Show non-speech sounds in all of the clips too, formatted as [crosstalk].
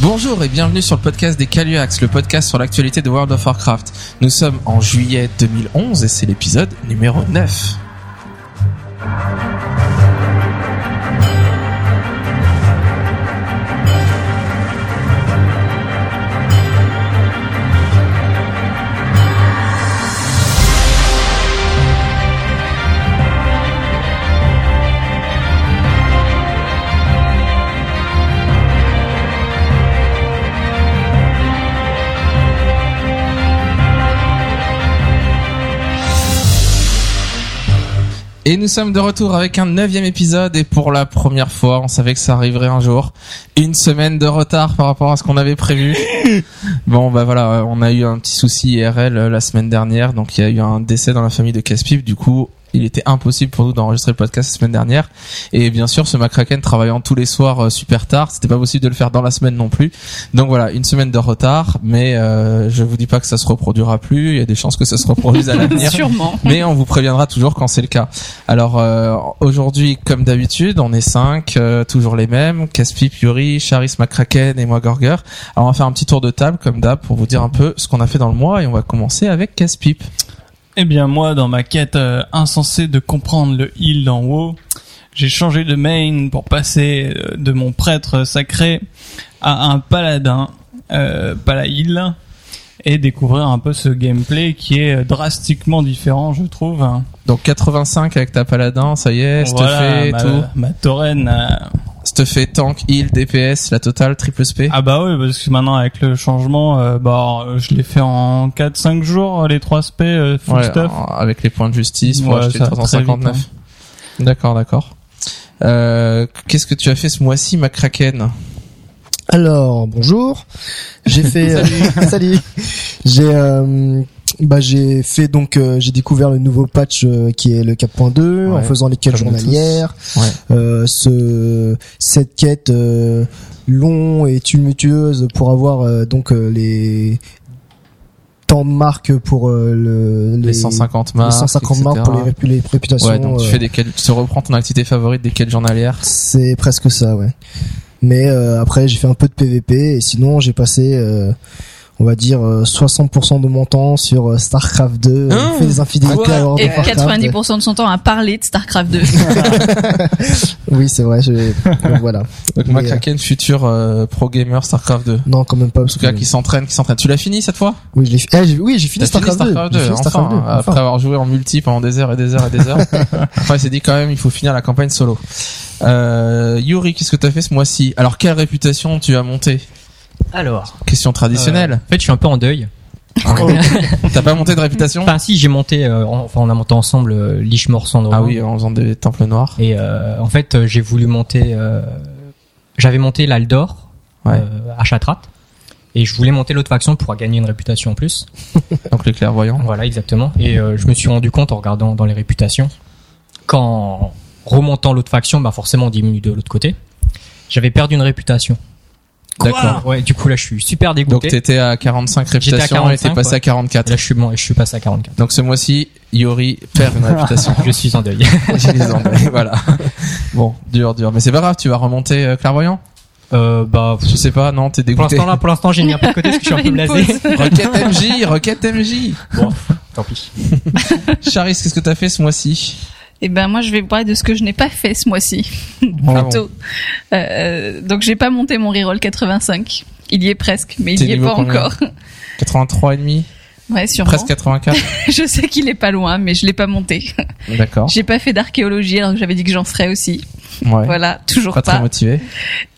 Bonjour et bienvenue sur le podcast des Caluax, le podcast sur l'actualité de World of Warcraft. Nous sommes en juillet 2011 et c'est l'épisode numéro 9. Et nous sommes de retour avec un neuvième épisode et pour la première fois, on savait que ça arriverait un jour. Une semaine de retard par rapport à ce qu'on avait prévu. [laughs] bon, bah voilà, on a eu un petit souci IRL euh, la semaine dernière, donc il y a eu un décès dans la famille de Caspip. Du coup, il était impossible pour nous d'enregistrer le podcast la semaine dernière. Et bien sûr, ce McCracken travaillant tous les soirs euh, super tard, c'était pas possible de le faire dans la semaine non plus. Donc voilà, une semaine de retard, mais euh, je vous dis pas que ça se reproduira plus. Il y a des chances que ça se reproduise à [laughs] l'avenir. Sûrement. Mais on vous préviendra toujours quand c'est le cas. Alors euh, aujourd'hui, comme d'habitude, on est cinq, euh, toujours les mêmes. Caspip, Yuri, Charis, McCracken et moi Gorger. Alors on va faire un petit tour de table comme d'hab pour vous dire un peu ce qu'on a fait dans le mois et on va commencer avec Caspip. Eh bien moi, dans ma quête euh, insensée de comprendre le heal d'en haut, j'ai changé de main pour passer euh, de mon prêtre sacré à un paladin, euh, et découvrir un peu ce gameplay qui est drastiquement différent, je trouve. Donc 85 avec ta paladin, ça y est, Voilà, stuffé, ma, tout. ma tauren, euh, Stuffé, tank, heal, DPS, la totale, triple SP. Ah bah oui, parce que maintenant avec le changement, euh, bah je l'ai fait en 4-5 jours, les 3 SP euh, full Ouais, stuff. avec les points de justice pour Ouais, acheter ça va très 359. vite, D'accord, d'accord. Euh, Qu'est-ce que tu as fait ce mois-ci, McCracken Alors, bonjour. J'ai [laughs] fait euh, [laughs] salut. J'ai euh, bah j'ai fait donc euh, j'ai découvert le nouveau patch euh, qui est le 4.2 en faisant les quêtes journalières. Ouais. Euh, ce cette quête euh, long et tumultueuse pour avoir euh, donc euh, les temps de marque pour euh, le Les 150 les marques, 150 marques pour les, répu- les réputations. Ouais, donc tu euh, fais des quêtes, tu reprends ton activité favorite des quêtes journalières. C'est presque ça, ouais. Mais euh, après, j'ai fait un peu de PVP et sinon, j'ai passé, euh, on va dire, euh, 60% de mon temps sur euh, StarCraft 2, euh, Hein fait des infidélités à Et Warcraft. 90% de son temps à parler de StarCraft 2. [laughs] Oui, c'est vrai. je- donc voilà. Donc Mais, McCracken, futur euh, pro gamer StarCraft 2. Non, quand même pas. En Parce tout cas, que- qui s'entraîne, qui s'entraîne. Tu l'as fini cette fois? Oui, je l'ai eh, j'ai- oui, j'ai fini T'as fini StarCraft 2. StarCraft J'ai 2, fini enfin, StarCraft 2. après enfin. avoir joué en multi pendant des heures et des heures et des heures. [laughs] après, il s'est dit quand même, il faut finir la campagne solo. Euh, Yuri, qu'est-ce que t'as fait ce mois-ci? Alors, quelle réputation tu as monté Alors, Question traditionnelle. en fait, je suis un peu en deuil. [laughs] T'as pas monté de réputation Enfin, si, j'ai monté, euh, en- enfin, on a monté ensemble euh, Lichmore Sandro. Ah oui, en faisant des temples noirs. Et euh, en fait, euh, j'ai voulu monter. euh, J'avais monté l'Aldor Ouais. euh, à Chatrat. Et je voulais monter l'autre faction pour gagner une réputation en plus. [laughs] Donc les clairvoyants. Voilà, exactement. Et euh, je me suis rendu compte en regardant dans les réputations qu'en remontant l'autre faction, bah forcément, on diminue de l'autre côté. J'avais perdu une réputation. D'accord. Ouais, du coup là, je suis super Donc dégoûté. t'étais à 45 J'étais à réputations et t'es 45, passé ouais. à 44. Et là, je suis bon, et je suis passé à 44. Donc ce mois-ci, Yori perd une [laughs] réputation. Je suis en deuil. J'ai les Anglais, voilà. Bon, dur, dur. Mais c'est pas grave, tu vas remonter euh, clairvoyant Euh, bah, Je sais pas, non, t'es pour dégoûté. l'instant là, pour l'instant, j'ai mis un peu de côté parce que je suis un [laughs] peu blasé. Requête MJ, requête MJ. Bon, tant pis. [laughs] Charis, qu'est-ce que t'as fait ce mois-ci? Et ben moi je vais parler de ce que je n'ai pas fait ce mois-ci. [laughs] Ah. Plutôt. Euh, donc j'ai pas monté mon reroll 85. Il y est presque, mais il y est pas encore. 83 et demi, Ouais, sûrement. presque 84. [laughs] je sais qu'il est pas loin, mais je l'ai pas monté. D'accord. J'ai pas fait d'archéologie alors que j'avais dit que j'en ferais aussi. Ouais. Voilà, toujours Pas pas. très motivé.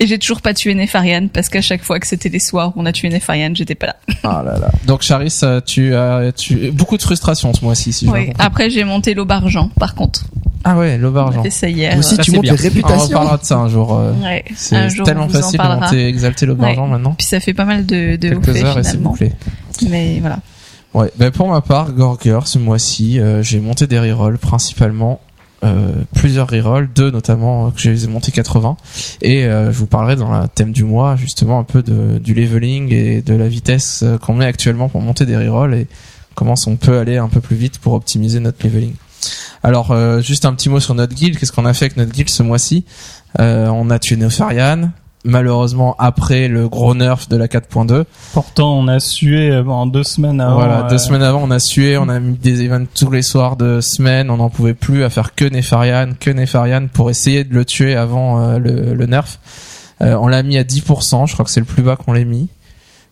Et j'ai toujours pas tué Nefarian parce qu'à chaque fois que c'était les soirs où on a tué Nefarian, j'étais pas là. Ah là là. Donc Charis, euh, tu as tu beaucoup de frustration ce mois-ci, si je Oui. Après j'ai monté l'aube argent par contre. Ah ouais, l'aube On argent. ça hier. Aussi, ça, tu montes les On réputations. reparlera de ça un jour. euh, Ouais. C'est tellement on facile de parlera. monter, exalter l'aube Ouais. argent maintenant. Puis ça fait pas mal de, de Quelques heures et c'est bouclé. Mais voilà. Ouais, ben pour ma part, Gorger, ce mois-ci, euh, j'ai monté des rerolls principalement. Euh, plusieurs rerolls, deux notamment euh, que j'ai monté 80 et euh, je vous parlerai dans le thème du mois justement un peu de, du leveling et de la vitesse euh, qu'on met actuellement pour monter des rerolls et comment on peut aller un peu plus vite pour optimiser notre leveling. Alors juste un petit mot sur notre guild, qu'est-ce qu'on a fait avec notre guild ce mois-ci? On a tué Neofarian, malheureusement après le gros nerf de la 4.2. Pourtant, on a sué euh, en deux semaines avant. voilà, deux euh, semaines avant, on a sué, on a mis des events tous les soirs de semaine, on n'en pouvait plus à faire que Nefarian, que Nefarian pour essayer de le tuer avant euh, le, le nerf. Euh, on l'a mis à 10%, je crois que c'est le plus bas qu'on l'ait mis,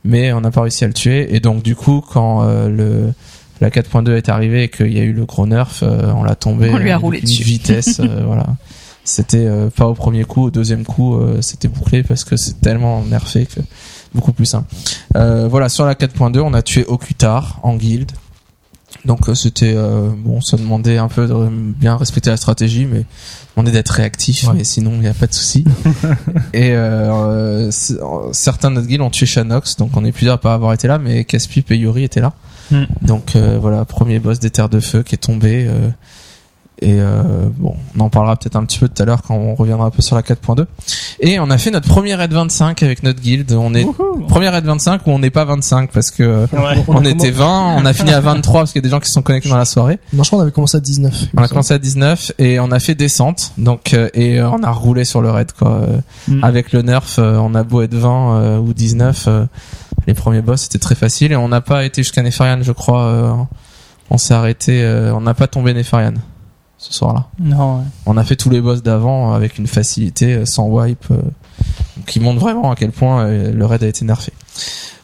mais on n'a pas réussi à le tuer. Et donc du coup, quand euh, le la 4.2 est arrivée et qu'il y a eu le gros nerf, euh, on l'a tombé On lui a euh, roulé dessus. vitesse, euh, [laughs] voilà. C'était euh, pas au premier coup, au deuxième coup, euh, c'était bouclé parce que c'est tellement nerfé que beaucoup plus simple. Euh, voilà, sur la 4.2, on a tué Okutar en guild. Donc c'était bon, ça demandait un peu de bien respecter la stratégie, mais demandait d'être réactif, Ouais. mais sinon il n'y a pas de souci. [laughs] et certains de notre guild ont tué Shanox, donc on est plusieurs à pas avoir été là, mais Caspip et Yuri étaient là. Hmm. Donc voilà, premier boss des terres de feu qui est tombé. euh, et euh, bon, on en parlera peut-être un petit peu tout à l'heure quand on reviendra un peu sur la 4.2. Et on a fait notre premier raid 25 avec notre guild. On est wouhou. premier raid 25 où on n'est pas 25 parce que Ouais. on était 20, on a fini à 23 parce qu'il y a des gens qui se sont connectés dans la soirée. Non, je crois qu'on avait commencé à 19. On a commencé à 19 et on a fait descente. Donc euh, et euh, on a roulé sur le raid quoi. Euh, Mm. Avec le nerf, on a beau être 20 euh, ou 19, euh, les premiers boss c'était très facile et on n'a pas été jusqu'à Nefarian, je crois. euh, on s'est arrêté, euh, on n'a pas tombé Nefarian ce soir-là. Non, ouais. On a fait tous les boss d'avant avec une facilité euh, sans wipe euh, qui montre vraiment à quel point euh, le raid a été nerfé.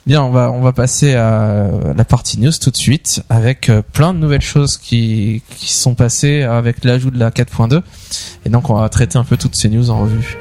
Bien, on va on va passer à la partie news tout de suite avec euh, plein de nouvelles choses qui qui sont passées avec l'ajout de la 4.2 et donc on va traiter un peu toutes ces news en revue.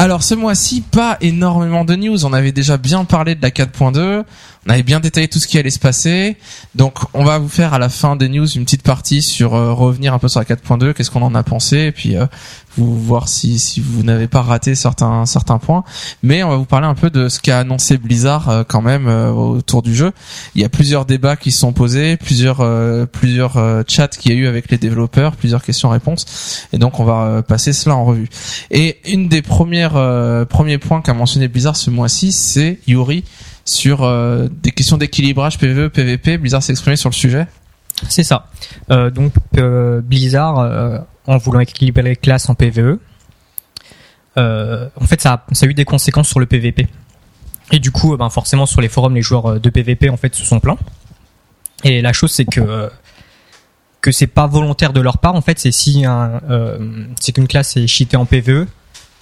Alors ce mois-ci, pas énormément de news. On avait déjà bien parlé de la 4.2. On avait bien détaillé tout ce qui allait se passer. Donc on va vous faire à la fin des news une petite partie sur euh, revenir un peu sur la 4.2, qu'est-ce qu'on en a pensé, et puis euh, vous voir si, si vous n'avez pas raté certains certains points. Mais on va vous parler un peu de ce qu'a annoncé Blizzard euh, quand même euh, autour du jeu. Il y a plusieurs débats qui se sont posés, plusieurs euh, plusieurs euh, chats qu'il y a eu avec les développeurs, plusieurs questions-réponses. Et donc on va passer cela en revue. Et une des premières premiers points qu'a mentionné Blizzard ce mois-ci, c'est Yuri sur euh, des questions d'équilibrage PvE PvP. Blizzard s'est exprimé sur le sujet. C'est ça. Euh, donc euh, Blizzard, en voulant équilibrer les classes en PVE, en fait ça a, eu des conséquences sur le PVP. Et du coup, ben forcément sur les forums, les joueurs de PVP en fait se sont plaints. Et la chose c'est que que c'est pas volontaire de leur part. En fait, c'est si un, c'est qu'une classe est cheatée en PVE.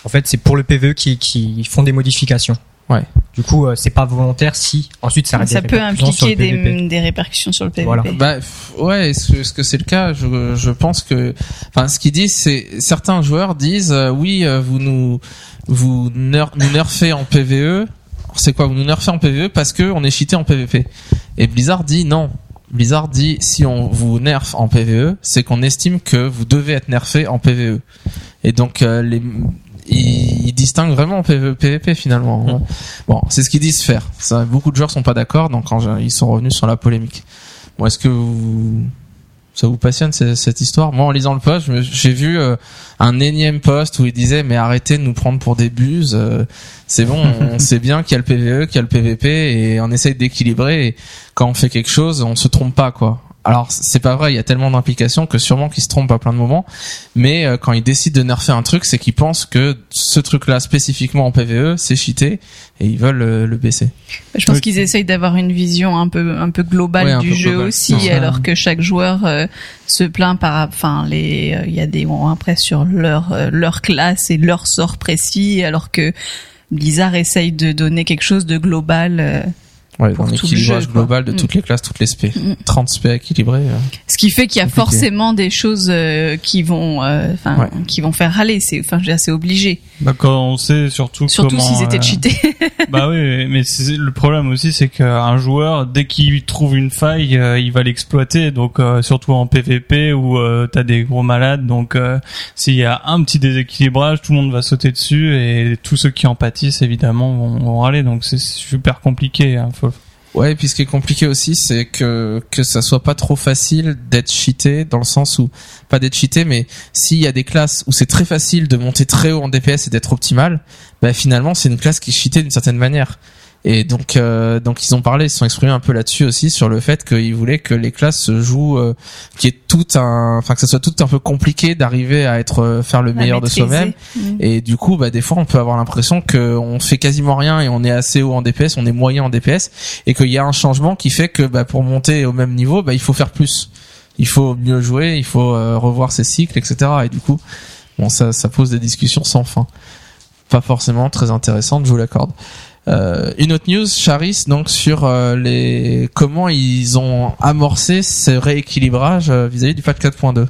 En fait, c'est pour le PVE qui qui font des modifications. Ouais. Du coup, euh, c'est pas volontaire si ensuite ça Ça peut impliquer des, des répercussions sur le PVP. Voilà. Bah ouais, est-ce que est-ce que c'est le cas? Je, je pense que, enfin, ce qu'ils disent, c'est certains joueurs disent euh, oui, euh, vous nous vous ner nous nerfez en PVE. C'est quoi Vous nous nerfez en PVE parce que on est cheaté en PVP. Et Blizzard dit non. Blizzard dit si on vous nerf en PVE, c'est qu'on estime que vous devez être nerfé en PVE. Et donc euh, les ils, ils distinguent vraiment PVP finalement. Bon, c'est ce qu'ils disent faire. Ça, beaucoup de joueurs sont pas d'accord, donc en- ils sont revenus sur la polémique. Bon, est-ce que vous, ça vous passionne ce- cette, histoire? Moi, en lisant le post, j'ai vu euh, un énième post où il disait mais arrêtez de nous prendre pour des buses. euh, c'est bon, [laughs] on sait bien qu'il y a le PVE, qu'il y a le PVP et on essaye d'équilibrer. Et quand on fait quelque chose, on se trompe pas quoi. Alors c'est pas vrai, il y a tellement d'implications que sûrement qu'ils se trompent à plein de moments. Mais euh, quand ils décident de nerfer un truc, c'est qu'ils pensent que ce truc-là spécifiquement en PVE, c'est cheaté et ils veulent euh, le baisser. Je pense Oui. qu'ils essayent d'avoir une vision un peu un peu globale Ouais, un du peu jeu aussi, alors que chaque joueur euh, se plaint par, enfin les, euh, il y a des bon après sur leur euh, leur classe et leur sort précis, alors que Blizzard essaye de donner quelque chose de global. Ouais, Pour dans l'équilibrage global de Mm. toutes les classes, toutes les spé. Mm. 30 spé équilibrés. euh. Ce qui fait qu'il y a Compliqué. forcément des choses euh, qui vont, euh, enfin, Ouais. qui vont faire râler. C'est, enfin, c'est obligé. Bah, quand on sait surtout, Surtout comment, s'ils étaient euh, cheatés. [laughs] Bah oui, mais le problème aussi, c'est qu'un joueur, dès qu'il trouve une faille, euh, il va l'exploiter. Donc euh, surtout en PVP où euh, t'as des gros malades. Donc euh, s'il y a un petit déséquilibrage, tout le monde va sauter dessus et tous ceux qui en pâtissent évidemment vont, vont râler. Donc c'est super compliqué. Hein, faut- Ouais, et puis ce qui est compliqué aussi, c'est que que ça soit pas trop facile d'être cheaté dans le sens où pas d'être cheaté, mais s'il y a des classes où c'est très facile de monter très haut en DPS et d'être optimal, bah finalement c'est une classe qui est cheatée d'une certaine manière. Et donc, euh, donc ils ont parlé, ils se sont exprimés un peu là-dessus aussi sur le fait qu'ils voulaient que les classes se jouent, euh, qui est tout un, enfin que ça soit tout un peu compliqué d'arriver à être euh, faire le À meilleur de soi-même. Mm. Et du coup, bah des fois, on peut avoir l'impression qu'on fait quasiment rien et on est assez haut en DPS, on est moyen en DPS, et qu'il y a un changement qui fait que bah, pour monter au même niveau, bah il faut faire plus, il faut mieux jouer, il faut euh, revoir ses cycles, etc. Et du coup, bon, ça, ça pose des discussions sans fin, pas forcément très intéressantes, je vous l'accorde. Euh, une autre news, Charis, donc sur euh, les comment ils ont amorcé ce rééquilibrage euh, vis-à-vis du patch 4.2.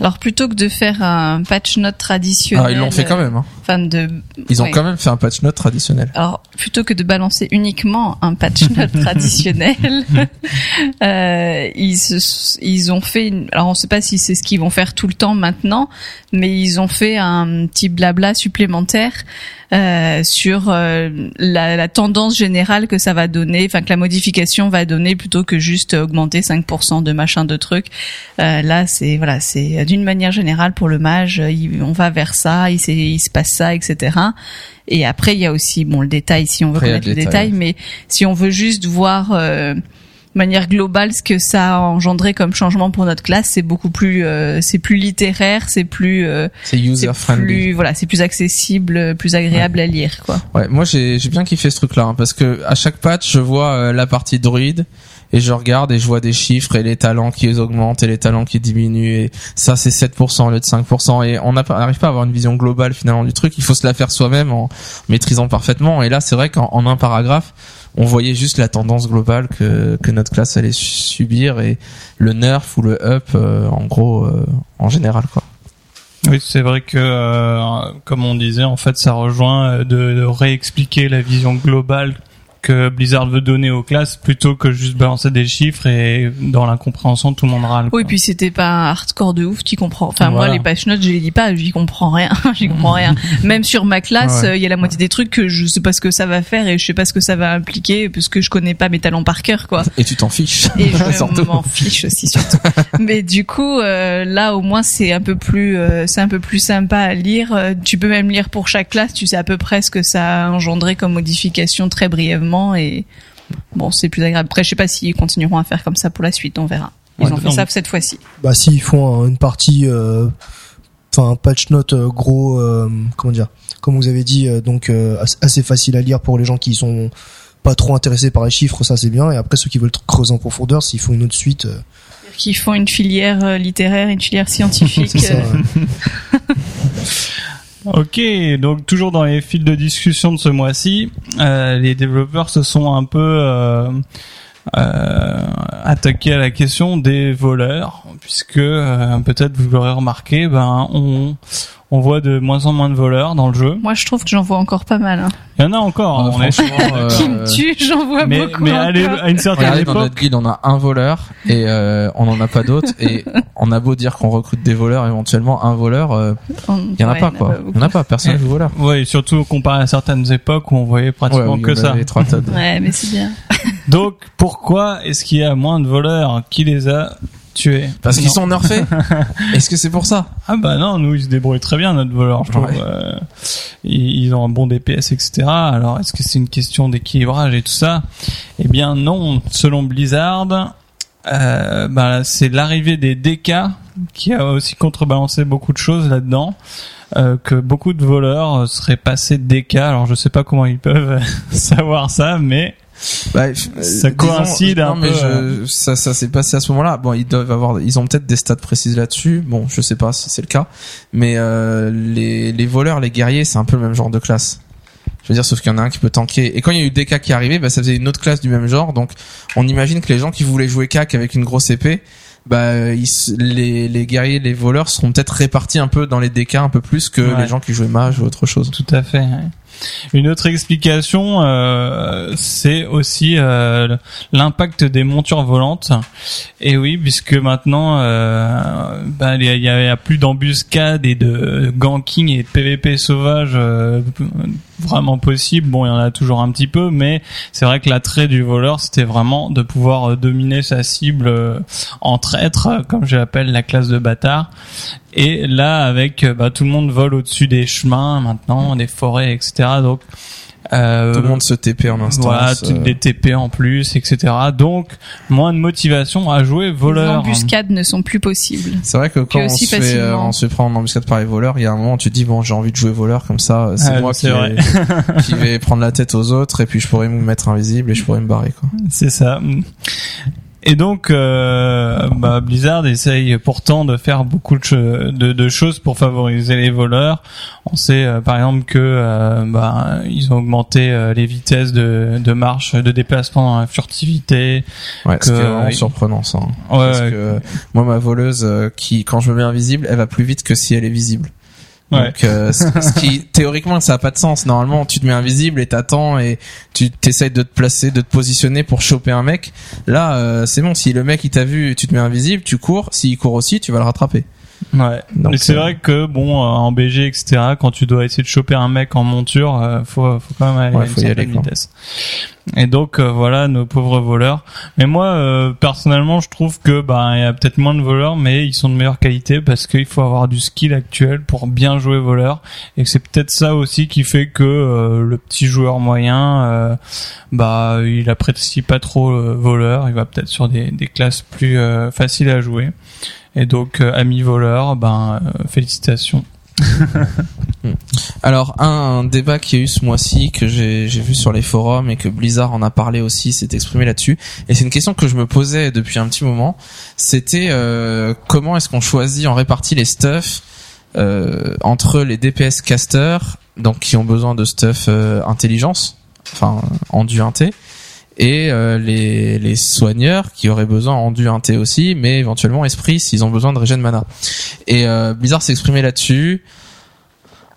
Alors plutôt que de faire un patch note traditionnel, Ah, ils l'ont fait quand même. Hein. enfin de, Ils ont quand même fait un patch note traditionnel. alors plutôt que de balancer uniquement un patch [laughs] note traditionnel, [laughs] euh, ils se- ils ont fait, une, alors on sait pas si c'est ce qu'ils vont faire tout le temps maintenant, mais ils ont fait un petit blabla supplémentaire euh, sur euh, la, la tendance générale que ça va donner, enfin que la modification va donner plutôt que juste augmenter 5% de machin de trucs. Euh, là, c'est voilà, c'est d'une manière générale pour le mage, euh, il- on va vers ça, il, se passe ça, etc. Et après, il y a aussi bon le détail si on veut Après, connaître le détail. détail, mais si on veut juste voir euh, de manière globale ce que ça a engendré comme changement pour notre classe, c'est beaucoup plus, euh, c'est plus littéraire, c'est plus, euh, C'est user friendly. voilà, c'est plus accessible, plus agréable à lire, quoi. Ouais, moi j'ai j'ai bien kiffé ce truc-là hein, parce que à chaque patch je vois la partie druide et je regarde et je vois des chiffres et les talents qui augmentent et les talents qui diminuent et ça c'est 7% au lieu de 5% et on n'arrive pas à avoir une vision globale finalement du truc. Il faut se la faire soi-même en maîtrisant parfaitement et là c'est vrai qu'en en un paragraphe on voyait juste la tendance globale que notre classe allait su- subir et le nerf ou le up euh, en gros euh, en général quoi. Oui, c'est vrai que, euh, comme on disait, en fait, ça rejoint de réexpliquer la vision globale que Blizzard veut donner aux classes plutôt que juste balancer des chiffres et dans l'incompréhension tout le monde râle. Oui, quoi. puis c'était pas un hardcore de ouf, tu comprends. Enfin, moi, les patch notes, je les lis pas, j'y comprends rien, [laughs] j'y comprends rien. [laughs] Même sur ma classe, Ouais. euh, il y a la moitié des trucs que je sais pas ce que ça va faire et je sais pas ce que ça va impliquer parce que je connais pas mes talents par cœur, quoi. Et tu t'en fiches. Et je [laughs] m'en fiche aussi surtout. Mais du coup, euh, là au moins c'est un peu plus, euh, c'est un peu plus sympa à lire. Euh, Tu peux même lire pour chaque classe. Tu sais à peu près ce que ça a engendré comme modification très brièvement et bon c'est plus agréable. Après je sais pas s'ils continueront à faire comme ça pour la suite, on verra. Ils Ouais, ont fait ça cette fois-ci. Bah s'ils font un- une partie, euh, enfin un patch note euh, gros, euh, comment dire, comme vous avez dit, euh, donc euh, as- assez facile à lire pour les gens qui sont pas trop intéressés par les chiffres, ça c'est bien. Et après ceux qui veulent creuser en profondeur, s'ils font une autre suite, euh, Qui font une filière euh, littéraire, une filière scientifique. [laughs] c'est ça. [laughs] Ok, donc toujours dans les fils de discussion de ce mois-ci, euh, les développeurs se sont un peu euh, euh, attaqués à la question des voleurs, puisque euh, peut-être vous l'aurez remarqué, ben on on voit de moins en moins de voleurs dans le jeu. Moi je trouve que j'en vois encore pas mal. Hein. Il y en a encore. Euh, on est- euh, Qui me tue, j'en vois mais beaucoup. mais encore. à une certaine Regardez, dans époque, notre guilde, on a un voleur et euh, on n'en a pas d'autres. Et [laughs] on a beau dire qu'on recrute des voleurs, éventuellement, un voleur, euh, il y en a Ouais, pas il y en quoi. pas Il y en a pas, personne Ouais. joue voleur. ouais, surtout comparé à certaines époques où on voyait pratiquement oui, que ça. avait trois. Ouais, mais c'est bien. [laughs] Donc pourquoi est-ce qu'il y a moins de voleurs? Qui les a Parce qu'ils sont nerfés. [laughs] Est-ce que c'est pour ça Ah bah non, nous ils se débrouillent très bien notre voleur, je trouve. Ouais. Euh, ils, ils ont un bon DPS, etc. Alors est-ce que c'est une question d'équilibrage et tout ça? Eh bien non, selon Blizzard, euh, bah, c'est l'arrivée des DK qui a aussi contrebalancé beaucoup de choses là-dedans. Euh, que beaucoup de voleurs seraient passés de DK. Alors je sais pas comment ils peuvent [laughs] savoir ça, mais Bah, Ça coïncide un non, mais peu, je- ça, ça s'est passé à ce moment-là. Bon, ils doivent avoir, ils ont peut-être des stats précises là-dessus. Bon, je sais pas si c'est le cas, mais euh, les, les voleurs, les guerriers, c'est un peu le même genre de classe. Je veux dire, sauf qu'il y en a un qui peut tanker. Et quand il y a eu DK qui est arrivé, bah, ça faisait une autre classe du même genre. Donc, on imagine que les gens qui voulaient jouer CAC avec une grosse épée, bah, ils les, les guerriers, les voleurs seront peut-être répartis un peu dans les DK un peu plus que Ouais. les gens qui jouaient mage ou autre chose. Tout à fait. ouais. Une autre explication, euh, c'est aussi euh, l'impact des montures volantes. Et oui, puisque maintenant, euh, bah, il a- il a plus d'embuscades et de ganking et de PVP sauvage euh, vraiment possible. Bon, il y en a toujours un petit peu, mais c'est vrai que l'attrait du voleur, c'était vraiment de pouvoir euh, dominer sa cible euh, en traître, comme je l'appelle la classe de bâtard. Et là, avec euh, bah, tout le monde vole au-dessus des chemins maintenant, des forêts, etc. Donc euh, Tout le monde se TP en instance. voilà, euh, des TP en plus, etc. Donc moins de motivation à jouer Les voleur. embuscades ne sont plus possibles. C'est vrai que quand Que on se, fait, euh, on se fait prendre en embuscade par les voleurs, il y a un moment où tu te dis bon j'ai envie de jouer voleur comme ça, c'est Ah, moi c'est qui vais, qui vais prendre la tête aux autres et puis je pourrais me mettre invisible et je pourrais me barrer quoi. C'est ça. Et donc, euh, bah, Blizzard essaye pourtant de faire beaucoup de, cho- de, de choses pour favoriser les voleurs. On sait, euh, par exemple, que euh, bah, ils ont augmenté euh, les vitesses de, de marche, de déplacement dans la furtivité. Ouais, Que- c'est vraiment surprenant ça. hein. Ouais, Parce que moi ma voleuse qui quand je me mets invisible, elle va plus vite que si elle est visible. Ouais. Donc, euh, ce, ce qui [laughs] théoriquement ça a pas de sens. Normalement, tu te mets invisible et t'attends et tu t'essayes de te placer, de te positionner pour choper un mec. Là, euh, c'est bon. Si le mec il t'a vu, et tu te mets invisible, tu cours. S'il court aussi, tu vas le rattraper. Ouais. Donc, c'est euh, vrai que bon, euh, en BG, etc. Quand tu dois essayer de choper un mec en monture, euh, faut, faut quand même aller Ouais, à une certaine vitesse. Et donc euh, voilà nos pauvres voleurs. Mais moi euh, personnellement, je trouve que bah il y a peut-être moins de voleurs, mais ils sont de meilleure qualité parce qu'il faut avoir du skill actuel pour bien jouer voleur. Et c'est peut-être ça aussi qui fait que euh, le petit joueur moyen, euh, bah il apprécie pas trop le voleur. Il va peut-être sur des, des classes plus euh, faciles à jouer. Et donc, euh, amis voleurs, ben, euh, félicitations. [laughs] Alors un, débat qui a eu ce mois-ci que j'ai vu sur les forums et que Blizzard en a parlé aussi, s'est exprimé là-dessus. Et c'est une question que je me posais depuis un petit moment. C'était euh, comment est-ce qu'on choisit, on répartit les stuff euh, entre les DPS casters, donc qui ont besoin de stuff euh, intelligence, enfin endu inté, et euh, les, les soigneurs qui auraient besoin endu inté aussi, mais éventuellement esprit s'ils ont besoin de régène mana. Et euh, Blizzard s'est exprimé là-dessus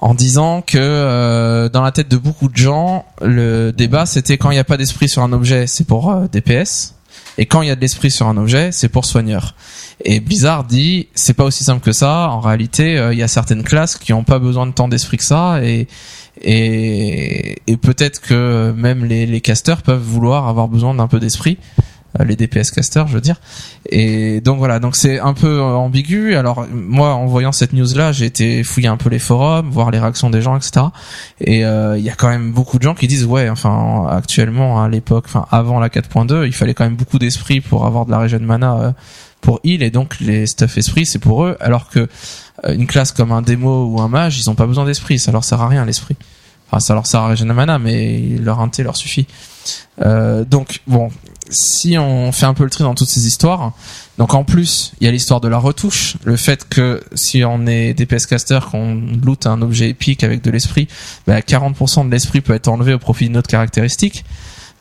en disant que euh, dans la tête de beaucoup de gens, le débat c'était quand il n'y a pas d'esprit sur un objet, c'est pour euh, DPS, et quand il y a de l'esprit sur un objet, c'est pour soigneur. Et Blizzard dit c'est pas aussi simple que ça. En réalité, euh, il y a certaines classes qui ont pas besoin de tant d'esprit que ça, et et, et peut-être que même les, les casters peuvent vouloir avoir besoin d'un peu d'esprit. Euh, les DPS casters, je veux dire. Et donc voilà, donc c'est un peu euh, ambigu. Alors moi, en voyant cette news-là, j'ai été fouiller un peu les forums, voir les réactions des gens, etc. Et euh, il y a quand même beaucoup de gens qui disent ouais, enfin actuellement à l'époque, enfin avant la 4.2, il fallait quand même beaucoup d'esprit pour avoir de la régène mana euh, pour heal et donc les stuff esprit c'est pour eux, alors que une classe comme un démo ou un mage, ils ont pas besoin d'esprit, ça leur sert à rien l'esprit. Enfin, ça leur sert à régénérer mana, mais leur inté leur suffit. Euh, donc bon, si on fait un peu le tri dans toutes ces histoires, donc en plus il y a l'histoire de la retouche, le fait que si on est DPS caster, qu'on loot un objet épique avec de l'esprit, bah, 40% de l'esprit peut être enlevé au profit d'une autre caractéristique.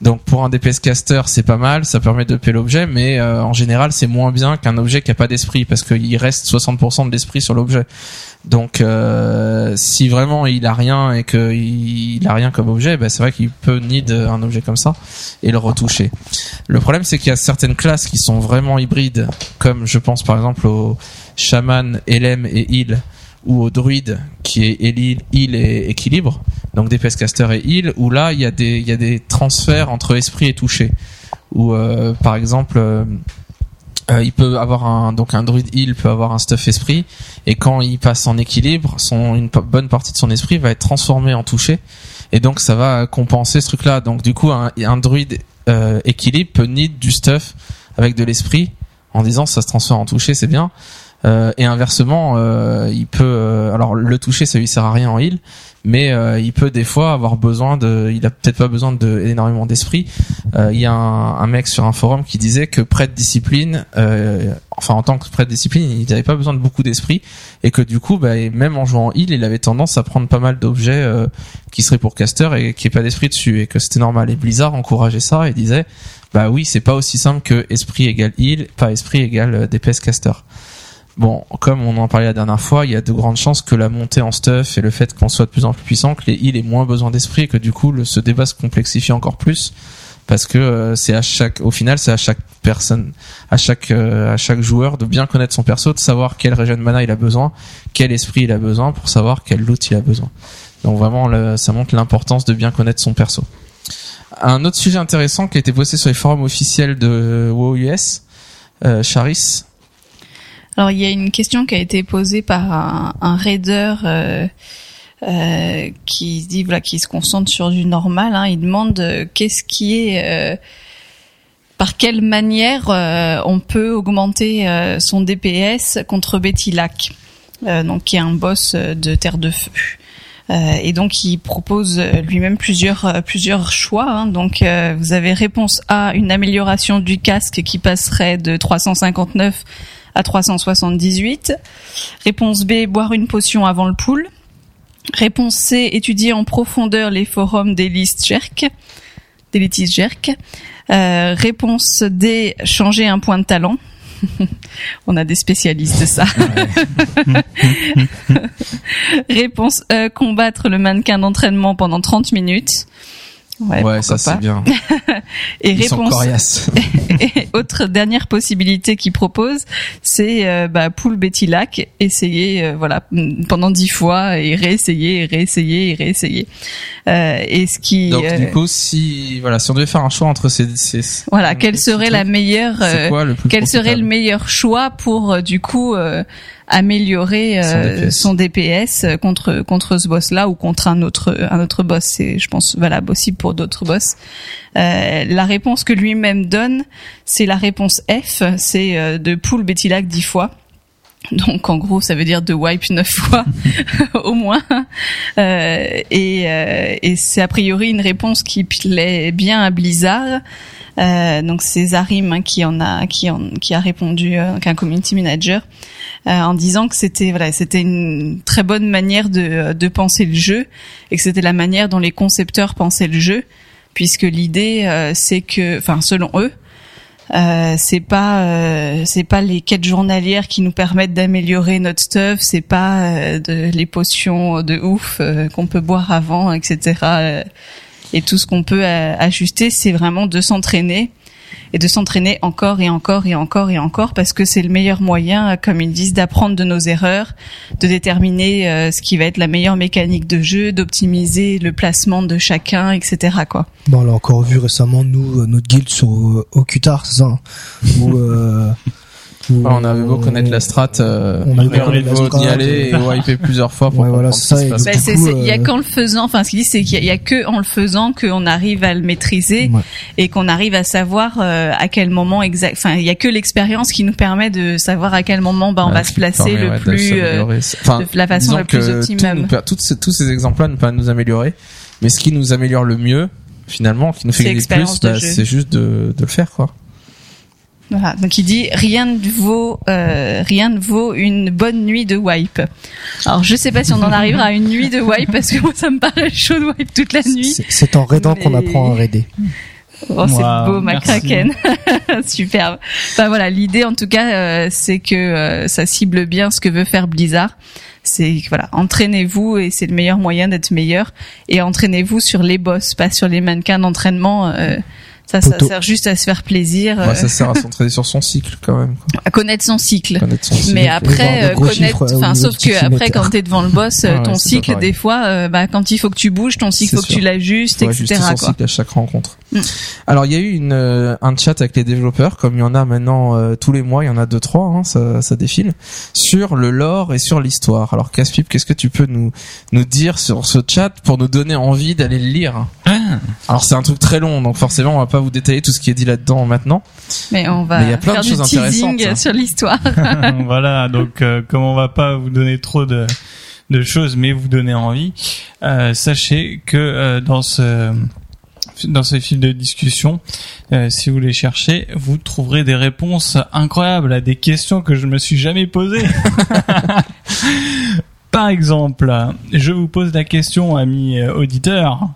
Donc pour un DPS caster, c'est pas mal, ça permet de payer l'objet, mais euh, en général c'est moins bien qu'un objet qui a pas d'esprit parce qu'il reste 60% de l'esprit sur l'objet. Donc euh, si vraiment il a rien et que il a rien comme objet, bah, c'est vrai qu'il peut need un objet comme ça et le retoucher. Le problème c'est qu'il y a certaines classes qui sont vraiment hybrides, comme je pense par exemple au chaman, LM et heal ou au druide qui est heal et équilibre, donc DPS caster et heal, où là il y a des il y a des transferts entre esprit et toucher. Ou euh, par exemple euh, euh, il peut avoir un donc un druide heal peut avoir un stuff esprit et quand il passe en équilibre, son une bonne partie de son esprit va être transformée en toucher et donc ça va compenser ce truc-là. Donc du coup un, un druide euh, équilibre peut need du stuff avec de l'esprit en disant ça se transforme en toucher, c'est bien. Euh, et inversement, euh, il peut euh, alors le toucher ça lui sert à rien en heal, mais euh, il peut des fois avoir besoin de il a peut-être pas besoin de énormément d'esprit. Euh, il y a un, un mec sur un forum qui disait que prêtre discipline euh, enfin en tant que prêtre discipline, il n'avait pas besoin de beaucoup d'esprit et que du coup bah, même en jouant heal, il avait tendance à prendre pas mal d'objets qui seraient pour caster et qui est pas d'esprit dessus et que c'était normal et Blizzard encourageait ça et disait bah oui, c'est pas aussi simple que esprit égale heal, pas esprit égale DPS caster. Bon, comme on en parlait la dernière fois, il y a de grandes chances que la montée en stuff et le fait qu'on soit de plus en plus puissant, que les heals aient moins besoin d'esprit et que du coup le, ce débat se complexifie encore plus parce que euh, c'est à chaque, au final, c'est à chaque personne, à chaque euh, à chaque joueur de bien connaître son perso, de savoir quel regen mana il a besoin, quel esprit il a besoin pour savoir quel loot il a besoin. Donc vraiment, ça montre l'importance de bien connaître son perso. Un autre sujet intéressant qui a été posté sur les forums officiels de WoW US, euh, Charis. Alors il y a une question qui a été posée par un, raider euh, euh, qui dit voilà qui se concentre sur du normal. Hein. Il demande euh, qu'est-ce qui est euh, par quelle manière euh, on peut augmenter son DPS contre Betty Lac, donc qui est un boss de Terre de Feu. Et donc il propose lui-même plusieurs plusieurs choix. hein. Donc vous avez réponse A une amélioration du casque qui passerait de 359 à 378. Réponse B boire une potion avant le pool. Réponse C étudier en profondeur les forums d'Elise Jerk. D'Elitis Jerk. Euh, réponse D changer un point de talent. [laughs] On a des spécialistes de ça. [laughs] Réponse E, combattre le mannequin d'entraînement pendant 30 minutes. Ouais, ça c'est bien. [laughs] Et Ils sont réponse coriaces. [laughs] et autre dernière possibilité qu'il propose, c'est euh, bah, pool Betty Lac, essayer euh, voilà pendant dix fois et réessayer, et réessayer, et réessayer. Euh, et ce qui Donc euh, du coup, si voilà, si on devait faire un choix entre ces, ces voilà, quelle serait la meilleure euh, quoi le quel serait le meilleur choix pour euh, du coup euh, améliorer euh, Son DPS. son DPS euh, contre contre ce boss là ou contre un autre un autre boss c'est je pense valable aussi pour d'autres boss Euh, la réponse que lui-même donne c'est la réponse F c'est euh, de pull Betty Lac 10 fois donc en gros, ça veut dire de wipe neuf fois [laughs] au moins. Euh, et euh, et c'est a priori une réponse qui plaît bien à Blizzard. Euh, donc c'est Zarim hein, qui en a qui en qui a répondu, euh, qu'un community manager, euh, en disant que c'était voilà c'était une très bonne manière de de penser le jeu et que c'était la manière dont les concepteurs pensaient le jeu, puisque l'idée euh, c'est que, enfin selon eux, euh, c'est pas euh, c'est pas les quêtes journalières qui nous permettent d'améliorer notre stuff, c'est pas euh, de, les potions de ouf euh, qu'on peut boire avant, etc. et tout ce qu'on peut euh, ajuster, c'est vraiment de s'entraîner et de s'entraîner encore et encore et encore et encore parce que c'est le meilleur moyen, euh, comme ils disent, d'apprendre de nos erreurs, de déterminer euh, ce qui va être la meilleure mécanique de jeu, d'optimiser le placement de chacun, etc. Quoi. Bon, on l'a encore vu récemment, nous, notre guild sur Okutar, c'est ça hein, où, euh, [laughs] on avait beau connaître la strat, euh, on avait beau d'y aller et wiper plusieurs fois pour Ouais, voilà, ce ça, Bah, c'est- il y a euh, qu'en le faisant, enfin, ce qu'il dit, c'est qu'il y, a- y que en le faisant qu'on arrive à le maîtriser Ouais. et qu'on arrive à savoir euh, à quel moment exact. Enfin, il y a que l'expérience qui nous permet de savoir à quel moment bah, on Ouais, va se placer permet, le ouais, de plus. euh. Enfin, de la façon la plus optimum. tout nous tous ces exemples-là ne peuvent pas nous améliorer, mais ce qui nous améliore le mieux, finalement, qui nous fait gagner plus, de bah, c'est juste de, de le faire, quoi. Voilà. Donc il dit rien ne vaut euh, rien ne vaut une bonne nuit de wipe. Alors je sais pas si on en arrivera à une nuit de wipe parce que moi ça me paraît chaud de wipe toute la nuit. c'est- C'est en raidant qu'on apprend à raider. Oh, c'est Wow, beau. McCracken. [laughs] Superbe. Enfin voilà, l'idée en tout cas, euh, c'est que euh, ça cible bien ce que veut faire Blizzard. C'est que, voilà, entraînez-vous et c'est le meilleur moyen d'être meilleur. Et entraînez-vous sur les boss, pas sur les mannequins d'entraînement. euh, ça, ça sert juste à se faire plaisir, euh, Ouais, ça sert à [laughs] s'entraîner sur son cycle, quand même. Quoi. à connaître son cycle. Connaître son cycle. Mais après, euh, connaître, euh, enfin, sauf que après, quand t'es devant le boss, [laughs] ton cycle, des fois, euh, bah, quand il faut que tu bouges, ton cycle, faut que tu l'ajustes, Faut etc. ajuster son quoi. cycle à chaque rencontre. Mm. Alors il y a eu une euh, un chat avec les développeurs, comme il y en a maintenant euh, tous les mois, il y en a deux trois, hein, ça, ça défile, sur le lore et sur l'histoire. Alors Caspip, qu'est-ce que tu peux nous nous dire sur ce chat pour nous donner envie d'aller le lire? Ah. Alors c'est un truc très long, donc forcément on va pas vous détailler tout ce qui est dit là-dedans maintenant. Mais on va Mais il y a plein de faire du choses teasing intéressantes, hein. sur l'histoire. [laughs] [laughs] voilà, donc euh, comme on va pas vous donner trop de, de choses, mais vous donner envie, euh, sachez que euh, dans ce dans ce fil de discussion, euh, si vous les cherchez, vous trouverez des réponses incroyables à des questions que je me suis jamais posées. [laughs] Par exemple, je vous pose la question, amis euh, auditeurs,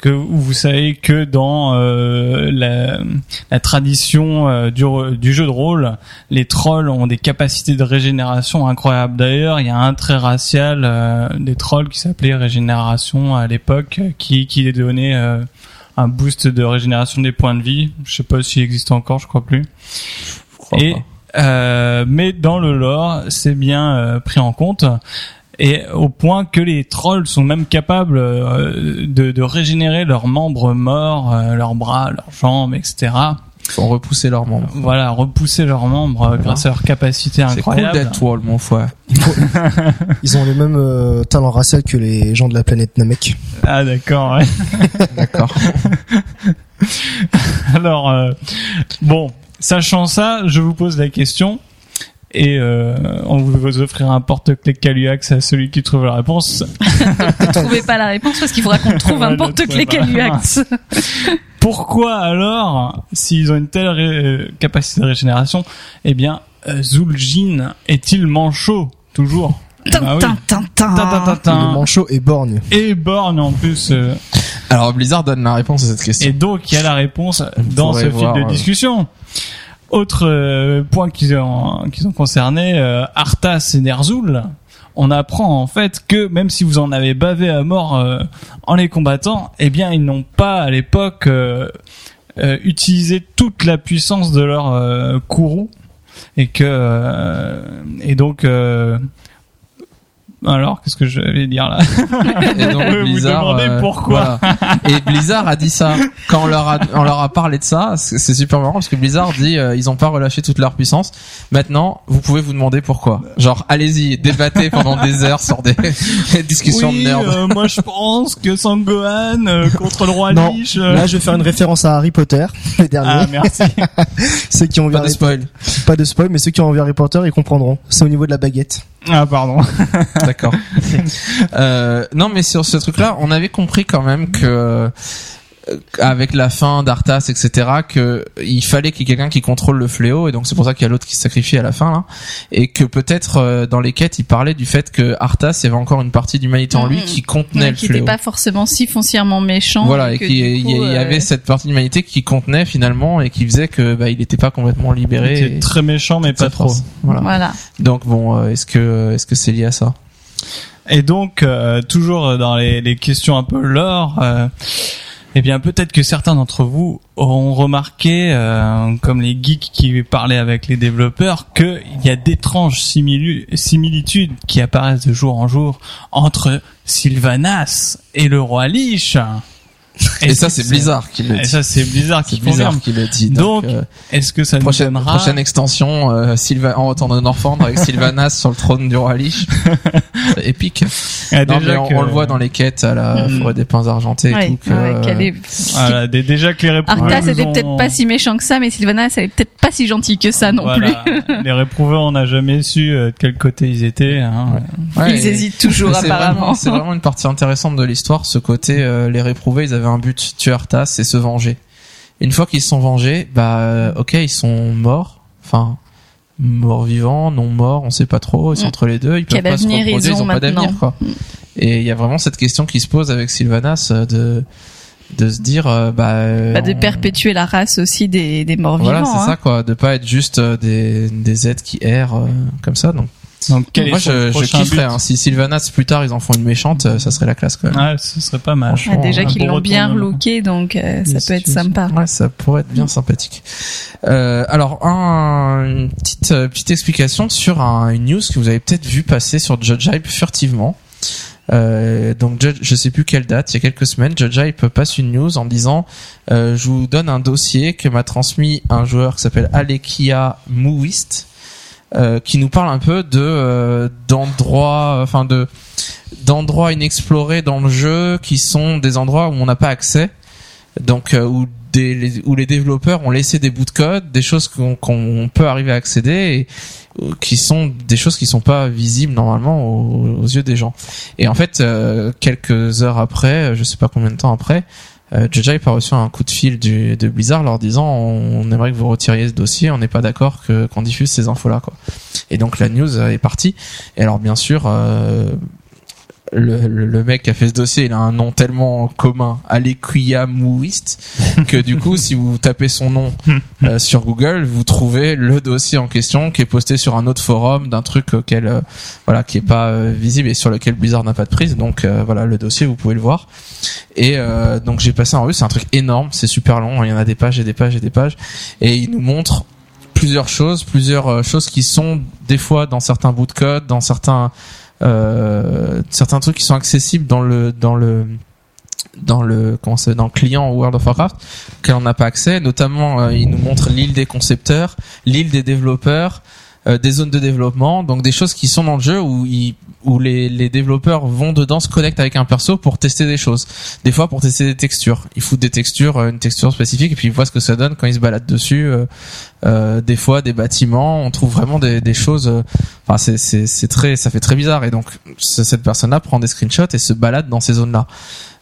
que vous savez que dans euh, la, la tradition euh, du, du jeu de rôle, les trolls ont des capacités de régénération incroyables. D'ailleurs, il y a un trait racial euh, des trolls qui s'appelait régénération à l'époque, qui, qui les donnait euh, un boost de régénération des points de vie. Je sais pas s'il existe encore, je crois plus. Je crois Et pas. euh, mais dans le lore, c'est bien euh, pris en compte. Et au point que les trolls sont même capables euh, de, de régénérer leurs membres morts, euh, leurs bras, leurs jambes, etc. Faut repousser leurs membres. Voilà, repousser leurs membres euh, grâce à leur capacité C'est cool incroyable. d'être troll, mon frère. [laughs] Ils ont les mêmes euh, talents racial que les gens de la planète Namek. ah d'accord. Ouais. [laughs] D'accord. [laughs] Alors euh, bon, sachant ça, je vous pose la question. Et euh, on vous offrira un porte-clés Caluax à celui qui trouve la réponse. [laughs] Ne trouvez pas la réponse parce qu'il faudra qu'on trouve un porte-clés pas. Caluax. [laughs] Pourquoi alors, s'ils ont une telle ré- euh, capacité de régénération, eh bien, euh, Zul'jin est-il manchot toujours? Manchot est borgne. Et borgne en plus. euh, Alors Blizzard donne la réponse à cette question. Et donc, il y a la réponse dans ce fil de euh, discussion. Autre euh, point qu'ils ont, qu'ils ont concerné, euh, Arthas et Ner'zhul. On apprend en fait que même si vous en avez bavé à mort euh, en les combattant, eh bien ils n'ont pas à l'époque euh, euh, utilisé toute la puissance de leur euh, courroux et que et donc alors qu'est-ce que je vais dire là [laughs] Et donc Vous Blizzard. demandez euh, pourquoi. voilà. Et Blizzard a dit ça quand on leur a, on leur a parlé de ça. C'est super marrant parce que Blizzard dit euh, ils ont pas relâché toute leur puissance. Maintenant, vous pouvez vous demander pourquoi. Genre, allez-y, débattez pendant des heures sur des, [laughs] des discussions oui, de nerd. euh, moi je pense que Sangohan euh, contre le roi Non, Lich. euh, Là, je vais faire une référence à Harry Potter, les derniers. Ah merci. [laughs] ceux qui ont vu Pas de Harry... spoil. pas de spoil, mais ceux qui ont vu Harry Potter, ils comprendront. C'est au niveau de la baguette. Ah pardon. [laughs] D'accord. euh, non, mais sur ce truc-là, on avait compris quand même que avec la fin d'Arthas, etc., que il fallait qu'il y ait quelqu'un qui contrôle le fléau, et donc c'est pour ça qu'il y a l'autre qui se sacrifie à la fin là, et que peut-être euh, dans les quêtes, il parlait du fait que Arthas, il y avait encore une partie d'humanité en lui Mhm. qui contenait Ouais, le qui n'était fléau. pas forcément si foncièrement méchant. Voilà, et qu'il y, il euh, avait cette partie d'humanité qui contenait finalement et qui faisait que bah, il n'était pas complètement libéré. C'est et- très méchant mais pas trop. Voilà. Voilà. Donc bon, euh, est-ce que est-ce que c'est lié à ça? Et donc euh, toujours dans les, les questions un peu lore. Eh bien, peut-être que certains d'entre vous auront remarqué, euh, comme les geeks qui parlaient avec les développeurs, qu'il y a d'étranges similitudes qui apparaissent de jour en jour entre Sylvanas et le roi Lich. [laughs] Et, ça, c'est Blizzard qui le Et dit. ça, c'est Blizzard qui Blizzard confirme. qui le dit. Donc, euh, Est-ce que ça nous prochaine, donnera prochaine extension, euh, Sylva, en retour de Norfand avec Sylvanas [laughs] sur le trône du roi Lich. C'est épique. Ah, Non, déjà mais on, que- on le voit dans les quêtes à la Mm. forêt des pins argentés et Ouais, tout. Que, ouais, euh, qu'elle est- Voilà, dé- déjà que les réprouvés Arthas nous était ont- peut-être pas si méchant que ça, mais Sylvanas, elle est peut-être pas si gentille que ça non Voilà. [laughs] les réprouvés, on n'a jamais su euh, de quel côté ils étaient. Hein. plus. ouais, Ils et- hésitent toujours apparemment. C'est vraiment une partie intéressante de l'histoire, ce côté, euh, les réprouvés, ils avaient un but, tuer Arthas et se venger. Une fois qu'ils se sont vengés, bah, euh, ok, ils sont morts. Enfin, morts vivants, non morts, on sait pas trop, ils sont entre les deux, ils Quel peuvent pas se ils reproduire, ils ont pas d'avenir, quoi. Mm. Et il y a vraiment cette question qui se pose avec Sylvanas euh, de, de se dire, euh, bah, Bah, de on- perpétuer la race aussi des, des morts Voilà, vivants. c'est hein. ça, quoi, de pas être juste des, des êtres qui errent, euh, comme ça, donc. Donc, quel Moi, est je, je kifferais, hein. si Sylvanas plus tard ils en font une méchante, euh, ça serait la classe quand même. Ouais, ce serait pas mal. Ah, déjà qu'ils l'ont bien relooké, donc euh, ça peut être sympa. Ouais, ça pourrait être bien sympathique. Euh, alors, un, une petite euh, petite explication sur un, une news que vous avez peut-être vu passer sur Judge Hype furtivement. Euh, donc, Judge, je sais plus quelle date, il y a quelques semaines, Judge Hype passe une news en disant euh, je vous donne un dossier que m'a transmis un joueur qui s'appelle Alekia Mouist, euh, qui nous parle un peu de euh, d'endroits, enfin de d'endroits inexplorés dans le jeu qui sont des endroits où on n'a pas accès donc euh, où des les- où les développeurs ont laissé des bouts de code, des choses qu'on qu'on peut arriver à accéder et euh, qui sont des choses qui sont pas visibles normalement aux, aux yeux des gens. Et en fait, euh, quelques heures après, je sais pas combien de temps après, euh, Hype a reçu un coup de fil du, de Blizzard leur disant on, on aimerait que vous retiriez ce dossier, on n'est pas d'accord que qu'on diffuse ces infos là quoi. Et donc la news est partie. Et alors bien sûr. Euh, le, le, le mec qui a fait ce dossier, il a un nom tellement commun, Alekuyamouiste, que du coup, si vous tapez son nom [laughs] euh, sur Google, vous trouvez le dossier en question qui est posté sur un autre forum d'un truc auquel, euh, voilà, qui est pas euh, visible et sur lequel Blizzard n'a pas de prise. Donc euh, voilà, le dossier, vous pouvez le voir. Et euh, donc j'ai passé en revue, c'est un truc énorme, c'est super long, il y en a des pages et des pages et des pages, et il nous montre plusieurs choses, plusieurs choses qui sont des fois dans certains bouts de code, dans certains certains trucs qui sont accessibles dans le dans le dans le comment dans le client World of Warcraft auquel on n'a pas accès. Notamment euh, il nous montre l'île des concepteurs l'île des développeurs euh, des zones de développement donc des choses qui sont dans le jeu où ils où les, les développeurs vont dedans se connectent avec un perso pour tester des choses. Des fois pour tester des textures. Ils foutent des textures euh, une texture spécifique et puis ils voient ce que ça donne quand ils se baladent dessus euh, euh, des fois des bâtiments. On trouve vraiment des, des choses enfin c'est c'est c'est très ça fait très bizarre. Et donc ce- cette personne là prend des screenshots et se balade dans ces zones là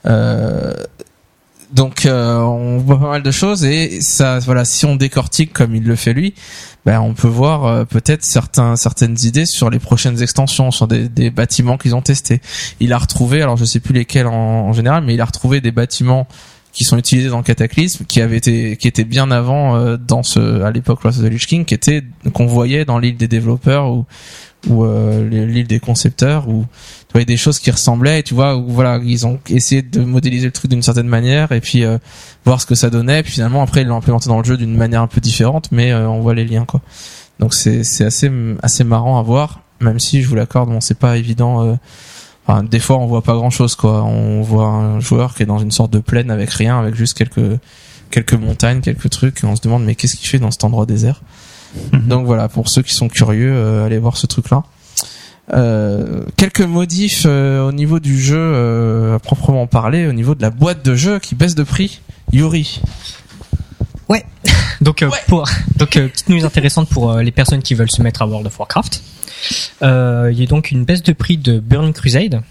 euh, donc euh, on voit pas mal de choses et ça voilà si on décortique comme il le fait lui ben on peut voir euh, peut-être certains certaines idées sur les prochaines extensions sur des, des bâtiments qu'ils ont testés. Il a retrouvé alors je sais plus lesquels en, en général mais il a retrouvé des bâtiments qui sont utilisés dans Cataclysme qui avaient été qui étaient bien avant euh, dans ce à l'époque Wrath of the Lich King qui étaient qu'on voyait dans l'île des développeurs ou ou euh, l'île des concepteurs ou tu voyais des choses qui ressemblaient tu vois où voilà ils ont essayé de modéliser le truc d'une certaine manière et puis euh, voir ce que ça donnait. Puis finalement après ils l'ont implémenté dans le jeu d'une manière un peu différente mais euh, on voit les liens quoi. Donc c'est c'est assez assez marrant à voir même si je vous l'accorde bon c'est pas évident euh, enfin, des fois on voit pas grand chose quoi. On voit un joueur qui est dans une sorte de plaine avec rien avec juste quelques quelques montagnes quelques trucs et on se demande mais qu'est-ce qu'il fait dans cet endroit désert? Donc voilà pour ceux qui sont curieux euh, allez voir ce truc là euh, quelques modifs euh, au niveau du jeu euh, à proprement parler, au niveau de la boîte de jeu qui baisse de prix. Yuri. [laughs] Donc, euh, pour, donc euh, petite news intéressante pour euh, les personnes qui veulent se mettre à World of Warcraft. Euh, il y a donc une baisse de prix de Burning Crusade.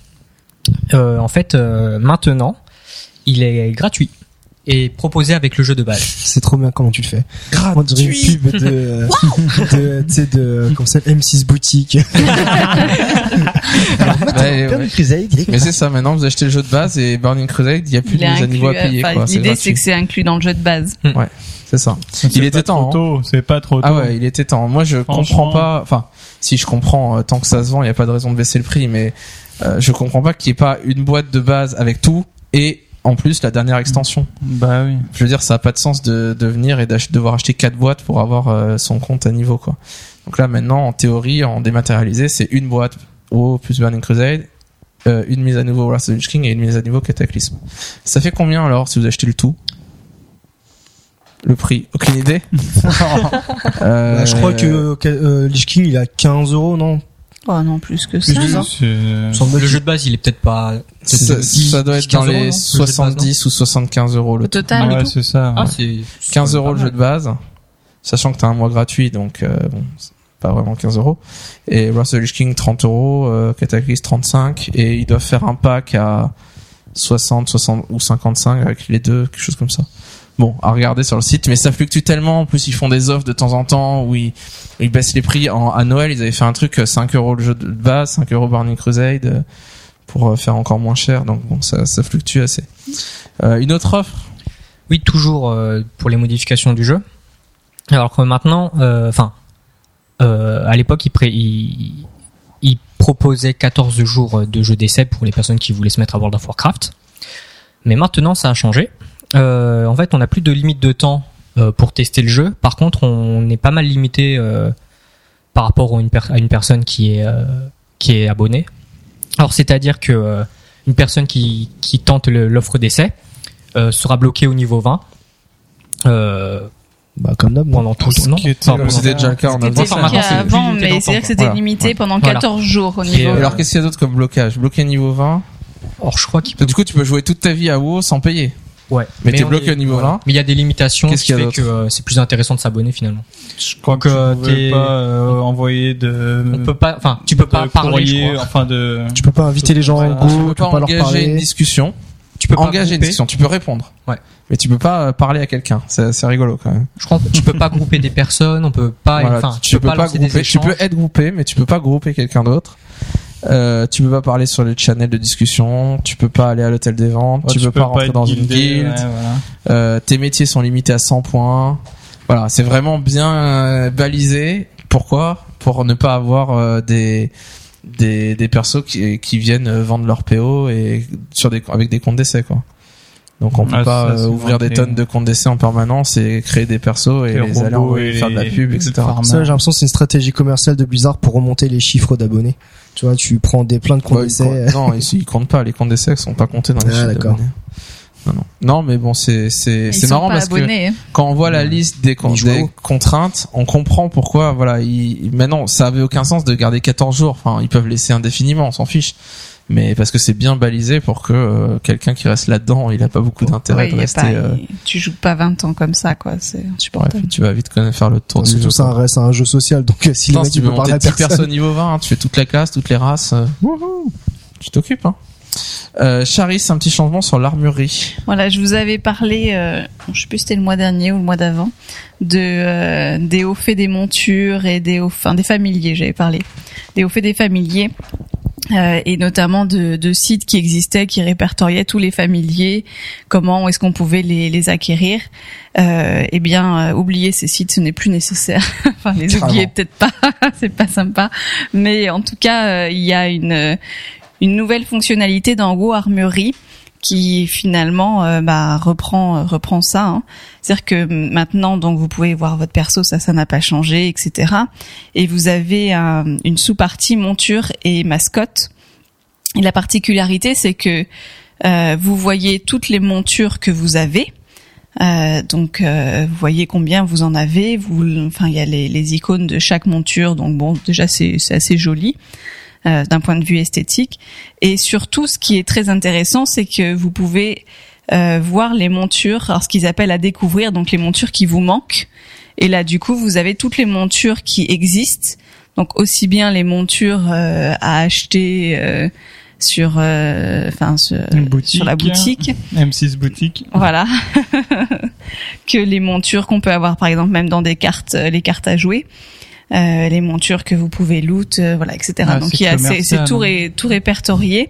Euh, en fait, euh, maintenant, il est gratuit et proposé avec le jeu de base. C'est trop bien comment tu le fais. On dirait une pub de, de, tu sais, de, comment ça s'appelle, M6 boutique. Alors, maintenant, Ouais, Burning ouais. Crusade, il est Mais c'est ça, maintenant vous achetez le jeu de base et Burning Crusade, il n'y a plus Il de mise à niveau à inclus, payer. c'est L'idée, c'est gratuit. que c'est inclus dans le jeu de base. C'est ça. C'est Il était pas temps, trop tôt, c'est pas trop tôt. Ah ouais, il était temps. Moi, je comprends pas. Enfin, si je comprends, euh, tant que ça se vend, il n'y a pas de raison de baisser le prix. Mais euh, je comprends pas qu'il n'y ait pas une boîte de base avec tout et en plus la dernière extension. Bah oui. Je veux dire, ça a pas de sens de, de venir et d'ach- devoir acheter quatre boîtes pour avoir euh, son compte à niveau, quoi. Donc là, maintenant, en théorie, en dématérialisé, c'est une boîte WoW plus Burning Crusade, euh, une mise à niveau Wrath of the Lich King et une mise à niveau Cataclysme. Ça fait combien alors si vous achetez le tout? Le prix? Aucune idée? [laughs] Euh, Bah, je crois que euh, Lich King, il a 15 euros, non? Oh non, plus que ça. Plus de non C'est- Le jeu de base, il est peut-être pas. ça, ça doit être dans 15 euros, non, les le jeu de base, non 70 ou 75 euros le Au total, Ouais, c'est ça. Ah, ouais. c'est 15 euros le jeu de base, sachant que t'as un mois gratuit, donc euh, bon, c'est pas vraiment 15 euros. Et Wrath of the Lich King 30 euros, euh, Cataclysm 35, et ils doivent faire un pack à 60, 60 ou 55 avec les deux, quelque chose comme ça. Bon, à regarder sur le site, mais ça fluctue tellement. En plus, ils font des offres de temps en temps où ils, ils baissent les prix. En, à Noël, ils avaient fait un truc euh, 5 euros le jeu de base, 5 euros Burning Crusade euh, pour euh, faire encore moins cher. Donc bon, ça, fluctue assez. Euh, une autre offre? Oui, toujours euh, pour les modifications du jeu. Alors que maintenant, euh, enfin, euh, à l'époque, il, pré- il, il proposait 14 jours de jeu d'essai pour les personnes qui voulaient se mettre à World of Warcraft. Mais maintenant, ça a changé. Euh, en fait, on n'a plus de limite de temps euh, pour tester le jeu. Par contre, on est pas mal limité euh, par rapport à une, per- à une personne qui est euh, qui est abonnée. Alors, c'est-à-dire que euh, une personne qui, qui tente l'offre d'essai euh, sera bloquée au niveau 20 euh, Bah, comme d'hab, moi. pendant tout le temps. C'était déjà le cas en c'est avant, limité mais le c'est-à-dire que c'était limité pendant Voilà. 14 jours au Et, niveau. euh, Alors qu'est-ce qu'il y a d'autre comme blocage? Bloqué niveau 20 Or, je crois qu'il peut. Du coup, tu peux jouer toute ta vie à WoW sans payer. Ouais. Mais t'es on bloqué au niveau voilà. 20. Mais il y a des limitations Qu'est-ce qui fait que euh, c'est plus intéressant de s'abonner finalement. Je crois que, que tu t'es- pas euh, envoyer de. On peut pas, enfin, tu peux pas parler, courrier, je crois. enfin de. Tu peux pas inviter les gens Ouais, en Tu peux tu peux pas pas engager une discussion. Tu peux pas Engager une discussion. Tu peux répondre. Ouais. Mais tu peux pas euh, parler à quelqu'un. C'est rigolo quand même. Je crois que tu peux pas [laughs] grouper des personnes, on peut pas, Voilà, enfin, tu peux pas lancer des grouper. Tu peux être groupé, mais tu peux pas grouper quelqu'un d'autre. Euh, tu peux pas parler sur les channels de discussion, tu peux pas aller à l'hôtel des ventes, Ouais, tu, peux pas rentrer dans une guilde, ouais, voilà. euh, tes métiers sont limités à 100 points. Voilà, c'est vraiment bien euh, balisé. Pourquoi? Pour ne pas avoir euh, des des des persos qui qui viennent euh, vendre leur PO et sur des avec des comptes d'essai quoi. Donc on peut Ah, pas ça, euh, ouvrir des tonnes de comptes d'essai en permanence et créer des persos et Les les, aller et faire de la pub etc. Ça, j'ai l'impression que c'est une stratégie commerciale de Blizzard pour remonter les chiffres d'abonnés. Tu vois, tu prends des plein de comptes Ouais, d'essai. non, ils, ils comptent pas. Les comptes d'essai sont pas comptés dans les Ah, d'accord. Non, non. Non, mais bon, c'est c'est c'est marrant parce que abonnés. hein. quand on voit la liste des, des contraintes, on comprend pourquoi. Voilà, ils, maintenant, ça avait aucun sens de garder 14 jours. Enfin, ils peuvent laisser indéfiniment, on s'en fiche. Mais parce que c'est bien balisé pour que euh, quelqu'un qui reste là-dedans, il a pas beaucoup d'intérêt Ouais, de rester. pas- euh, Tu joues pas 20 ans comme ça, quoi. C'est ouais, insupportable. puis tu vas vite connaître faire le tour du Surtout jeu. ça quoi. reste un jeu social, donc euh, si tu peut parler à 10 persos personne. niveau 20, hein, tu fais toute la classe, toutes les races. euh, wouhou, tu t'occupes. Hein. Euh, Charis, un petit changement sur l'armurerie. Voilà, je vous avais parlé, euh, je sais plus si c'était le mois dernier ou le mois d'avant, de euh, des hauts faits des montures et des hauts, enfin des familiers, j'avais parlé, des hauts faits des familiers. Euh, et notamment de, de sites qui existaient, qui répertoriaient tous les familiers, comment est-ce qu'on pouvait les, les acquérir. Euh, eh bien, euh, oubliez ces sites, ce n'est plus nécessaire. [laughs] enfin, les oublier peut-être pas, [laughs] c'est pas sympa. Mais en tout cas, euh, il y a une une nouvelle fonctionnalité dans Armurerie qui finalement euh, bah, reprend euh, reprend ça. Hein. C'est-à-dire que maintenant, donc vous pouvez voir votre perso, ça, ça n'a pas changé, etc. Et vous avez un- une sous-partie monture et mascotte. Et la particularité, c'est que euh, vous voyez toutes les montures que vous avez. Euh, donc, euh, vous voyez combien vous en avez. Vous, enfin, il y a les, les icônes de chaque monture. Donc, bon, déjà, c'est c'est assez joli euh, d'un point de vue esthétique. Et surtout, ce qui est très intéressant, c'est que vous pouvez euh, voir les montures, alors ce qu'ils appellent à découvrir, donc les montures qui vous manquent. Et là, du coup, vous avez toutes les montures qui existent. Donc aussi bien les montures euh, à acheter euh, sur, euh, enfin, sur, la boutique, M6 boutique. voilà, [laughs] que les montures qu'on peut avoir, par exemple, même dans des cartes, les cartes à jouer. Euh, les montures que vous pouvez loot, euh, voilà, etc. Ah, Donc c'est il y a, c'est, tout, hein. ré- tout répertorié,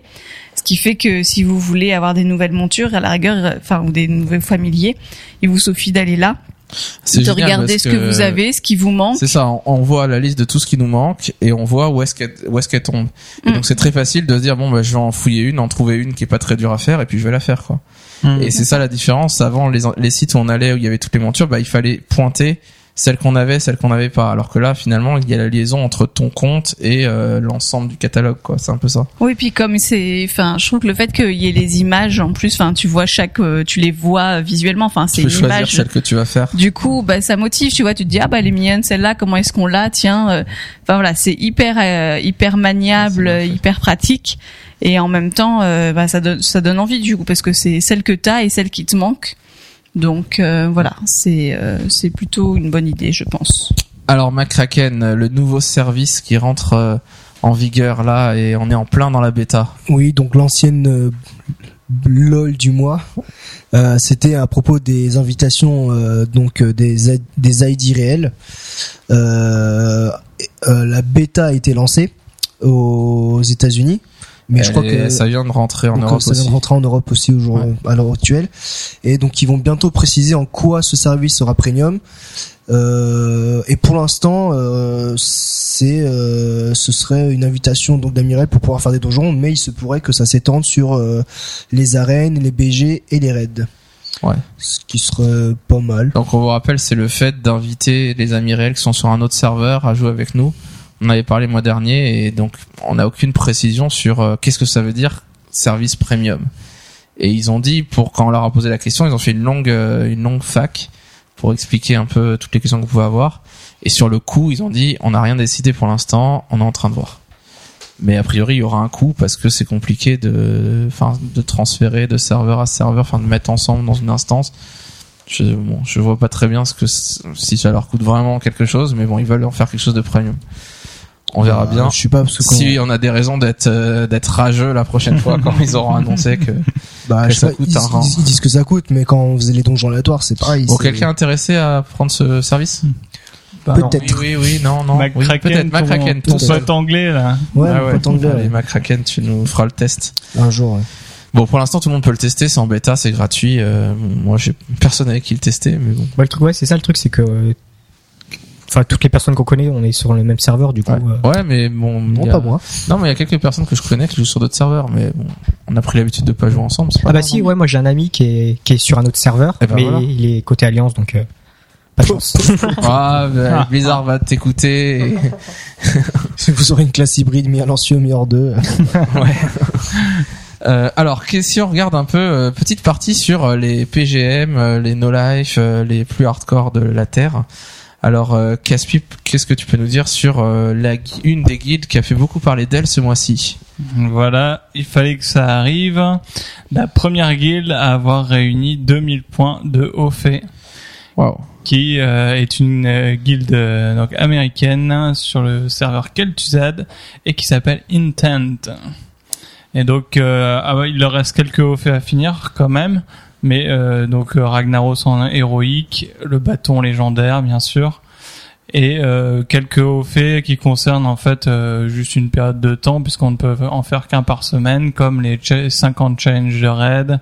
ce qui fait que si vous voulez avoir des nouvelles montures, à la rigueur, euh, enfin ou des nouveaux familiers, il vous suffit d'aller là, C'est de génial regarder ce que vous avez, ce qui vous manque. C'est ça, on, on voit la liste de tout ce qui nous manque et on voit où est-ce qu'elle où est-ce qu'elle tombe. Et Mm. donc c'est très facile de se dire bon bah je vais en fouiller une, en trouver une qui est pas très dure à faire et puis je vais la faire quoi. Hmm. Et c'est ça la différence. Avant les les sites où on allait où il y avait toutes les montures, bah il fallait pointer celles qu'on avait, celles qu'on n'avait pas. Alors que là finalement il y a la liaison entre ton compte et euh, l'ensemble du catalogue quoi. C'est un peu ça. Oui, puis comme c'est, enfin, je trouve que le fait qu'il y ait les images en plus, enfin, tu vois chaque, euh, tu les vois visuellement, enfin, c'est Tu peux une choisir image. celle que tu vas faire. Du coup, bah, ça motive, tu vois, tu te dis ah bah elle est mignonne celle-là, comment est-ce qu'on l'a, tiens. euh, Enfin voilà, c'est hyper euh, hyper maniable, fait. hyper pratique, et en même temps, euh, bah, ça donne ça donne envie du coup parce que c'est celle que t'as et celle qui te manque. Donc euh, voilà, c'est euh, c'est plutôt une bonne idée, je pense. Alors McCracken, le nouveau service qui rentre euh, en vigueur là et on est en plein dans la bêta. Oui, donc l'ancienne euh, LOL du mois, euh, c'était à propos des invitations, euh, donc euh, des des ID réels. Euh, euh, la bêta a été lancée aux États-Unis, mais je crois que ça vient de rentrer en donc, Europe ça vient aussi. de rentrer en Europe aussi au jour, Ouais. à l'heure actuelle. Et donc ils vont bientôt préciser en quoi ce service sera premium. Euh, et pour l'instant, euh, c'est, euh, ce serait une invitation donc d'Amiral pour pouvoir faire des donjons, mais il se pourrait que ça s'étende sur euh, les arènes, les BG et les raids. Ouais. Ce qui serait pas mal. Donc on vous rappelle, c'est le fait d'inviter les amis réels qui sont sur un autre serveur à jouer avec nous. On avait parlé le mois dernier et donc on n'a aucune précision sur euh, qu'est-ce que ça veut dire service premium. Et ils ont dit pour quand on leur a posé la question, ils ont fait une longue euh, une longue fac pour expliquer un peu toutes les questions que vous pouvez avoir. Et sur le coût, ils ont dit on n'a rien décidé pour l'instant, on est en train de voir. Mais a priori, il y aura un coût parce que c'est compliqué de, enfin, de transférer de serveur à serveur, enfin, de mettre ensemble dans une instance. Je, bon, je vois pas très bien ce que si ça leur coûte vraiment quelque chose, mais bon, ils veulent en faire quelque chose de premium. On verra Euh, bien. Je suis pas parce que Si on a des raisons d'être euh, d'être rageux la prochaine fois [laughs] quand ils auront annoncé que bah, que je sais ça pas, coûte ils, un rein. ils- disent que ça coûte, mais quand on faisait les donjons aléatoires, c'est pareil. bon quelqu'un intéressé à prendre ce service Bah, Peut-être. Oui, oui, oui, non, non. Oui, peut-être McCracken. ton, pote anglais là. Ouais, Ah ouais. pote anglais, Allez, ouais. McCracken, tu nous feras le test. un jour. ouais. Bon, pour l'instant, tout le monde peut le tester, c'est en bêta, c'est gratuit. Euh, moi, j'ai personne avec qui le tester, mais bon. Bah, le truc, ouais, c'est ça le truc, c'est que, euh, enfin, toutes les personnes qu'on connaît, on est sur le même serveur, du coup. Ouais, euh, Ouais, mais bon. Non, a- pas moi. Non, mais il y a quelques personnes que je connais qui jouent sur d'autres serveurs, mais bon, on a pris l'habitude de pas jouer ensemble. pas Ah bah si, ouais, moi j'ai un ami qui est qui est sur un autre serveur, Eh ben mais voilà. il est côté Alliance, donc euh, pas de [laughs] chance. Ah, bah, [laughs] Blizzard va t'écouter. [laughs] et- Vous aurez une classe hybride mi à l'ancien, mi hors deux. Euh, alors, si on regarde un peu, euh, petite partie sur euh, les PGM, euh, les No Life, euh, les plus hardcore de la Terre. Alors, euh, Caspi, qu'est-ce que tu peux nous dire sur euh, la, une des guildes qui a fait beaucoup parler d'elle ce mois-ci? Voilà, il fallait que ça arrive. La première guilde à avoir réuni 2000 points de haut fait, Waouh. qui euh, est une euh, guilde euh, donc américaine sur le serveur Kel'Thuzad et qui s'appelle Intent. Et donc, euh, ah ouais, il leur reste quelques hauts faits à finir quand même. Mais euh, donc euh, Ragnaros en héroïque, le bâton légendaire bien sûr, et euh, quelques hauts faits qui concernent en fait euh, juste une période de temps puisqu'on ne peut en faire qu'un par semaine, comme les cha- 50 challenges de raid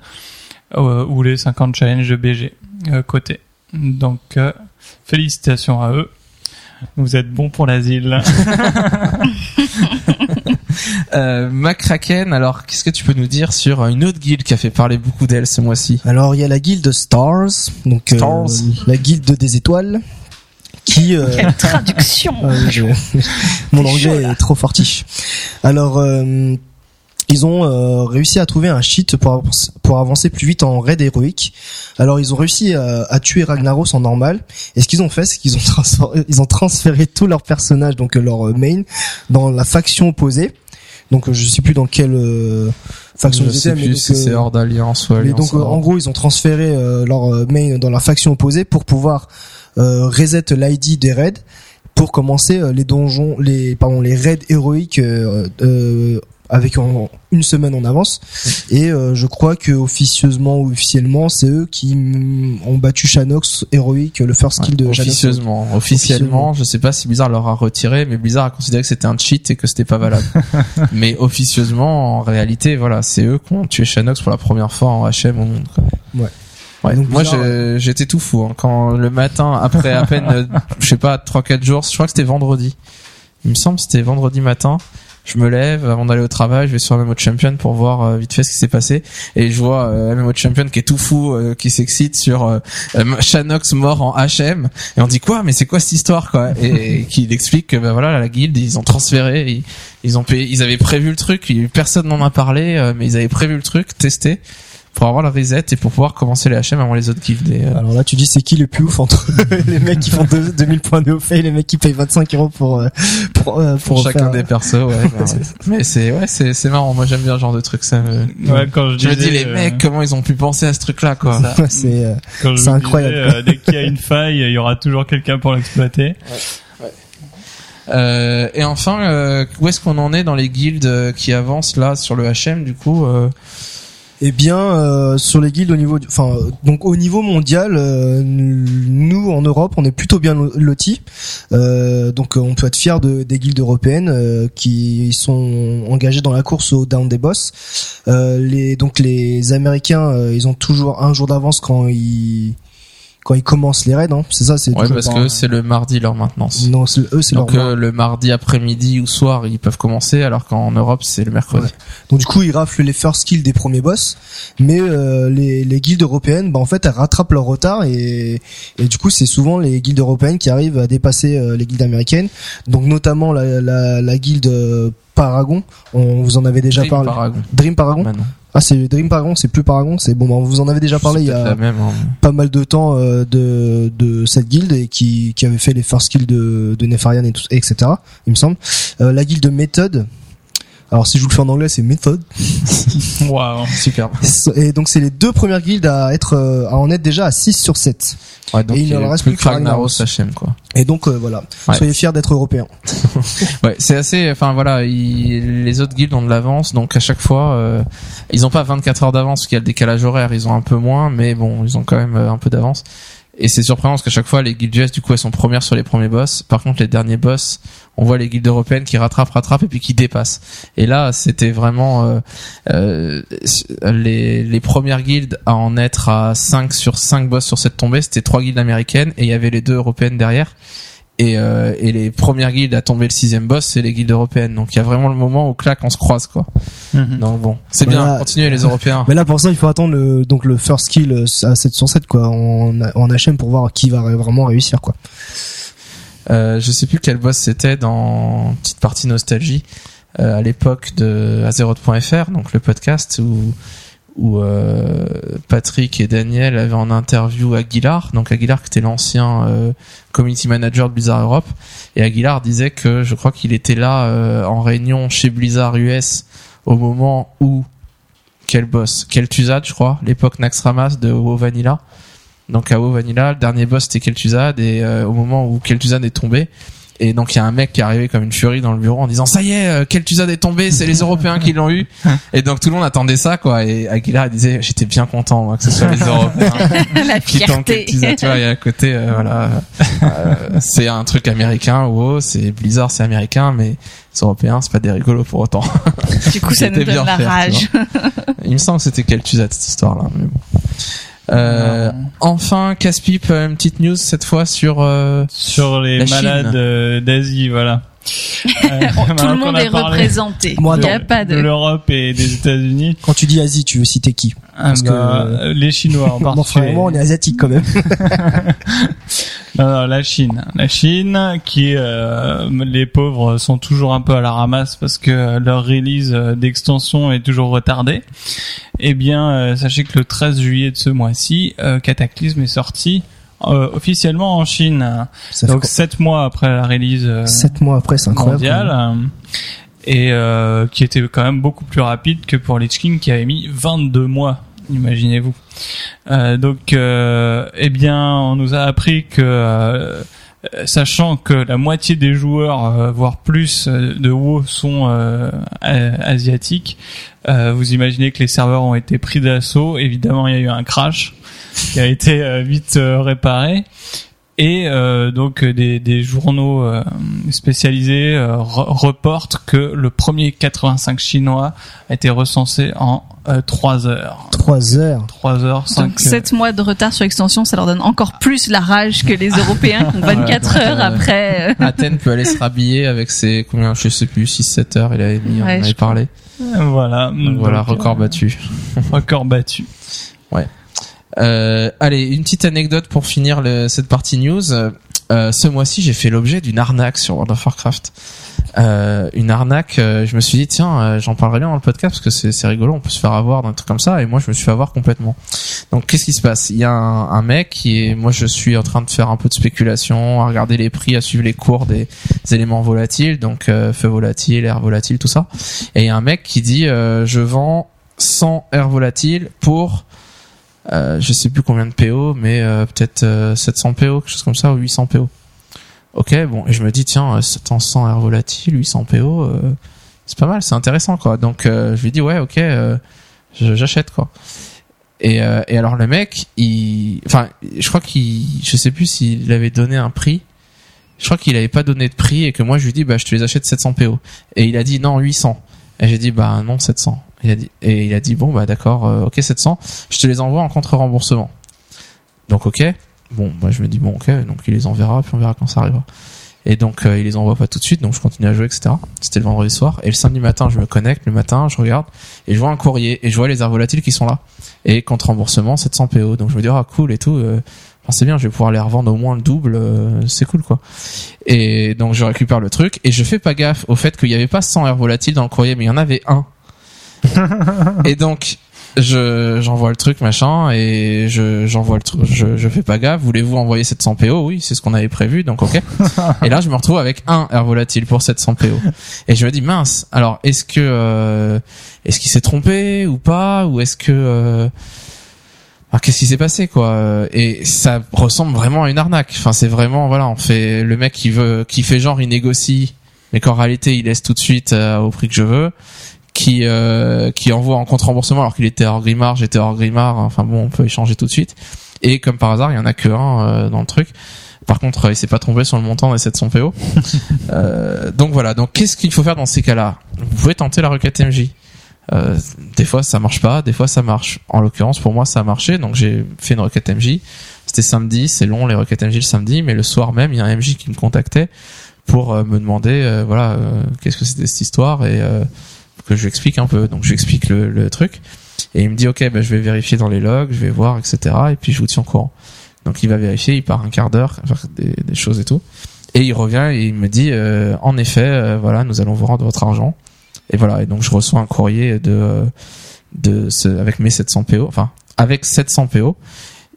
euh, ou les 50 challenges de BG euh, côté. Donc euh, félicitations à eux. Vous êtes bons pour l'asile. [laughs] [laughs] Euh, McCracken, alors qu'est-ce que tu peux nous dire sur une autre guilde qui a fait parler beaucoup d'elle ce mois-ci? Alors il y a la guilde Stars, donc euh, Stars. la guilde des étoiles, qui euh, Quelle traduction [laughs] ah je- [laughs] mon anglais est trop fortiche. Alors euh, ils ont euh, réussi à trouver un cheat pour avancer, pour avancer plus vite en raid héroïque. Alors ils ont réussi à, à tuer Ragnaros en normal. Et ce qu'ils ont fait, c'est qu'ils ont [laughs] transféré, ils ont transféré tous leurs personnages, donc euh, leur euh, main, dans la faction opposée. Donc euh, je sais plus dans quelle euh, faction ils étaient, mais plus si c'est euh, hors d'alliance ou mais alliance. donc euh, en gros ils ont transféré euh, leur main dans la faction opposée pour pouvoir euh, reset l'ID des raids pour commencer les donjons, les pardon les raids héroïques euh, euh, avec en- une semaine en avance. Et euh, je crois que officieusement ou officiellement c'est eux qui ont battu Shanox héroïque le first kill de Shanox. officieusement, officiellement, je sais pas si Blizzard leur a retiré, mais Blizzard a considéré que c'était un cheat et que c'était pas valable. [laughs] mais officieusement, en réalité, voilà, c'est eux qui ont tué Shanox pour la première fois en HM au monde. Quoi. Ouais. Ouais, Donc, moi je- j'étais tout fou hein, quand le matin après à peine euh, [laughs] je sais pas 3 4 jours, je crois que c'était vendredi. Il me semble que c'était vendredi matin. Je me lève avant d'aller au travail, je vais sur MMO Champion pour voir euh, vite fait ce qui s'est passé. Et je vois euh, MMO Champion qui est tout fou euh, qui s'excite sur Shanox mort en HM et on dit quoi? Mais c'est quoi cette histoire quoi? Et, [laughs] qu'il explique que bah voilà la guilde ils ont transféré ils, ils ont payé, ils avaient prévu le truc personne n'en a parlé mais ils avaient prévu le truc testé pour avoir le reset et pour pouvoir commencer les HM avant les autres guildes et, euh, Alors là, tu dis c'est qui le plus ouf entre [laughs] [laughs] les mecs qui font deux- 2000 points de haut fait et les mecs qui payent 25 euros pour euh, pour, euh, pour, pour chacun faire- des persos ouais, [laughs] ouais. mais c'est ouais c'est c'est marrant moi j'aime bien ce genre de truc ça me... Ouais, quand je, je me dis les euh, mecs comment ils ont pu penser à ce truc là quoi ça. Ouais, c'est euh, incroyable, disais, euh, dès qu'il y a une faille, il y aura toujours quelqu'un pour l'exploiter. Euh, et enfin, euh, où est-ce qu'on en est dans les guildes euh, qui avancent là sur le HM du coup euh, Eh bien, euh, sur les guildes au niveau, enfin, donc au niveau mondial, euh, nous en Europe, on est plutôt bien lo- lotis. Euh, donc, euh, on peut être fier de, des guildes européennes euh, qui sont engagées dans la course au down des boss. Euh, les, donc, les Américains, ils ont toujours un jour d'avance quand ils quand ils commencent les raids. Hein. C'est ça, c'est Ouais, parce par- que c'est le mardi leur maintenance. non, eux, c'est leur Donc euh, le mardi après-midi ou soir, ils peuvent commencer, alors qu'en Europe, c'est le mercredi. Ouais. Donc du coup, ils raflent les first kills des premiers boss, mais euh, les, les guildes européennes, bah en fait, elles rattrapent leur retard et, et du coup, c'est souvent les guildes européennes qui arrivent à dépasser euh, les guildes américaines. Donc notamment la, la, la guilde euh, Paragon, on vous en avait déjà Dream parlé. Paragon. Dream Paragon. Bah Ah, c'est Dream Paragon, c'est plus Paragon, c'est bon. bah, on vous en avait déjà parlé il y a même. hein. pas mal de temps euh, de de cette guilde et qui qui avait fait les first kills de de Nefarian et tout, etc. Il me semble. Euh, la guilde Method. Alors si je vous le fais en anglais, c'est Method. [laughs] Waouh. Super. Et donc c'est les deux premières guildes à être euh, à en être déjà à 6 sur 7. Ouais, donc Et il ne reste plus que Ragnaros. HM quoi. Et donc euh, voilà, Ouais. soyez fiers d'être européens. [laughs] Ouais, c'est assez. Enfin voilà, ils- les autres guildes ont de l'avance, donc à chaque fois, euh, ils ont pas 24 heures d'avance, parce qu'il y a le décalage horaire, ils ont un peu moins, mais bon, ils ont quand même euh, un peu d'avance. Et c'est surprenant parce qu'à chaque fois, les guildes du coup, elles sont premières sur les premiers boss. Par contre, les derniers boss, on voit les guildes européennes qui rattrapent, rattrapent et puis qui dépassent. Et là, c'était vraiment euh, euh, les, les premières guildes à en être à 5 sur 5 boss sur cette tombée. C'était trois guildes américaines et il y avait les deux européennes derrière. Et, euh, et les premières guildes à tomber le sixième boss, c'est les guildes européennes. Donc il y a vraiment le moment où clac, on se croise quoi. Mhm. Donc bon, c'est bien. Continuez les Européens. [laughs] Mais là, pour ça, il faut attendre le, donc le first kill euh, à 7 sur 7, quoi, en, en HM pour voir qui va vraiment réussir, quoi. Euh, je sais plus quel boss c'était dans petite partie nostalgie euh, à l'époque de Azeroth.fr, donc le podcast où où euh, Patrick et Daniel avaient en interview Aguilar, donc Aguilar qui était l'ancien euh, community manager de Blizzard Europe, et Aguilar disait que je crois qu'il était là euh, en réunion chez Blizzard US au moment où quel boss, Kel'Thuzad je crois, l'époque Naxxramas de WoW Vanilla. Donc à WoW Vanilla, le dernier boss c'était Kel'Thuzad et euh, au moment où Kel'Thuzad est tombé, et donc il y a un mec qui est arrivé comme une furie dans le bureau en disant ça y est, euh, Kel'Thuzad est tombé, c'est les Européens qui l'ont eu. [laughs] Et donc tout le monde attendait ça quoi. Et Aguilar il disait j'étais bien content moi, que ce soit les [laughs] Européens La qui tombent fierté. Kel'Thuzad. Tu vois, et à côté euh, voilà, euh, c'est un truc américain. WoW c'est Blizzard c'est américain, mais les Européens c'est pas des rigolos pour autant. Du coup, ça nous donne la rage. Il me semble que c'était Kel'Thuzad cette histoire là. Mais bon. Euh, enfin, Caspipe, euh, une petite news cette fois sur euh, Sur les La malades euh, d'Asie, voilà. [laughs] Euh, Tout le monde est représenté. Bon, Il n'y a pas de de. l'Europe et des États-Unis. Quand tu dis Asie, tu veux citer qui? Parce que- bah, euh, les Chinois en [laughs] particulier. on est asiatique quand même. [laughs] Non, non, la Chine. La Chine, qui euh, les pauvres sont toujours un peu à la ramasse parce que leur release euh, d'extension est toujours retardée. Eh bien, euh, sachez que le 13 juillet de ce mois-ci, euh, Cataclysme est sorti euh, officiellement en Chine. Ça Donc sept mois après la release euh, 7 mois après, c'est incroyable. mondiale. Et euh, qui était quand même beaucoup plus rapide que pour Lich King qui avait mis 22 mois, imaginez-vous. Euh, donc, euh, eh bien, on nous a appris que, euh, sachant que la moitié des joueurs, euh, voire plus, de WoW sont euh, asiatiques, euh, vous imaginez que les serveurs ont été pris d'assaut. Évidemment, il y a eu un crash qui a été vite réparé. Et euh, donc euh, des, des journaux euh, spécialisés euh, re- reportent que le premier 85 chinois a été recensé en euh, 3 heures. 3 heures. 3 heures, 5 Donc 7 mois de retard sur l'extension, ça leur donne encore plus la rage que les Européens qui ont 24 Ouais, heures euh, après. euh, [laughs] Athènes peut aller se rhabiller avec ses combien je sais plus 6 7 heures il avait mis on en Ouais, avait je parlé Voilà. donc voilà record euh, battu Record battu. Euh, allez une petite anecdote pour finir le- cette partie news. Euh, ce mois-ci j'ai fait l'objet d'une arnaque sur World of Warcraft. Euh, une arnaque euh, je me suis dit tiens euh, j'en parlerai bien dans le podcast parce que c'est rigolo on peut se faire avoir d'un truc comme ça et moi je me suis fait avoir complètement. Donc qu'est-ce qui se passe? Il y a un, un mec qui est moi je suis en train de faire un peu de spéculation à regarder les prix à suivre les cours des, éléments volatiles donc euh, feu volatile air volatile tout ça. Et il y a un mec qui dit je vends 100 air volatiles pour euh, je sais plus combien de PO mais euh, peut-être euh, 700 PO quelque chose comme ça ou 800 PO ok bon et je me dis tiens euh, 700 air volatiles 800 PO euh, c'est pas mal c'est intéressant quoi. Donc euh, je lui dis ouais ok euh, j'achète quoi. Et, euh, et alors le mec il enfin je crois qu'il je sais plus s'il avait donné un prix. Je crois qu'il avait pas donné de prix et que moi je lui dis bah je te les achète 700 PO et il a dit non 800 et j'ai dit bah non 700 et il a dit bon bah d'accord euh, ok 700 je te les envoie en contre remboursement donc ok. Bon moi je me dis bon ok donc il les enverra puis on verra quand ça arrivera. Et donc euh, il les envoie pas tout de suite donc je continue à jouer etc c'était le vendredi soir. Et le samedi matin je me connecte le matin je regarde et je vois un courrier et je vois les airs volatiles qui sont là. Et contre remboursement 700 PO donc je me dis ah cool et tout euh, c'est bien je vais pouvoir les revendre au moins le double euh, c'est cool quoi. Et donc je récupère le truc et je fais pas gaffe au fait qu'il y avait pas 100 airs volatiles dans le courrier mais il y en avait un [laughs] et donc je j'envoie le truc machin et je j'envoie le truc je je fais pas gaffe. Voulez-vous envoyer 700 PO oui c'est ce qu'on avait prévu donc ok. [laughs] Et là je me retrouve avec un air volatile pour 700 PO et je me dis mince alors est-ce que euh, est-ce qu'il s'est trompé ou pas? Ou est-ce que euh, alors, qu'est-ce qui s'est passé quoi? Et ça ressemble vraiment à une arnaque. Enfin c'est vraiment voilà on fait le mec qui veut qui fait genre il négocie mais qu'en réalité il laisse tout de suite euh, au prix que je veux qui euh, qui envoie en contre remboursement alors qu'il était hors Grimard j'étais hors Grimard enfin bon on peut échanger tout de suite Et comme par hasard, il y en a que un euh, dans le truc. Par contre, il s'est pas trompé sur le montant des 700 PO. [laughs] Euh, donc voilà. Donc qu'est-ce qu'il faut faire dans ces cas-là? Vous pouvez tenter la requête MJ. Euh, des fois ça marche pas, des fois ça marche. En l'occurrence, pour moi, ça a marché, donc j'ai fait une requête MJ. C'était samedi, c'est long les requêtes MJ le samedi, mais le soir même, il y a un MJ qui me contactait pour euh, me demander, euh, voilà, euh, qu'est-ce que c'était cette histoire et euh, que je lui explique un peu. Donc je lui explique le, le truc et il me dit, ok, ben je vais vérifier dans les logs, je vais voir, etc. Et puis je vous tiens au courant. Donc il va vérifier, il part un quart d'heure, faire des, des choses et tout. Et il revient et il me dit, euh, en effet, euh, voilà, nous allons vous rendre votre argent. Et voilà, et donc je reçois un courrier de de ce, avec mes 700 PO, enfin avec 700 PO.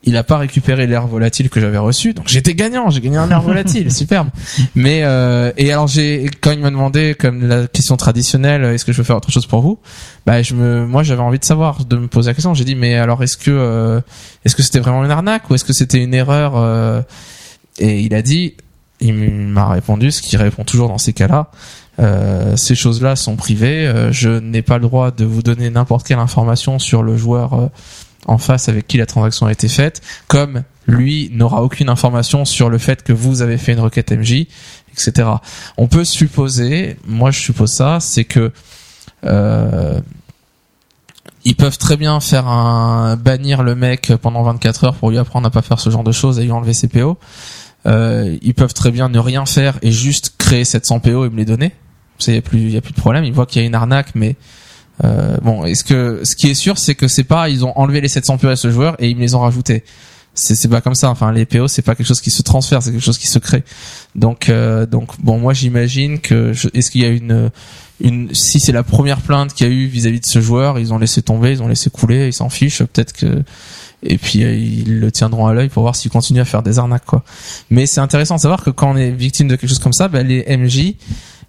Il a pas récupéré l'air volatile que j'avais reçu, donc j'étais gagnant, j'ai gagné un air volatile, [laughs] superbe. Mais euh, et alors j'ai quand il m'a demandé comme la question traditionnelle, est-ce que je peux faire autre chose pour vous? Bah je me, moi j'avais envie de savoir, de me poser la question. J'ai dit mais alors est-ce que euh, est-ce que c'était vraiment une arnaque ou est-ce que c'était une erreur euh? Et il a dit, il m'a répondu ce qu'il répond toujours dans ces cas-là. Euh, ces choses-là sont privées. euh, je n'ai pas le droit de vous donner n'importe quelle information sur le joueur euh, en face avec qui la transaction a été faite, comme lui n'aura aucune information sur le fait que vous avez fait une requête MJ, etc. On peut supposer, moi je suppose ça, c'est que euh, ils peuvent très bien faire un bannir le mec pendant 24 heures pour lui apprendre à pas faire ce genre de choses et lui enlever ses PO. Euh, ils peuvent très bien ne rien faire et juste créer 700 PO et me les donner. Il y a plus, il y a plus de problème. Ils voient qu'il y a une arnaque, mais euh, bon, est-ce que ce qui est sûr, c'est que c'est pas ils ont enlevé les 700 PO à ce joueur et ils me les ont rajoutés. C'est c'est pas comme ça. Enfin, les PO, c'est pas quelque chose qui se transfère, c'est quelque chose qui se crée. Donc euh, donc bon, moi j'imagine que est-ce qu'il y a une une si c'est la première plainte qu'il y a eu vis-à-vis de ce joueur, ils ont laissé tomber, ils ont laissé couler, ils s'en fichent. Peut-être que et puis euh, ils le tiendront à l'œil pour voir s'il continue à faire des arnaques quoi. Mais c'est intéressant de savoir que quand on est victime de quelque chose comme ça, bah, les MJ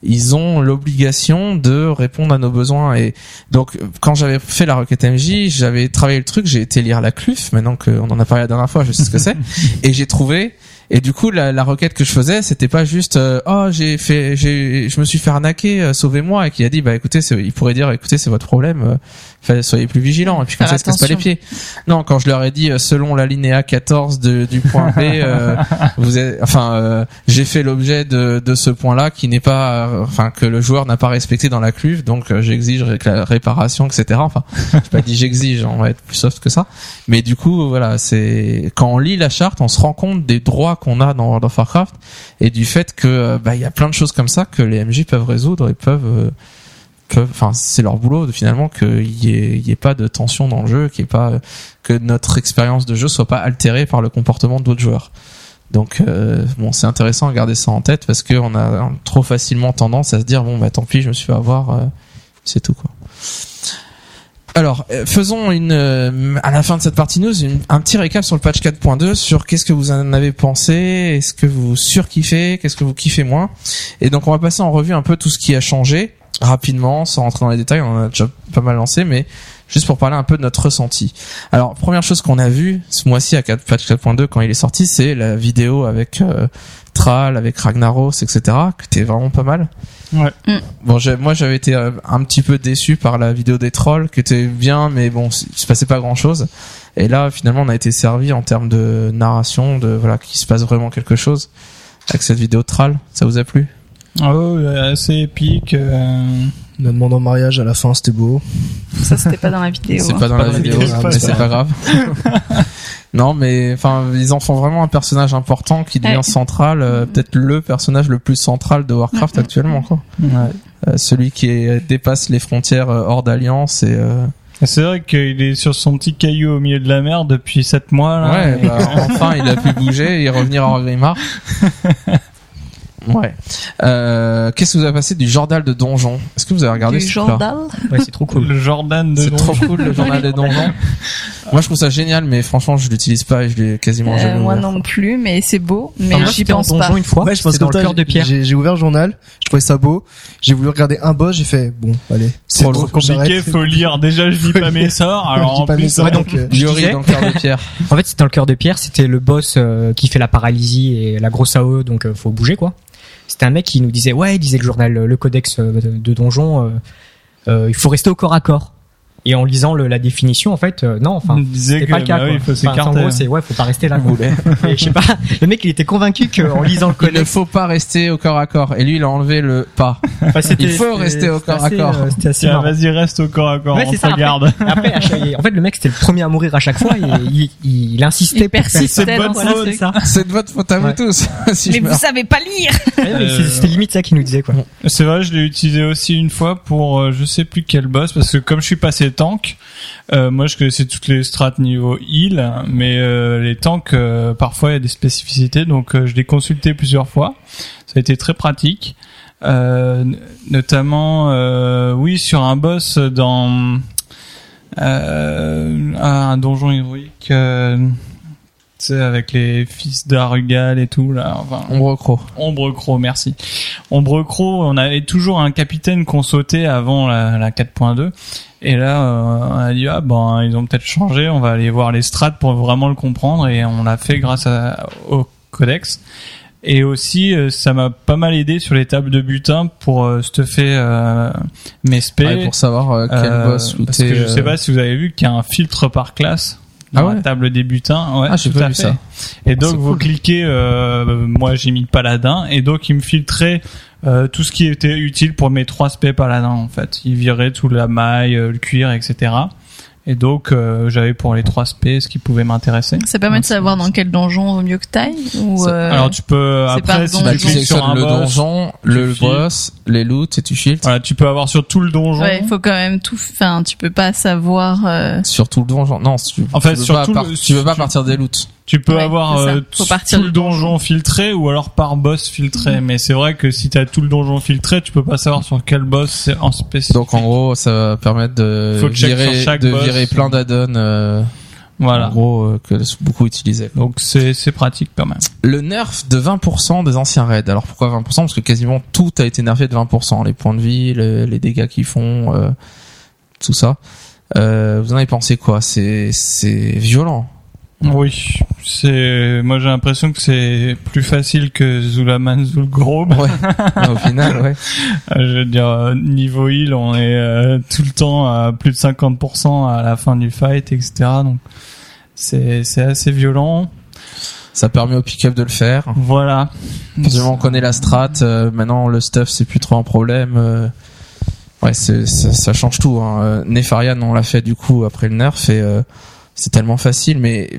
ils ont l'obligation de répondre à nos besoins. Et donc quand j'avais fait la requête MJ, j'avais travaillé le truc, j'ai été lire la CLUF, maintenant qu'on en a parlé la dernière fois, je sais ce que c'est, [laughs] et j'ai trouvé et du coup la, la requête que je faisais, c'était pas juste euh, oh j'ai fait j'ai je me suis fait arnaquer, euh, sauvez-moi et qui a dit bah écoutez c'est- il pourrait dire écoutez c'est votre problème, euh, soyez plus vigilants et puis comme ça se casse pas les pieds. Non quand je leur ai dit euh, selon la linéa 14 de, du point B, euh, [laughs] vous êtes enfin euh, j'ai fait l'objet de, de ce point-là qui n'est pas euh, enfin que le joueur n'a pas respecté dans la cuve donc euh, j'exige la réparation etc. Enfin j'ai pas dit j'exige on va être plus soft que ça mais du coup voilà c'est quand on lit la charte on se rend compte des droits qu'on a dans World of Warcraft et du fait que bah il y a plein de choses comme ça que les MJ peuvent résoudre et peuvent euh, peuvent enfin c'est leur boulot de, finalement qu'il y ait, y ait pas de tension dans le jeu qu'il pas que notre expérience de jeu soit pas altérée par le comportement d'autres joueurs. Donc euh, bon c'est intéressant à garder ça en tête parce que on a trop facilement tendance à se dire bon bah tant pis je me suis fait avoir euh, c'est tout quoi. Alors, euh, faisons une euh, à la fin de cette partie news un petit récap sur le patch 4.2 sur qu'est-ce que vous en avez pensé, est-ce que vous surkiffez, qu'est-ce que vous kiffez moins. Et donc on va passer en revue un peu tout ce qui a changé rapidement, sans rentrer dans les détails, on en a déjà pas mal lancé, mais juste pour parler un peu de notre ressenti. Alors première chose qu'on a vu ce mois-ci à 4, patch 4.2 quand il est sorti, c'est la vidéo avec euh, Thrall, avec Ragnaros, etc. qui était vraiment pas mal. Ouais. Mm. Bon, j'ai- moi j'avais été euh, un petit peu déçu par la vidéo des trolls, qui était bien, mais bon, il se passait pas grand chose. Et là, finalement, on a été servi en termes de narration, de voilà, qu'il se passe vraiment quelque chose avec cette vidéo de Thrall. Ça vous a plu? Oh, assez épique. euh, La demande en mariage à la fin, c'était beau. Ça, c'était pas dans la vidéo. C'est hein. pas dans pas la dans vidéo, vidéo, mais c'est pas grave. non, mais enfin, ils en font vraiment un personnage important qui devient Ouais. central, euh, peut-être le personnage le plus central de Warcraft actuellement, quoi. ouais. Euh, celui qui est- dépasse les frontières euh, hors d'alliance et euh, C'est vrai qu'il est sur son petit caillou au milieu de la mer depuis 7 mois. Là, Ouais, et- bah, enfin, il a pu bouger et revenir en Grimard. [laughs] Ouais. Euh, Qu'est-ce que vous avez passé du journal de donjon? Est-ce que vous avez regardé Du Jordal. Ouais, c'est trop cool. Le Jordan de C'est Don- trop cool le journal des donjons. [laughs] Moi, je trouve ça génial, mais franchement, je l'utilise pas et je l'ai quasiment Euh, jamais moi ouvert. non plus, mais c'est beau, mais Enfin, moi, j'y en pense donjon pas. une fois. Ouais, je pense dans le cœur de pierre. J'ai j'ai ouvert le journal, je trouvais ça beau. J'ai voulu regarder un boss, j'ai fait bon, allez. C'est Trop trop compliqué, faut [laughs] lire. Déjà, je lis pas mes sorts. Alors en pas mes plus, sorts, ouais, donc, euh, dans le cœur de pierre. En fait, c'était dans le cœur de pierre. C'était le boss euh, qui fait la paralysie et la grosse AO, donc euh, faut bouger quoi. C'était un mec qui nous disait ouais, il disait le journal, le codex euh, de donjon, euh, euh, il faut rester au corps à corps. Et en lisant le, la définition, en fait, euh, non, enfin, c'est pas le cas. bah oui, quoi. il faut Enfin, en gros, c'est ouais, faut pas rester là. [laughs] Et je sais pas, le mec, il était convaincu qu'en lisant le Il ne faut pas rester au corps à corps. Et lui, il a enlevé le pas. enfin, il faut rester au corps à corps. euh, C'était assez vas-y, reste au corps à corps, Ouais, on ça, après. regarde. Après, en fait, le mec, c'était le premier à mourir à chaque fois et il, il, il insistait Il persistait Voilà, c'est truc. ça. C'est de votre faute à vous Ouais. tous. [laughs] si Mais vous meurs. savez pas lire Euh, C'était limite ça qu'il nous disait, quoi. C'est vrai, je l'ai utilisé aussi une fois pour je sais plus quel boss parce que comme je suis passé tank, euh, moi je connaissais toutes les strats niveau heal, mais euh, les tanks euh, parfois il y a des spécificités donc je l'ai consulté plusieurs fois. Ça a été très pratique, notamment oui sur un boss dans un donjon héroïque. Avec les fils d'Arugal et tout là enfin Ombre Croc. Ombre Croc, merci. Ombre Croc, on avait toujours un capitaine qu'on sautait avant la, la 4.2. Et là, euh, on a dit, ah ben, ils ont peut-être changé, on va aller voir les strats pour vraiment le comprendre. Et on l'a fait grâce à, au codex. Et aussi, euh, ça m'a pas mal aidé sur les tables de butin pour euh, stuffer euh, mes spés. Ouais, pour savoir euh, quel boss parce que je sais pas si vous avez vu qu'il y a un filtre par classe dans Ah ouais la table des butins. Ouais, Ah, j'ai tout pas à vu fait. ça. Et donc vous cool. cliquez, euh, moi j'ai mis paladin, et donc il me filtrait euh, tout ce qui était utile pour mes trois spé paladins en fait. Il virait tout la maille, euh, le cuir, etc. Et donc euh, j'avais pour les trois spé ce qui pouvait m'intéresser. Ça permet de savoir dans quel donjon vaut mieux que t'ailles ou euh, Alors tu peux après si Bah, tu cliques sur sélectionnes un le boss, donjon, le boss, les loots et tu filtres. voilà, tu peux avoir sur tout le donjon. Ouais, il faut quand même tout. Enfin, tu peux pas savoir. euh, Sur tout le donjon. Non, tu, En fait, tu veux sur pas tout par- le- tu veux pas partir des loots. Tu peux Ouais, avoir euh, tout partir le donjon filtré ou alors par boss filtré. Mais c'est vrai que si t'as tout le donjon filtré, tu peux pas savoir sur quel boss c'est en spécifique. Donc en gros, ça va permettre de Faut virer, de boss. virer plein d'add-ons. euh, voilà. En gros, euh, que beaucoup utilisaient. Donc c'est c'est pratique quand même. Le nerf de 20% des anciens raids. Alors pourquoi 20% Parce que quasiment tout a été nerfé de 20%. Les points de vie, le- les dégâts qu'ils font, euh, tout ça. Euh, vous en avez pensé quoi? C'est c'est violent. Oui, c'est moi j'ai l'impression que c'est plus facile que Zulaman Zulgrob. Ouais. [laughs] Au final, ouais. Euh, Je veux dire euh, niveau heal, on est euh, tout le temps à plus de 50% à la fin du fight, etc. Donc c'est c'est assez violent. Ça permet au pick-up de le faire. Voilà. Forcément, on connaît la strat. euh, maintenant, le stuff, c'est plus trop un problème. euh, ouais, c'est, ça, ça change tout. Hein. Euh, Nefarian, on l'a fait du coup après le nerf et euh, c'est tellement facile. Mais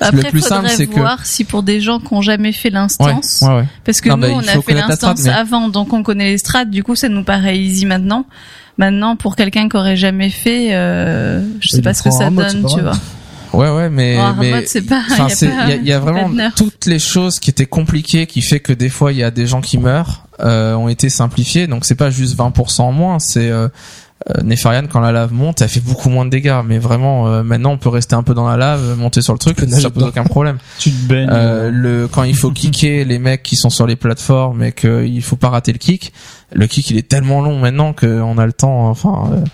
Après, le plus simple, c'est que voir si pour des gens qui ont jamais fait l'instance, ouais, ouais. parce que Non, nous bah, on a fait l'instance mais- avant, donc on connaît les strats. Du coup, ça nous paraît easy maintenant. Maintenant, pour quelqu'un qui aurait jamais fait, euh, je sais pas ce que ça mode, donne, tu vois. Ouais, ouais, mais, En hard mais mode, c'est pas. Enfin, il y y a vraiment toutes les choses qui étaient compliquées, qui fait que des fois il y a des gens qui meurent, euh, ont été simplifiées. Donc c'est pas juste 20% en moins, c'est euh, Nefarian quand la lave monte, elle fait beaucoup moins de dégâts. Mais vraiment, euh, maintenant on peut rester un peu dans la lave, monter sur le truc, ça pose aucun problème. [laughs] Tu te baignes. Euh, le quand il faut kicker les mecs qui sont sur les plateformes et qu'il faut pas rater le kick, le kick il est tellement long maintenant qu'on a le temps. Enfin, euh,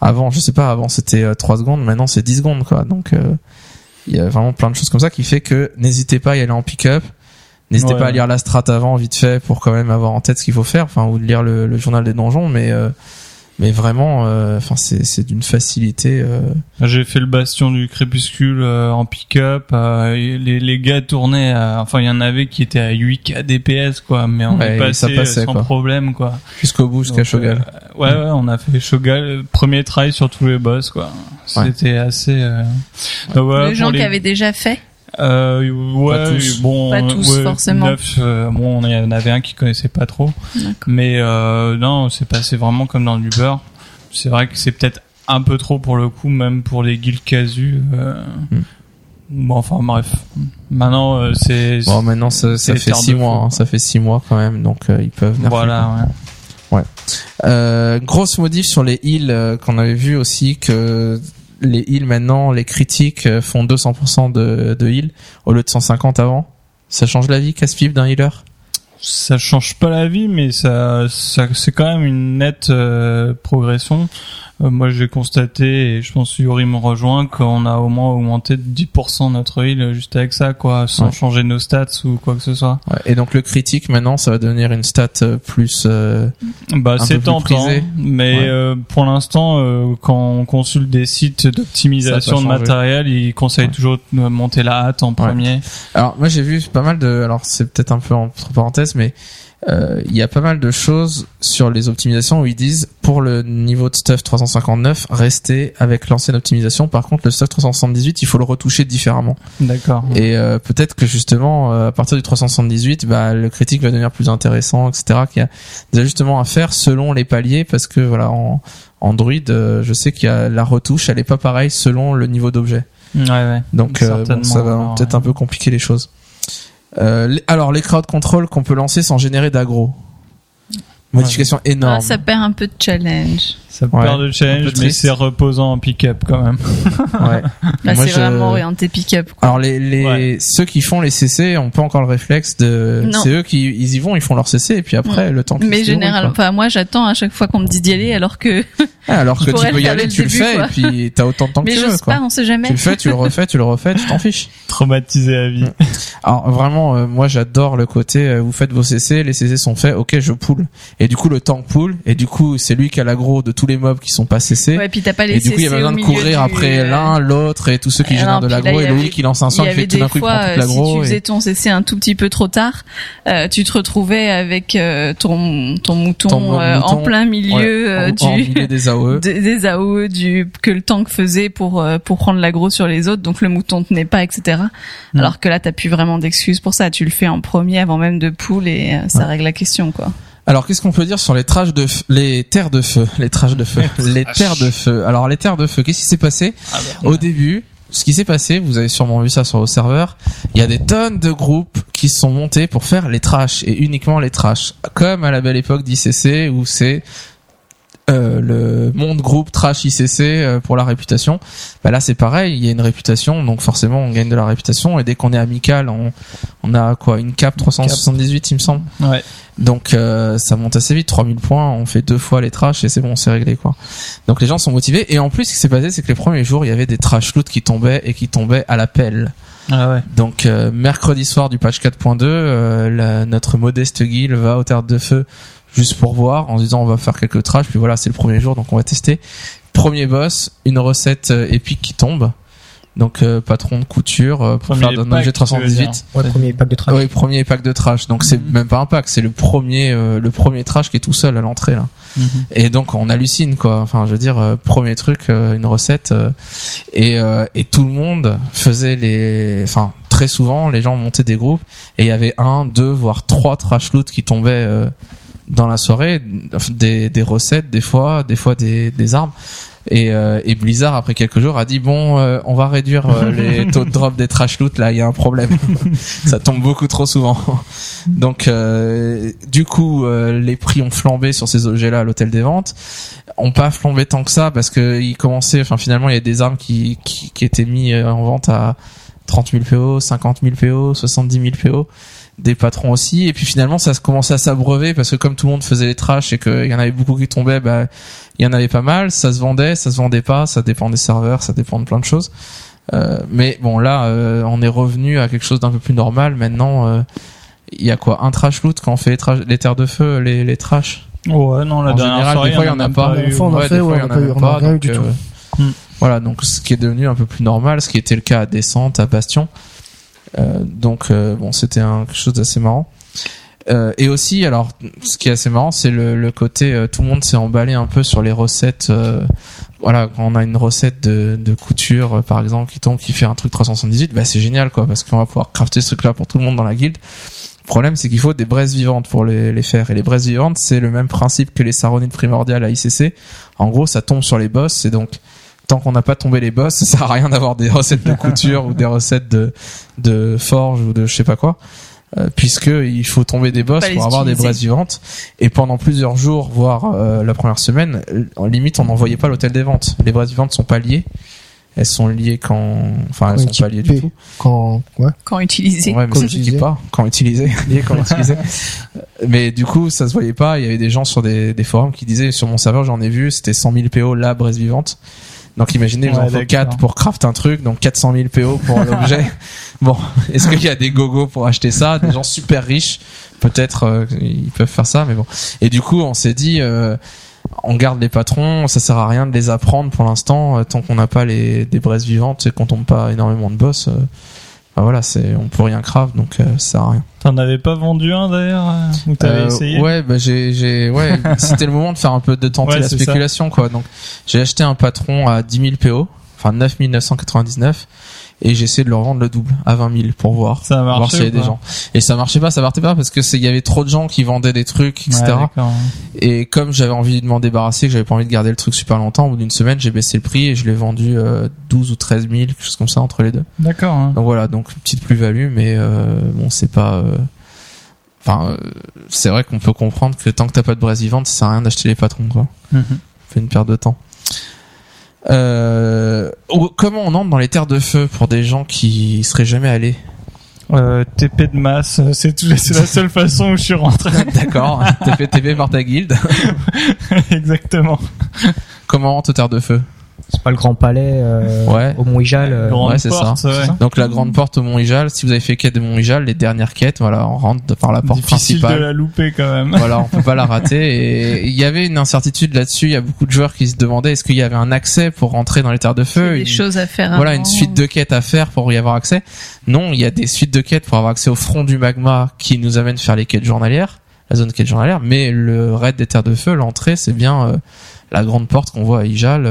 avant je sais pas, avant c'était euh, 3 secondes, maintenant c'est 10 secondes quoi. Donc euh, il y a vraiment plein de choses comme ça qui fait que n'hésitez pas à y aller en pick-up. N'hésitez Ouais. pas à lire la strat avant vite fait pour quand même avoir en tête ce qu'il faut faire, enfin ou de lire le, le journal des donjons, mais euh, mais vraiment, euh, enfin c'est c'est d'une facilité. euh, J'ai fait le bastion du crépuscule euh, en pick-up. euh, les, les gars tournaient. à- enfin, il y en avait qui étaient à 8K DPS, quoi. Mais on Ouais, est passé ça passait, euh, sans quoi. problème, quoi. jusqu'au bout, jusqu'à Shogal. euh, ouais, ouais, on a fait Shogal. Premier try sur tous les boss, quoi. C'était assez. Euh... Donc, voilà, les gens qui avaient déjà fait. Euh, ouais, Pas tous. bon, Pas tous, ouais, forcément. neuf, euh, bon, il y en avait un qui connaissait pas trop. D'accord. Mais euh, non, c'est passé vraiment comme dans du beurre. C'est vrai que c'est peut-être un peu trop pour le coup, même pour les guilds casus. Euh... Hmm. Bon, enfin bref. Maintenant, euh, c'est Bon, maintenant ça, fait 6 mois, hein, ça fait 6 mois quand même, donc euh, ils peuvent. voilà. Ouais. Euh, grosse modif sur les euh, qu'on avait vu aussi que les heals maintenant, les critiques euh, font 200% de, de heal au lieu de 150 avant. Ça change la vie, casse-pipe d'un healer? Ça change pas la vie, mais ça, ça c'est quand même une nette euh, progression. Euh, moi, j'ai constaté, et je pense que Yuri me rejoint, qu'on a au moins augmenté de 10% notre heal juste avec ça, quoi, sans Ouais. changer nos stats ou quoi que ce soit. Ouais, Et donc le critique maintenant, ça va devenir une stat euh, plus. euh, Bah, c'est tentant, prisé. mais Ouais. euh, pour l'instant, euh, quand on consulte des sites d'optimisation de matériel, ils conseillent toujours de monter la hâte en premier. Alors moi j'ai vu pas mal de. Alors c'est peut-être un peu entre parenthèses, mais il y a pas mal de choses sur les optimisations où ils disent pour le niveau de stuff 359 restez avec l'ancienne optimisation. Par contre le stuff 378 il faut le retoucher différemment. D'accord. Et euh, peut-être que justement euh, à partir du 378 bah le critique va devenir plus intéressant etc. Qu'il y a des ajustements à faire selon les paliers parce que voilà en Android euh, je sais qu'il y a la retouche elle est pas pareille selon le niveau d'objet. Ouais, ouais. Donc euh, bon, ça va peut-être ouais. un peu compliquer les choses. Euh, alors les crowd control qu'on peut lancer sans générer d'aggro. Modification énorme. Ah, ça perd un peu de challenge. Ça Ouais, perd de challenge, mais c'est reposant en pick-up quand même. Ouais. Là, [laughs] Moi, c'est je- vraiment orienté pick-up. Alors les, les Ouais. ceux qui font les CC ont pas encore le réflexe de Non. c'est eux qui ils y vont ils font leur CC et puis après le temps qu'ils Mais généralement, enfin, moi, j'attends à chaque fois qu'on me dit d'y aller, alors que, Ouais, alors que [laughs] tu peux y aller le tu le fais quoi. et puis t'as autant de temps que mais tu veux j'ose quoi. pas, on sait jamais. Tu le fais, tu le refais, tu le refais, tu t'en fiches. [laughs] Traumatisé à vie. Alors vraiment, euh, moi j'adore le côté euh, vous faites vos CC, les CC sont faits, ok je pool. Et du coup le tank pool, et du coup c'est lui qui a l'aggro de tous les mobs qui sont pas CC. Ouais, puis t'as pas les et du coup il y a CC besoin de courir du- après euh, l'un, l'autre et tous ceux qui Ah génèrent de il Et avait- qui lance un Il y qui fait avait tout d'un coup il prend toute euh, si l'aggro. tu et- faisais ton CC un tout petit peu trop tard, euh, tu te retrouvais avec euh, ton ton mouton, Ton euh, en plein milieu Ouais, euh, en- du milieu des AOE. [laughs] des, des AOE du que le tank faisait pour pour prendre l'aggro sur les autres, donc le mouton tenait pas, etc. Mm. Alors que là, t'as plus vraiment d'excuses pour ça. Tu le fais en premier avant même de pool et ça Ouais. règle la question, quoi. Alors qu'est-ce qu'on peut dire sur les trages de f- les terres de feu, les trages de feu, [laughs] les terres de feu? Alors les terres de feu, qu'est-ce qui s'est passé? Au début, ce qui s'est passé, vous avez sûrement vu ça sur vos serveurs, il y a des tonnes de groupes qui se sont montés pour faire les trash et uniquement les trash, comme à la belle époque d'ICC où c'est euh, le monde groupe trash ICC euh, pour la réputation. Bah là c'est pareil, il y a une réputation, donc forcément on gagne de la réputation et dès qu'on est amical, on, on a quoi une cap 378 il me semble. Ouais. Donc euh, ça monte assez vite, 3000 points, on fait deux fois les trash et c'est bon, c'est réglé quoi. Donc les gens sont motivés et en plus ce qui s'est passé c'est que les premiers jours il y avait des trash loot qui tombaient et qui tombaient à la pelle. Ah ouais. Donc euh, mercredi soir du patch 4.2, euh, notre modeste guild va au terre de feu juste pour voir en se disant on va faire quelques trash puis voilà c'est le premier jour donc on va tester. Premier boss, une recette euh, épique qui tombe. Donc euh, patron de couture euh, pour Premier faire d'un objet tu veux 318. dire. Ouais, premier pack de trash. Oui, premier pack de trash. Donc c'est Mhm. même pas un pack, c'est le premier euh, le premier trash qui est tout seul à l'entrée là. Mhm. Et donc on hallucine quoi. Enfin, je veux dire premier truc une recette et et tout le monde faisait les enfin très souvent les gens montaient des groupes et il y avait un, deux voire trois trash loot qui tombaient dans la soirée des des recettes des fois, des fois des des armes. Et, euh, et Blizzard après quelques jours a dit bon euh, on va réduire euh, [laughs] les taux de drop des trash loot là il y a un problème. [laughs] Ça tombe beaucoup trop souvent. Donc euh, du coup euh, les prix ont flambé sur ces objets là à l'hôtel des ventes. Ont pas flambé tant que ça parce que ils commençaient enfin finalement il y a des armes qui, qui, qui étaient mis en vente à 30 000 PO 50 000 PO 70 000 PO des patrons aussi. Et puis finalement ça se commençait à s'abreuver parce que comme tout le monde faisait les trash et qu'il y en avait beaucoup qui tombaient bah il y en avait pas mal. Ça se vendait ça se vendait pas. Ça dépend des serveurs ça dépend de plein de choses. Euh, mais bon là euh, on est revenu à quelque chose d'un peu plus normal. Maintenant euh, il y a quoi? Un trash loot quand on fait les, trash- les terres de feu les, les trash? Ouais, non, la en dernière général soirée, des fois il y en a pas, eu. Ouais, des fois, il y on en a pas. donc, euh, Hmm. voilà. Donc ce qui est devenu un peu plus normal ce qui était le cas à Descente à Bastion Euh, donc euh, bon c'était quelque chose d'assez marrant. Euh, et aussi alors ce qui est assez marrant c'est le, le côté euh, tout le monde s'est emballé un peu sur les recettes euh, voilà quand on a une recette de, de couture euh, par exemple qui tombe qui fait un truc 378 bah c'est génial quoi parce qu'on va pouvoir crafter ce truc là pour tout le monde dans la guilde. Le problème c'est qu'il faut des braises vivantes pour les, les faire. Et les braises vivantes c'est le même principe que les saronites primordiales à ICC en gros ça tombe sur les boss et donc tant qu'on n'a pas tombé les boss ça sert à rien d'avoir des recettes de couture ou des recettes de de forge ou de je sais pas quoi euh, puisque il faut tomber des boss pour avoir des braises vivantes et pendant plusieurs jours voire euh, la première semaine euh, en limite on n'envoyait pas l'hôtel des ventes les braises vivantes sont pas liées elles sont liées quand, enfin elles Quand sont pas liées du tout. Quand, ouais. Quand utilisé. Ouais, mais Quand ça se dit utilisé. pas quand utilisé, [laughs] liées quand utilisé. Mais du coup, ça se voyait pas. Il y avait des gens sur des, des forums qui disaient sur mon serveur, j'en ai vu, c'était 100 000 PO la braise vivante. Donc imaginez, vous en faut d'accord. 4 pour craft un truc, donc 400 000 PO pour l'objet. [laughs] bon, est-ce qu'il y a des gogos pour acheter ça Des gens super riches, peut-être euh, ils peuvent faire ça, mais bon. Et du coup, on s'est dit, euh, on garde les patrons, ça sert à rien de les apprendre pour l'instant, euh, tant qu'on n'a pas les des braises vivantes et qu'on tombe pas énormément de boss. euh, bah voilà, c'est on peut rien craft, donc euh, ça sert à rien. T'en avais pas vendu un d'ailleurs euh, Ou t'avais Euh, essayé Ouais, bah j'ai, j'ai, ouais, [laughs] c'était le moment de faire un peu de tenter Ouais, la ça. spéculation, quoi. Donc, j'ai acheté un patron à 10 000 PO, enfin 9 999, et j'ai essayé de le revendre le double à 20 000 pour voir, Ça a marché voir s'il y avait des gens. Et ça marchait pas, ça partait pas parce que c'est, il y avait trop de gens qui vendaient des trucs, etc. Ouais, et comme j'avais envie de m'en débarrasser, que j'avais pas envie de garder le truc super longtemps, au bout d'une semaine, j'ai baissé le prix et je l'ai vendu euh, 12 ou 13 000, quelque chose comme ça entre les deux. D'accord. hein. Donc voilà, donc petite plus-value, mais euh, bon, c'est pas. euh, Enfin, euh, c'est vrai qu'on peut comprendre que tant que t'as pas de braise vivante, ça sert à rien d'acheter les patrons, quoi. Mhm. fait une perte de temps. Euh, comment on entre dans les terres de feu pour des gens qui seraient jamais allés Euh, TP de masse, euh, c'est tout- c'est la seule façon où je suis rentré. [laughs] D'accord, fait TP par ta guilde. [laughs] Exactement. Comment on rentre aux terres de feu C'est pas le Grand Palais euh, Ouais. au Mont Ijal. euh, ouais, c'est porte, ça. ouais. Donc la grande porte au Mont Ijal. Si vous avez fait quête de Mont Ijal, les dernières quêtes, voilà, on rentre par la porte Difficile principale. de la louper quand même. voilà, on peut pas la rater. Et il y avait une incertitude là-dessus. Il y a beaucoup de joueurs qui se demandaient est-ce qu'il y avait un accès pour rentrer dans les terres de Il y a feu. des Une- choses à faire. voilà, avant. une suite de quêtes à faire pour y avoir accès. Non, il y a des suites de quêtes pour avoir accès au front du magma qui nous amène faire les quêtes journalières, la zone quête journalière. Mais le raid des terres de feu, l'entrée, c'est bien euh, la grande porte qu'on voit à Ijal.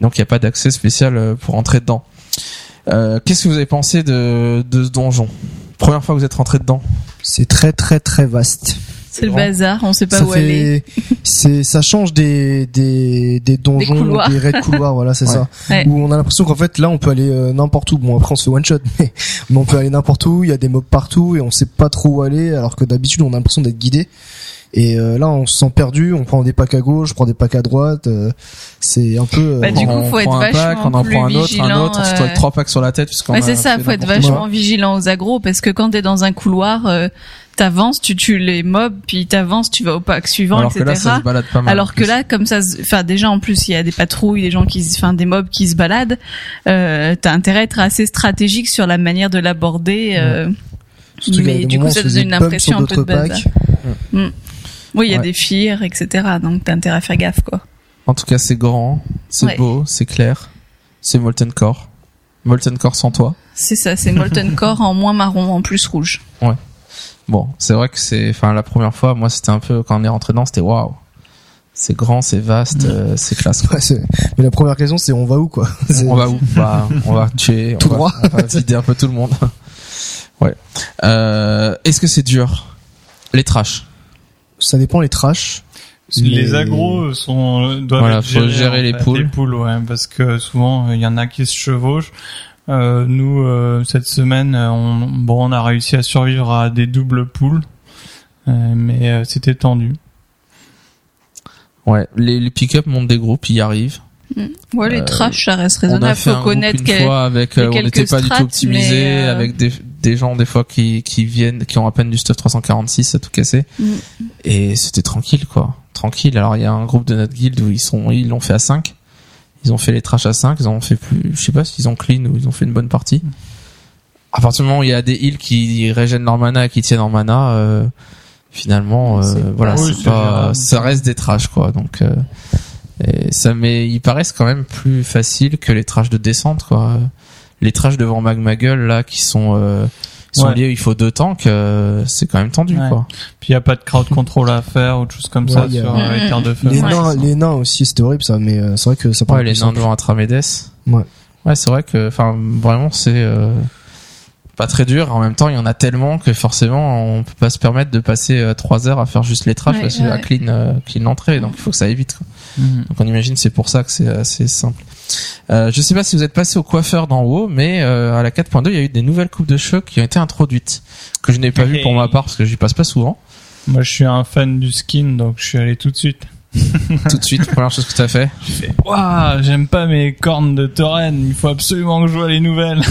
Donc il n'y a pas d'accès spécial euh, pour entrer dedans. Euh, Qu'est-ce que vous avez pensé de, de ce donjon? Première fois que vous êtes rentré dedans? C'est très très très vaste. C'est le bazar, on sait pas ça où aller. [laughs] c'est, ça change des, des, des donjons, couloirs. des raids couloirs, voilà, c'est [laughs] Ouais. ça. Ouais. Où on a l'impression qu'en fait, là, on peut aller euh, n'importe où. Bon, après, on se fait one shot, [laughs] mais, mais on peut aller n'importe où. Il y a des mobs partout et on sait pas trop où aller, alors que d'habitude, on a l'impression d'être guidé. Et euh, là, on se sent perdu. On prend des packs à gauche, on prend des packs à droite. euh, c'est un peu. euh, Bah, du coup, on faut être prend un pack, on en prend un autre, un vigilant, autre, on se euh, avec trois packs sur la tête puisqu'on Ouais, a c'est ça, faut être vachement vigilant aux agros parce que quand t'es dans un couloir, euh, t'avances, tu tues les mobs, puis t'avances, tu vas au pack suivant, Alors que etc. là, ça se balade pas mal. Alors que là, comme ça, se- enfin déjà en plus il y a des patrouilles, des gens qui, se- enfin des mobs qui se baladent. Euh, T'as intérêt à être assez stratégique sur la manière de l'aborder. Euh, mais du coup, ça donne une impression un peu de bazar. packs. Oui, il y a Ouais. des fires, etc. Donc t'as intérêt à faire gaffe, quoi. En tout cas, c'est grand, c'est Ouais. beau, c'est clair, c'est Molten Core. Molten Core sans toi. C'est ça, c'est Molten [laughs] Core en moins marron, en plus rouge. Bon, c'est vrai que c'est, enfin, la première fois, moi, c'était un peu quand on est rentré dedans, c'était waouh. C'est grand, c'est vaste, euh, c'est classe. quoi. Ouais, mais la première question, c'est on va où, quoi? [laughs] On va où? Bah, On va tuer, Tout on va, droit. on va vider un peu tout le monde. [laughs] ouais. Euh, Est-ce que c'est dur? Les trash. Ça dépend les trash. Les agros sont euh, doivent Voilà, être faut gérer les fait, poules. Les poules, ouais, parce que souvent euh, il y en a qui se chevauchent. Euh, nous, euh, cette semaine, euh, on, bon, on a réussi à survivre à des doubles poules, euh, mais euh, c'était tendu. Ouais. Les, les pick-up montent des groupes, ils y arrivent. Ouais, les Euh, trash, ça reste on a raisonnable. fait Faut un connaître groupe une quel- fois avec, euh, on quelques n'était pas du tout optimisé, euh, avec des, des gens des fois qui, qui viennent, qui ont à peine du stuff 346 à tout casser. Mm. Et c'était tranquille, quoi. Tranquille. Alors, il y a un groupe de notre guild où ils sont, ils l'ont fait à 5. Ils ont fait les trash à 5. Ils ont fait plus, je sais pas s'ils ont clean ou ils ont fait une bonne partie. À partir du moment où il y a des heals qui régènent leur mana et qui tiennent en mana, euh, finalement, euh, voilà, Oui, c'est pas, ça reste des trash, quoi. Donc, euh, et ça, mais ils paraissent quand même plus faciles que les trash de descente, quoi. Les trash devant Magma Gueule, là, qui sont, euh, sont Ouais. liés, il faut deux tanks, euh, c'est quand même tendu, Ouais. quoi. Puis il y a pas de crowd control à faire ou de choses comme Ouais, ça a- sur euh, les terres de feu. Les Ouais. nains, les nains aussi, c'était horrible ça, mais euh, c'est vrai que ça Ouais, paraît les nains devant Atramedes. Ouais. Ouais, c'est vrai que, enfin, vraiment, c'est euh, pas très dur. En même temps, il y en a tellement que forcément, on peut pas se permettre de passer trois heures à faire juste les trash Ouais, parce à ouais. clean, clean l'entrée. Donc, il faut que ça aille vite. quoi. Donc, on imagine c'est pour ça que c'est assez simple. Euh, je sais pas si vous êtes passé au coiffeur d'en haut, mais euh, à la 4.2, il y a eu des nouvelles coupes de cheveux qui ont été introduites que je n'ai pas vu pour ma part parce que j'y passe pas souvent. Moi, je suis un fan du skin, donc je suis allé tout de suite. [laughs] Tout de suite, première chose que tu as fait. Waouh, j'aime pas mes cornes de tauren. Il faut absolument que je vois les nouvelles.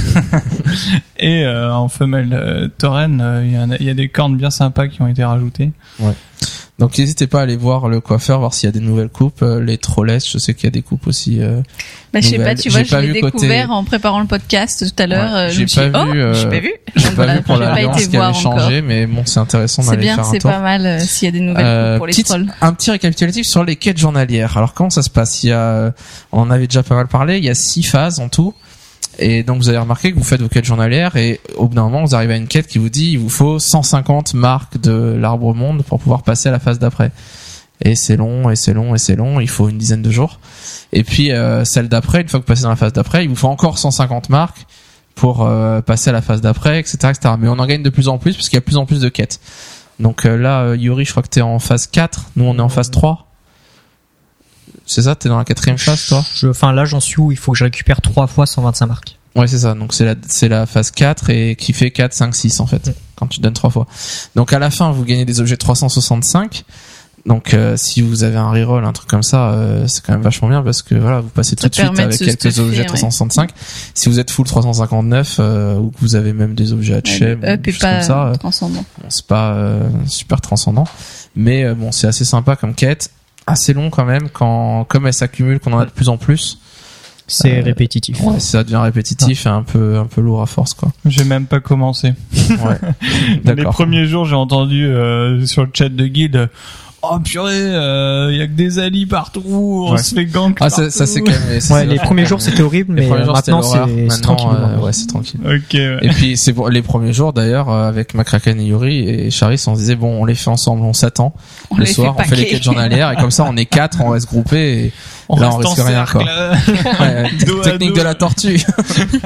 [laughs] Et euh, en femelle euh, tauren, euh, il y, y a des cornes bien sympas qui ont été rajoutées. Donc n'hésitez pas à aller voir le coiffeur, voir s'il y a des nouvelles coupes, euh, les trollets, je sais qu'il y a des coupes aussi. euh, Bah, je sais pas, tu vois, je pas l'ai côté- découvert en préparant le podcast tout à l'heure. Ouais, euh, je j'ai pas oh, vu, euh, j'ai pas vu. J'ai pas [laughs] vu pour pas l'alliance été qui avait changé, mais bon, c'est intéressant C'est d'aller bien, faire un c'est tour. pas mal euh, s'il y a des nouvelles Euh, coupes pour les petite- trolls. un petit récapitulatif sur les quêtes journalières. Alors comment ça se passe? Il y a, on en avait déjà pas mal parlé. Il y a six phases en tout. Et donc vous avez remarqué que vous faites vos quêtes journalières et au bout d'un moment vous arrivez à une quête qui vous dit il vous faut 150 marques de l'arbre monde pour pouvoir passer à la phase d'après. Et c'est long et c'est long et c'est long. Il faut une dizaine de jours. Et puis euh, celle d'après, une fois que vous passez dans la phase d'après, il vous faut encore 150 marques pour euh, passer à la phase d'après, etc., etc. Mais on en gagne de plus en plus parce qu'il y a de plus en plus de quêtes. Donc euh, là, euh, Yuri, je crois que t'es en phase 4. Nous, on est en phase 3. C'est ça T'es dans la quatrième phase, toi? Je- Enfin, là, j'en suis où? Il faut que je récupère trois fois 125 marques. Ouais, c'est ça. Donc c'est la, c'est la phase 4 et qui fait 4, 5, 6 en fait, quand tu donnes trois fois. Donc à la fin, vous gagnez des objets 365. Donc euh, si vous avez un reroll, un truc comme ça, euh, c'est quand même vachement bien parce que voilà, vous passez tout Ça de suite avec quelques stuffer, objets ouais. 365. Si vous êtes full 359 euh, ou que vous avez même des objets à Ouais, ou comme ça, transcendant. Bon, c'est pas euh, super transcendant, mais euh, bon, c'est assez sympa comme quête, assez long quand même quand comme elle s'accumule, qu'on en a de plus en plus, C'est Euh, répétitif. ouais, ça devient répétitif et un peu un peu lourd à force quoi. J'ai même pas commencé. Ouais. [laughs] Les premiers jours, j'ai entendu euh, sur le chat de guide. Oh purée, il y a que des alliés partout, on Ouais. se fait gank Ah ça, ça c'est quand même ça, Ouais, les premiers jours c'était horrible, les mais premiers euh, jours, maintenant c'est tranquille. euh, ouais, c'est tranquille. Ok, ouais. Et puis c'est pour les premiers jours d'ailleurs euh, avec Macraken et Yuri et Charis on se disait bon on les fait ensemble on s'attend le soir fait on fait les quêtes journalières et comme ça on est quatre on va se grouper et Là, on risque en rien, quoi. [laughs] Ouais, [laughs] technique de la tortue.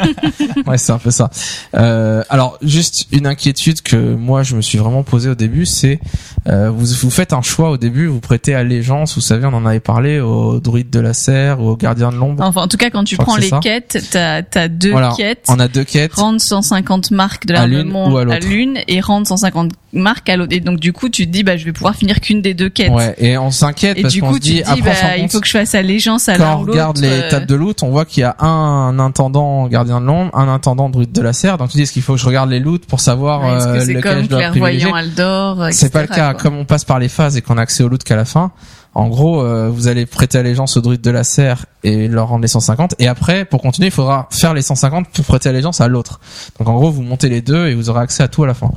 [laughs] ouais, c'est un peu ça. Euh, alors, juste une inquiétude que moi je me suis vraiment posée au début, c'est euh, vous vous faites un choix au début, vous prêtez allégeance, vous savez, on en avait parlé au druide de la serre ou au gardien de l'ombre. Enfin, en tout cas, quand tu prends les ça. quêtes, t'as as deux Voilà, quêtes. On a deux quêtes. Rendre 150 marques de ou à l'autre. l'une et rendre 150 marques à l'autre. Et donc, du coup, tu te dis, bah, je vais pouvoir finir qu'une des deux quêtes. Ouais, et on s'inquiète Et parce du qu'on coup, se tu dit te dis, après bah, il faut que je fasse allégeance à quand on regarde les euh, tables de loot, on voit qu'il y a un intendant gardien de l'ombre, un intendant druide de la serre. Donc tu dis est-ce qu'il faut que je regarde les loots pour savoir ouais, Est-ce euh, lequel comme je dois privilégier? Clairvoyant Aldor C'est pas le cas. quoi. Comme on passe par les phases et qu'on a accès au loot qu'à la fin, en gros, euh, vous allez prêter allégeance au druide de la serre et leur rendre les 150. Et après, pour continuer, il faudra faire les 150 pour prêter allégeance à l'autre. Donc en gros, vous montez les deux et vous aurez accès à tout à la fin.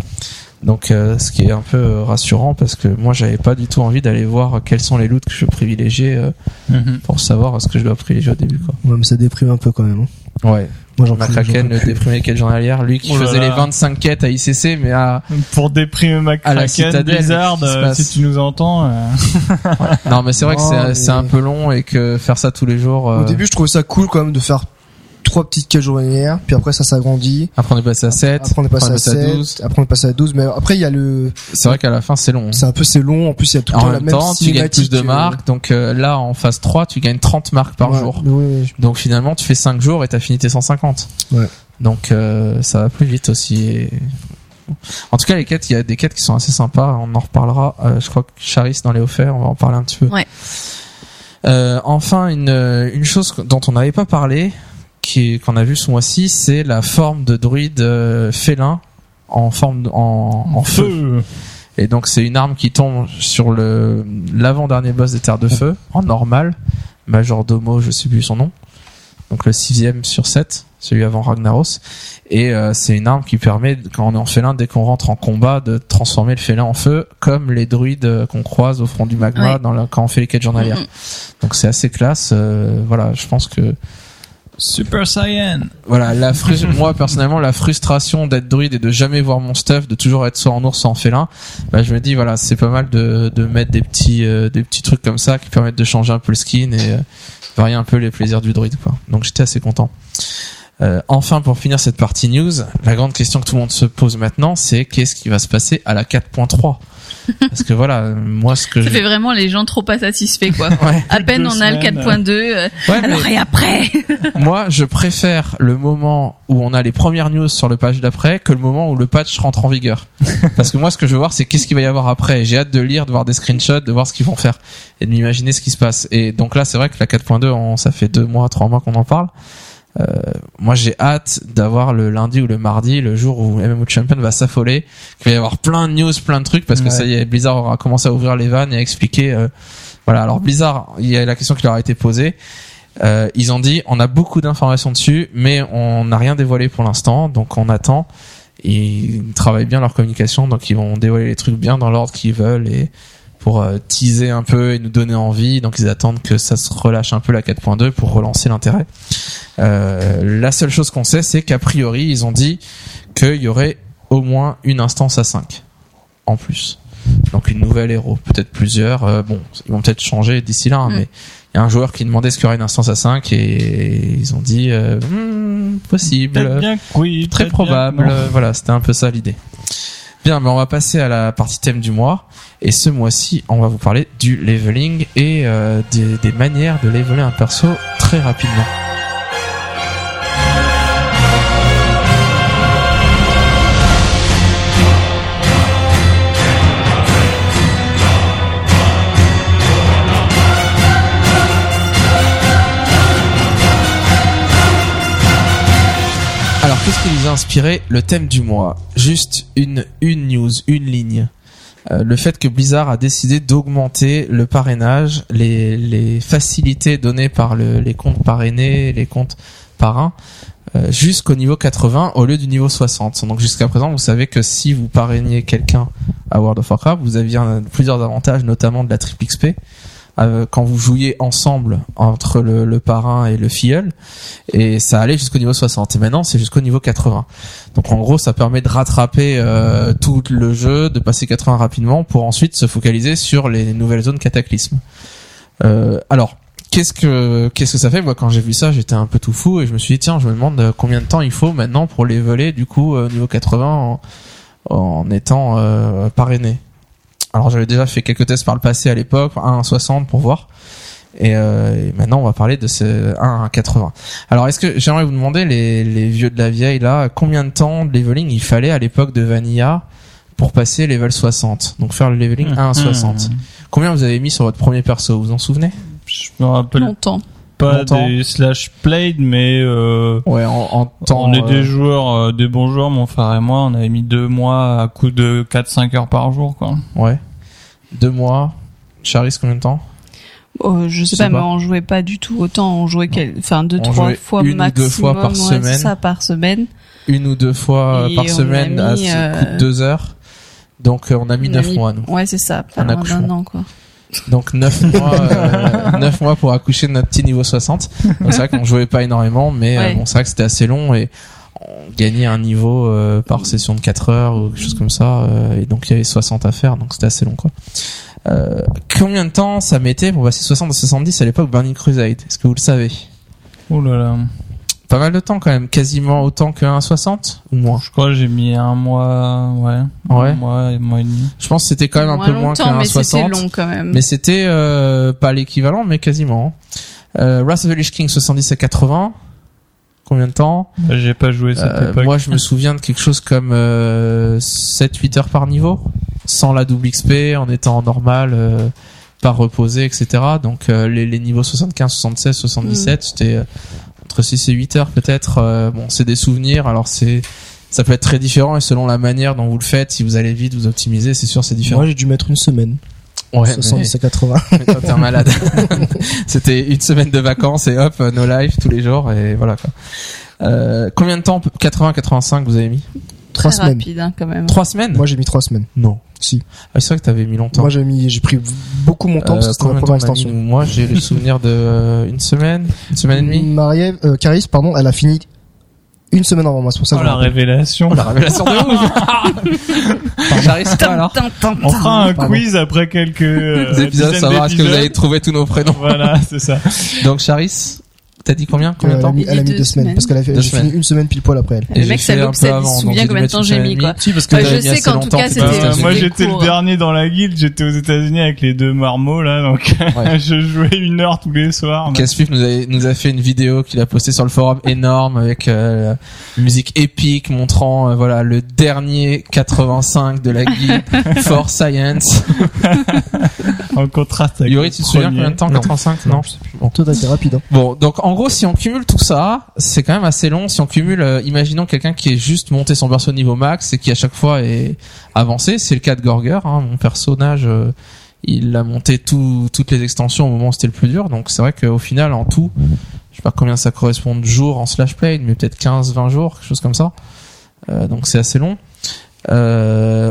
Donc euh, ce qui est un peu euh, rassurant parce que moi j'avais pas du tout envie d'aller voir quels sont les loots que je privilégiais euh, Mhm. pour savoir ce que je dois privilégier au début quoi. Ouais, mais ça déprime un peu quand même. hein. Ouais. Moi, j'en peux- peux le déprimé quête journalière, lui qui Oh là faisait là. les 25 quêtes à ICC mais à Pour déprimer ma À la Kraken, citadelle, Blizzard, euh, si tu nous entends. euh, Non mais c'est vrai que c'est mais- c'est un peu long et que faire ça tous les jours euh, Au début, je trouvais ça cool quand même de faire trois petites quêtes journalières, puis après ça s'agrandit. après on est passé à 7, Après on est passé à 7, 12. après on est passé à 12, mais après il y a le, C'est vrai qu'à la fin c'est long. c'est un peu c'est long, en plus il y a tout le En temps la même temps, tu gagnes plus de euh, marques. Donc euh, là, en phase 3, tu gagnes 30 marques par ouais, jour. oui, Donc finalement, tu fais 5 jours et t'as fini tes 150. Ouais. Donc euh, ça va plus vite aussi. Et- En tout cas, les quêtes, il y a des quêtes qui sont assez sympas. On en reparlera. Euh, je crois que Charis dans les offerts, on va en parler un petit peu. Ouais. Euh, enfin, une, une chose dont on n'avait pas parlé, qui qu'on a vu ce mois-ci, c'est la forme de druide euh, félin en forme de- en, en feu. Et donc c'est une arme qui tombe sur le l'avant-dernier boss des Terres de Feu, en normal, Majordomo, je sais plus son nom, donc le sixième sur 7, celui avant Ragnaros, et euh, c'est une arme qui permet, quand on est en félin, dès qu'on rentre en combat, de transformer le félin en feu, comme les druides euh, qu'on croise au front du magma Ouais. dans la- quand on fait les quêtes journalières. Mhm. Donc c'est assez classe, euh, voilà, je pense que Super Saiyan. voilà, la [laughs] moi personnellement, la frustration d'être druide et de jamais voir mon stuff, de toujours être soit en ours, soit en félin, bah, je me dis voilà, c'est pas mal de, de mettre des petits euh, des petits trucs comme ça qui permettent de changer un peu le skin et euh, varier un peu les plaisirs du druide quoi. Donc j'étais assez content. Euh, enfin, pour finir cette partie news, la grande question que tout le monde se pose maintenant, c'est qu'est-ce qui va se passer à la 4.3 Parce que voilà, moi ce que Ça je... fait vraiment les gens trop pas satisfaits, quoi. [laughs] Ouais. À peine deux on a le semaines. 4.2. euh, Ouais, mais alors et après [laughs] moi je préfère le moment où on a les premières news sur le patch d'après que le moment où le patch rentre en vigueur. [laughs] Parce que moi ce que je veux voir c'est qu'est-ce qu'il va y avoir après. J'ai hâte de lire, de voir des screenshots, de voir ce qu'ils vont faire et de m'imaginer ce qui se passe. Et donc là c'est vrai que la 4.2, on- ça fait deux mois, trois mois qu'on en parle. Euh, moi j'ai hâte d'avoir le lundi ou le mardi, le jour où MMO Champion va s'affoler, qu'il va y avoir plein de news, plein de trucs, parce que Ouais. ça y est, Blizzard aura commencé à ouvrir les vannes et à expliquer. euh, voilà, alors Blizzard, il y a la question qui leur a été posée. Euh, ils ont dit, on a beaucoup d'informations dessus, mais on n'a rien dévoilé pour l'instant, donc on attend. Ils travaillent bien leur communication, donc ils vont dévoiler les trucs bien dans l'ordre qu'ils veulent et pour euh, teaser un peu et nous donner envie. Donc ils attendent que ça se relâche un peu la 4.2 pour relancer l'intérêt. Euh, la seule chose qu'on sait, c'est qu'a priori, ils ont dit qu'il y aurait au moins une instance à 5 en plus. Donc une nouvelle héros, peut-être plusieurs. Euh, bon, ils vont peut-être changer d'ici là, hein, Mm. mais il y a un joueur qui demandait ce qu'il y aurait une instance à 5 et ils ont dit euh, Hmm, possible, bien oui. très bien probable. Voilà, c'était un peu ça l'idée. Bien, mais on va passer à la partie thème du mois. Et ce mois-ci, on va vous parler du leveling et euh, des, des manières de leveler un perso très rapidement. Qu'est-ce qui nous a inspiré le thème du mois? Juste une, une news, une ligne. Euh, le fait que Blizzard a décidé d'augmenter le parrainage, les, facilités données par le- les comptes parrainés, les comptes parrains, euh, jusqu'au niveau 80 au lieu du niveau 60. Donc jusqu'à présent, vous savez que si vous parrainiez quelqu'un à World of Warcraft, vous aviez plusieurs avantages, notamment de la triple XP. Euh, quand vous jouiez ensemble entre le, le parrain et le filleul, et ça allait jusqu'au niveau 60. Et maintenant, c'est jusqu'au niveau 80. Donc en gros, ça permet de rattraper euh, tout le jeu, de passer 80 rapidement pour ensuite se focaliser sur les nouvelles zones cataclysmes. Euh, alors, qu'est-ce que qu'est-ce que ça fait? Moi, quand j'ai vu ça, j'étais un peu tout fou et je me suis dit tiens, je me demande euh, combien de temps il faut maintenant pour les voler du coup euh, au niveau 80 en, en étant euh, parrainé. Alors j'avais déjà fait quelques tests par le passé à l'époque, 1 à 60 pour voir. Et, euh, et maintenant, on va parler de ce 1 à 80. Alors, est-ce que j'aimerais vous demander, les, les vieux de la vieille, là, combien de temps de leveling il fallait à l'époque de Vanilla pour passer level 60 Donc faire le leveling 1 à 60. Mhm. Combien vous avez mis sur votre premier perso? Vous vous en souvenez? Je me rappelle longtemps. Pas Longtemps. des slash played, mais euh, Ouais, en, en temps... on est euh, des joueurs, euh, des bons joueurs, mon frère et moi, on avait mis deux mois à coup de 4-5 heures par jour, quoi. Ouais. Deux mois. Charis, combien de temps? Oh, je sais pas, mais on jouait pas du tout autant. On jouait quel... enfin deux, On trois fois une ou deux maximum. fois par ouais, semaine. ça par semaine. Une ou deux fois Et par on a semaine à euh, coup de deux heures. Donc euh, on a mis On a neuf mis- mois, nous. Ouais, c'est ça. Pas Un loin d'un accouchement. an, quoi. Donc 9 [laughs] mois, euh, 9 mois pour accoucher de notre petit niveau 60. Donc c'est vrai qu'on jouait pas énormément, mais euh, Ouais. bon, c'est vrai que c'était assez long et on gagnait un niveau euh, par session de 4 heures ou quelque chose comme ça. euh, et donc il y avait 60 à faire, donc c'était assez long quoi. Euh, combien de temps ça mettait? Pour passer 60 à 70 à l'époque Burning Crusade Est-ce que vous le savez? Oh là là. Pas mal de temps quand même, quasiment autant qu'un 60 ou moins Je crois que j'ai mis un mois, ouais. Ouais. Un mois, un mois et demi. Je pense que c'était quand même un peu moins longtemps, qu'un mais c'était 60. long quand même. Mais c'était euh, pas l'équivalent, mais quasiment. Euh, Wrath of the Lich King 70 à 80. Combien de temps? J'ai pas joué cette Euh, époque. Moi, je me souviens de quelque chose comme euh, 7-8 heures par niveau, sans la double XP, en étant en normal, euh, pas reposé, etc. Donc euh, les, les niveaux 75, 76, 77, c'était euh, entre 6 et 8 heures peut-être. Euh, bon, c'est des souvenirs, alors c'est ça peut être très différent et selon la manière dont vous le faites, si vous allez vite, vous optimisez, c'est sûr, c'est différent. Moi, j'ai dû mettre une semaine. Ouais, 70 à 80. [laughs] mais toi, t'es un malade. [laughs] C'était une semaine de vacances et hop, no life tous les jours et voilà quoi. Euh, combien de temps 80 85 vous avez mis? Trois Très semaines. rapide, hein, quand même. Trois semaines Moi, j'ai mis trois semaines. Non. Si. Ah, c'est vrai que t'avais mis longtemps. Moi, j'ai mis, j'ai pris beaucoup mon temps Euh, parce que c'était ma combien de première temps on a mis, extension. nous Moi, j'ai le souvenir de euh, une semaine, une semaine et demie. Marie-Ève, euh, Caris, pardon, elle a fini une semaine avant moi. C'est pour ça Oh que je la me rappelle. révélation. Oh, la révélation de ouf. [laughs] J'arrive pas alors. Tin, tin, tin, On fera un Pardon. quiz après quelques euh, Des épisodes, dizaines savoir est-ce que vous d'épisodes. avez trouvé tous nos prénoms. Voilà, c'est ça. Donc Charis, T'as dit combien Combien de elle, a temps mis, elle a mis Deux semaines, parce qu'elle a fini une semaine pile poil après elle. Le mec, ça loupe, ça se souvient combien de temps j'ai mis, quoi. Je sais qu'en tout cas, c'était- moi j'étais le dernier dans la guilde, j'étais aux États-Unis avec les deux marmots là, donc [laughs] je jouais une heure tous les soirs. Caspif nous a, nous a fait une vidéo qu'il a postée sur le forum énorme avec euh, une musique épique montrant euh, voilà le dernier 85 de la guide [laughs] for science. en contraste avec Yuri, tu te souviens combien de temps Non. 85 Non, je sais plus. Bon. Toi, t'as été rapide, hein. Bon, donc en gros, si on cumule tout ça, c'est quand même assez long. Si on cumule, euh, imaginons quelqu'un qui est juste monté son perso au niveau max et qui à chaque fois est avancé. C'est le cas de Gorger, hein, mon personnage. euh, il a monté tout, toutes les extensions au moment où c'était le plus dur. Donc c'est vrai qu'au final, en tout, je sais pas combien ça correspond de jours en slash play, mais peut-être 15-20 jours, quelque chose comme ça. Euh, donc c'est assez long.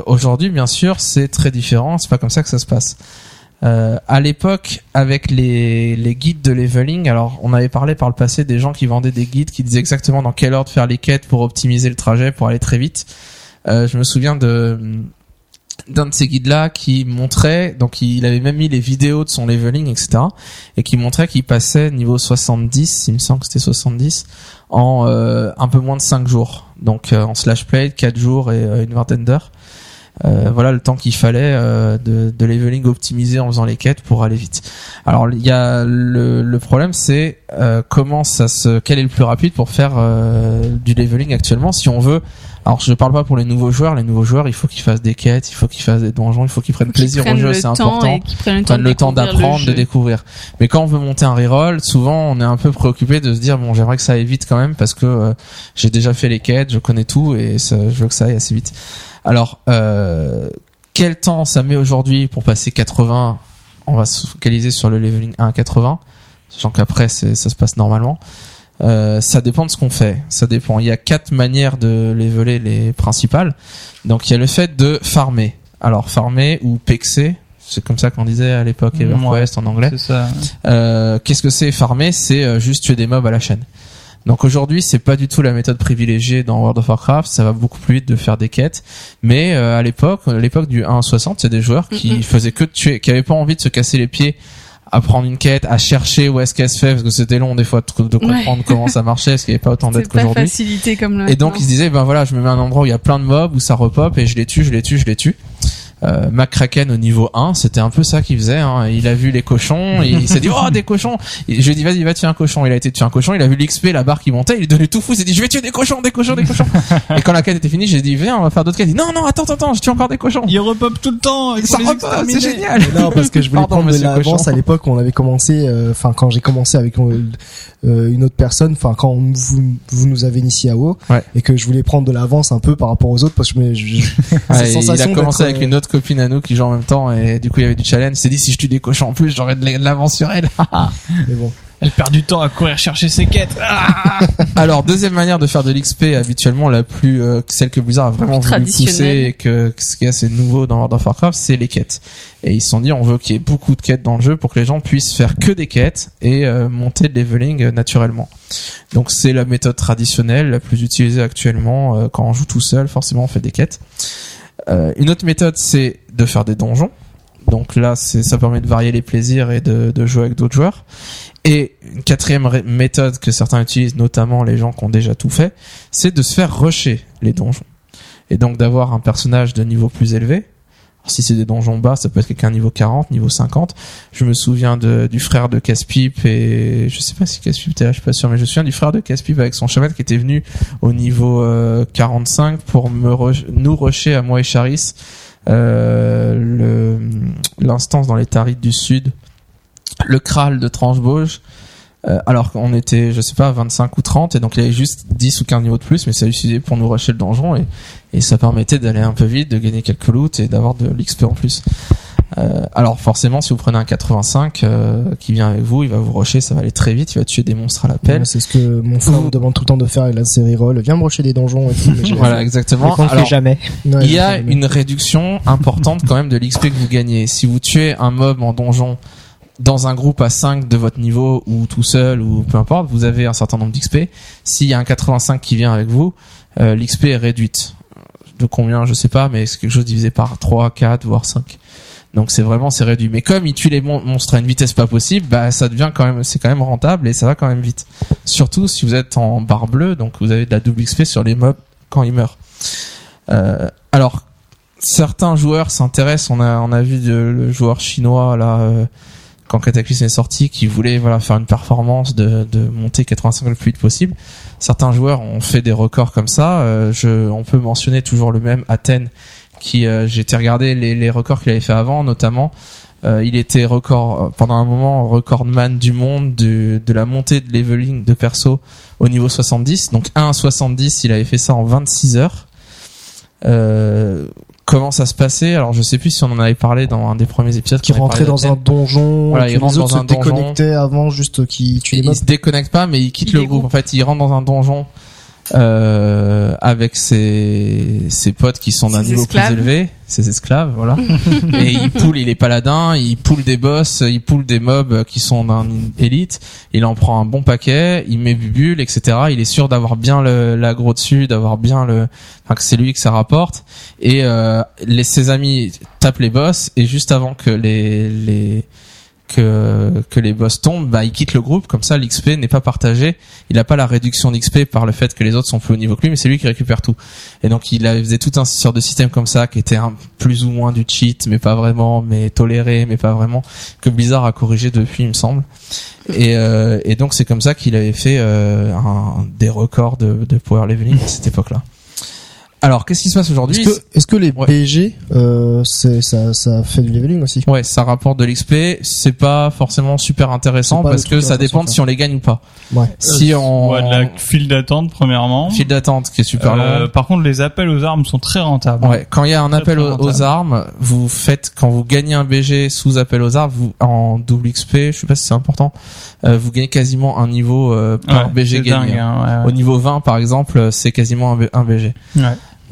Aujourd'hui, bien sûr, c'est très différent. C'est pas comme ça que ça se passe. Euh, à l'époque, avec les, les guides de leveling, alors on avait parlé par le passé des gens qui vendaient des guides qui disaient exactement dans quelle ordre faire les quêtes pour optimiser le trajet, pour aller très vite. Euh, je me souviens de d'un de ces guides là qui montrait donc il avait même mis les vidéos de son leveling etc et qui montrait qu'il passait niveau 70 il me semble que c'était 70 en euh, un peu moins de 5 jours donc euh, en slash play 4 jours et euh, une vingtaine d'heures euh, voilà le temps qu'il fallait euh, de, leveling optimisé en faisant les quêtes pour aller vite. Alors il y a le, le problème c'est euh, comment ça se quel est le plus rapide pour faire euh, du leveling actuellement si on veut alors je parle pas pour les nouveaux joueurs, les nouveaux joueurs il faut qu'ils fassent des quêtes, il faut qu'ils fassent des donjons, il faut qu'ils prennent plaisir au prennent jeu, le c'est important qu'ils prennent le temps prennent d'apprendre, de jeu. découvrir. Mais quand on veut monter un reroll, souvent on est un peu préoccupé de se dire bon j'aimerais que ça aille vite quand même parce que euh, j'ai déjà fait les quêtes, je connais tout et ça, je veux que ça aille assez vite. Alors euh, quel temps ça met aujourd'hui pour passer 80 On va se focaliser sur le leveling 1 à 80, sachant qu'après ça se passe normalement. Euh, ça dépend de ce qu'on fait. Ça dépend. Il y a quatre manières de leveler les principales. Donc il y a le fait de farmer. Alors farmer ou pexer, c'est comme ça qu'on disait à l'époque. EverQuest en anglais. C'est ça. Euh, Qu'est-ce que c'est farmer? C'est euh, juste tuer des mobs à la chaîne. Donc aujourd'hui, c'est pas du tout la méthode privilégiée dans World of Warcraft. Ça va beaucoup plus vite de faire des quêtes. Mais euh, à l'époque, l'époque du 1 à 60, il y a des joueurs qui Mhm. faisaient que de tuer, qui avaient pas envie de se casser les pieds à prendre une quête, à chercher où est-ce qu'elle se fait, parce que c'était long des fois de, comprendre comment ça marchait, parce qu'il n'y avait pas autant d'aide C'est pas qu'aujourd'hui. facilité comme là. Et donc il se disait ben voilà, je me mets à un endroit où il y a plein de mobs où ça repop et je les tue, je les tue, je les tue. Euh, McCracken au niveau 1, c'était un peu ça qu'il faisait. Hein. Il a vu les cochons, et il [laughs] s'est dit oh des cochons. Et je lui ai dit vas-y va tuer un cochon. Il a été tuer un cochon. Il a vu l'XP, la barre qui montait. Il est devenu tout fou. Il s'est dit je vais tuer des cochons, des cochons, des cochons. [laughs] et quand la quête était finie, j'ai dit viens on va faire d'autres quêtes. Il dit non non attends attends je tue encore des cochons. Il repop tout le temps. il Ça repop, c'est génial. Non, parce que je voulais Pardon, prendre de l'avance à l'époque où on avait commencé, euh, enfin quand j'ai commencé avec euh, euh, une autre personne, enfin quand vous, vous nous avez initié à WoW, Ouais. et que je voulais prendre de l'avance un peu par rapport aux autres parce que je, me- je- [laughs] Ouais, il a commencé avec euh, une autre copine à nous qui joue en même temps et du coup il y avait du challenge. Il s'est dit si je tue des cochons en plus j'aurais de l'avance sur elle. [laughs] mais bon. Elle perd du temps à courir chercher ses quêtes. Ah [laughs] Alors deuxième manière de faire de l'XP habituellement la plus euh, celle que Blizzard a vraiment voulu pousser et que, que ce qui est assez nouveau dans World of Warcraft c'est les quêtes. Et ils se sont dit on veut qu'il y ait beaucoup de quêtes dans le jeu pour que les gens puissent faire que des quêtes et euh, monter le leveling euh, naturellement. Donc c'est la méthode traditionnelle la plus utilisée actuellement euh, quand on joue tout seul forcément on fait des quêtes. Euh, une autre méthode c'est de faire des donjons. Donc là, c'est, ça permet de varier les plaisirs et de, de jouer avec d'autres joueurs. Et une quatrième méthode que certains utilisent, notamment les gens qui ont déjà tout fait, c'est de se faire rusher les donjons. Et donc d'avoir un personnage de niveau plus élevé. Alors, si c'est des donjons bas, ça peut être quelqu'un niveau 40, niveau 50. Je me souviens de, du frère de Caspipe et je sais pas si Caspipe était là, je suis pas sûr, mais je me souviens du frère de Caspipe avec son chaman qui était venu au niveau euh, 45 pour me nous rusher à moi et Charis euh, l'instance dans les Tarites du Sud, le Kral de Tranchebauge, euh, alors qu'on était, je sais pas, 25 ou 30, et donc il y avait juste 10 ou 15 niveaux de plus, mais ça suffisait pour nous rusher le donjon, et, et ça permettait d'aller un peu vite, de gagner quelques loots et d'avoir de l'XP en plus. Euh, alors forcément, si vous prenez un 85 euh, qui vient avec vous, il va vous rusher, ça va aller très vite, il va tuer des monstres à la pelle. Ouais, c'est ce que mon frère me demande tout le temps de faire avec la série roll. Viens me rocher des donjons et tout. mais [laughs] Voilà, exactement. Alors, jamais. Il y a une réduction importante quand même de l'XP que vous gagnez. Si vous tuez un mob en donjon dans un groupe à 5 de votre niveau ou tout seul ou peu importe, vous avez un certain nombre d'XP. S'il y a un 85 qui vient avec vous, euh, l'XP est réduite. De combien, je sais pas, mais c'est quelque chose divisé par 3, 4, voire 5. Donc c'est vraiment c'est réduit. Mais comme il tue les mon- monstres à une vitesse pas possible, bah ça devient quand même c'est quand même rentable et ça va quand même vite. Surtout si vous êtes en barre bleue, donc vous avez de la double XP sur les mobs quand ils meurent. Euh, alors certains joueurs s'intéressent. On a on a vu le joueur chinois là euh, quand Cataclysm est sorti qui voulait voilà faire une performance de, de monter 85 le plus vite possible. Certains joueurs ont fait des records comme ça. Euh, je, on peut mentionner toujours le même Athènes qui euh, j'ai été regarder les, les records qu'il avait fait avant, notamment. euh, il était record pendant un moment recordman du monde de la montée de leveling de perso au niveau 70. Donc 1 à 70, il avait fait ça en 26 heures. Comment ça se passait Alors je sais plus si on en avait parlé dans un des premiers épisodes. Qui rentrait dans un donjon, Voilà, et il rentre dans se un donjon. déconnectaient avant juste qu'ils tuent les il se déconnecte pas, mais il quitte Il le groupe. En fait, il rentre dans un donjon euh, avec ses ses potes qui sont d'un niveau esclaves. plus élevé, ses esclaves, voilà. [laughs] et il poule, il est paladin, il poule des boss, il poule des mobs qui sont d'un élite. Il en prend un bon paquet, il met bubule, etc. Il est sûr d'avoir bien le l'aggro dessus, d'avoir bien le, enfin que c'est lui que ça rapporte. Et euh, les ses amis tapent les boss et juste avant que les les que que les boss tombent, bah il quitte le groupe comme ça l'XP n'est pas partagé. Il n'a pas la réduction d'XP par le fait que les autres sont plus haut niveau que lui, mais c'est lui qui récupère tout. Et donc il a- faisait tout un sorte de système comme ça qui était un, plus ou moins du cheat, mais pas vraiment, mais toléré, mais pas vraiment, que Blizzard a corrigé depuis, il me semble. Et, euh, et donc c'est comme ça qu'il avait fait euh, un, des records de, de power leveling à cette époque-là. Alors qu'est-ce qui se passe aujourd'hui Est-ce que, que les Ouais. BG, euh, c'est, ça, ça fait du leveling aussi Ouais, ça rapporte de l'XP. C'est pas forcément super intéressant parce que ça dépend de si on les gagne ou pas. Ouais. Si on Ouais, de la file d'attente premièrement. file d'attente qui est super Euh, long. par contre, les appels aux armes sont très rentables. Ouais, quand il y a un Très, appel très aux, aux armes, vous faites quand vous gagnez un BG sous appel aux armes, vous en double XP, je sais pas si c'est important, euh, vous gagnez quasiment un niveau euh, par Ouais, BG gagné. dingue, hein, ouais, Au niveau 20 par exemple, euh, c'est quasiment un, B- un BG. ouais.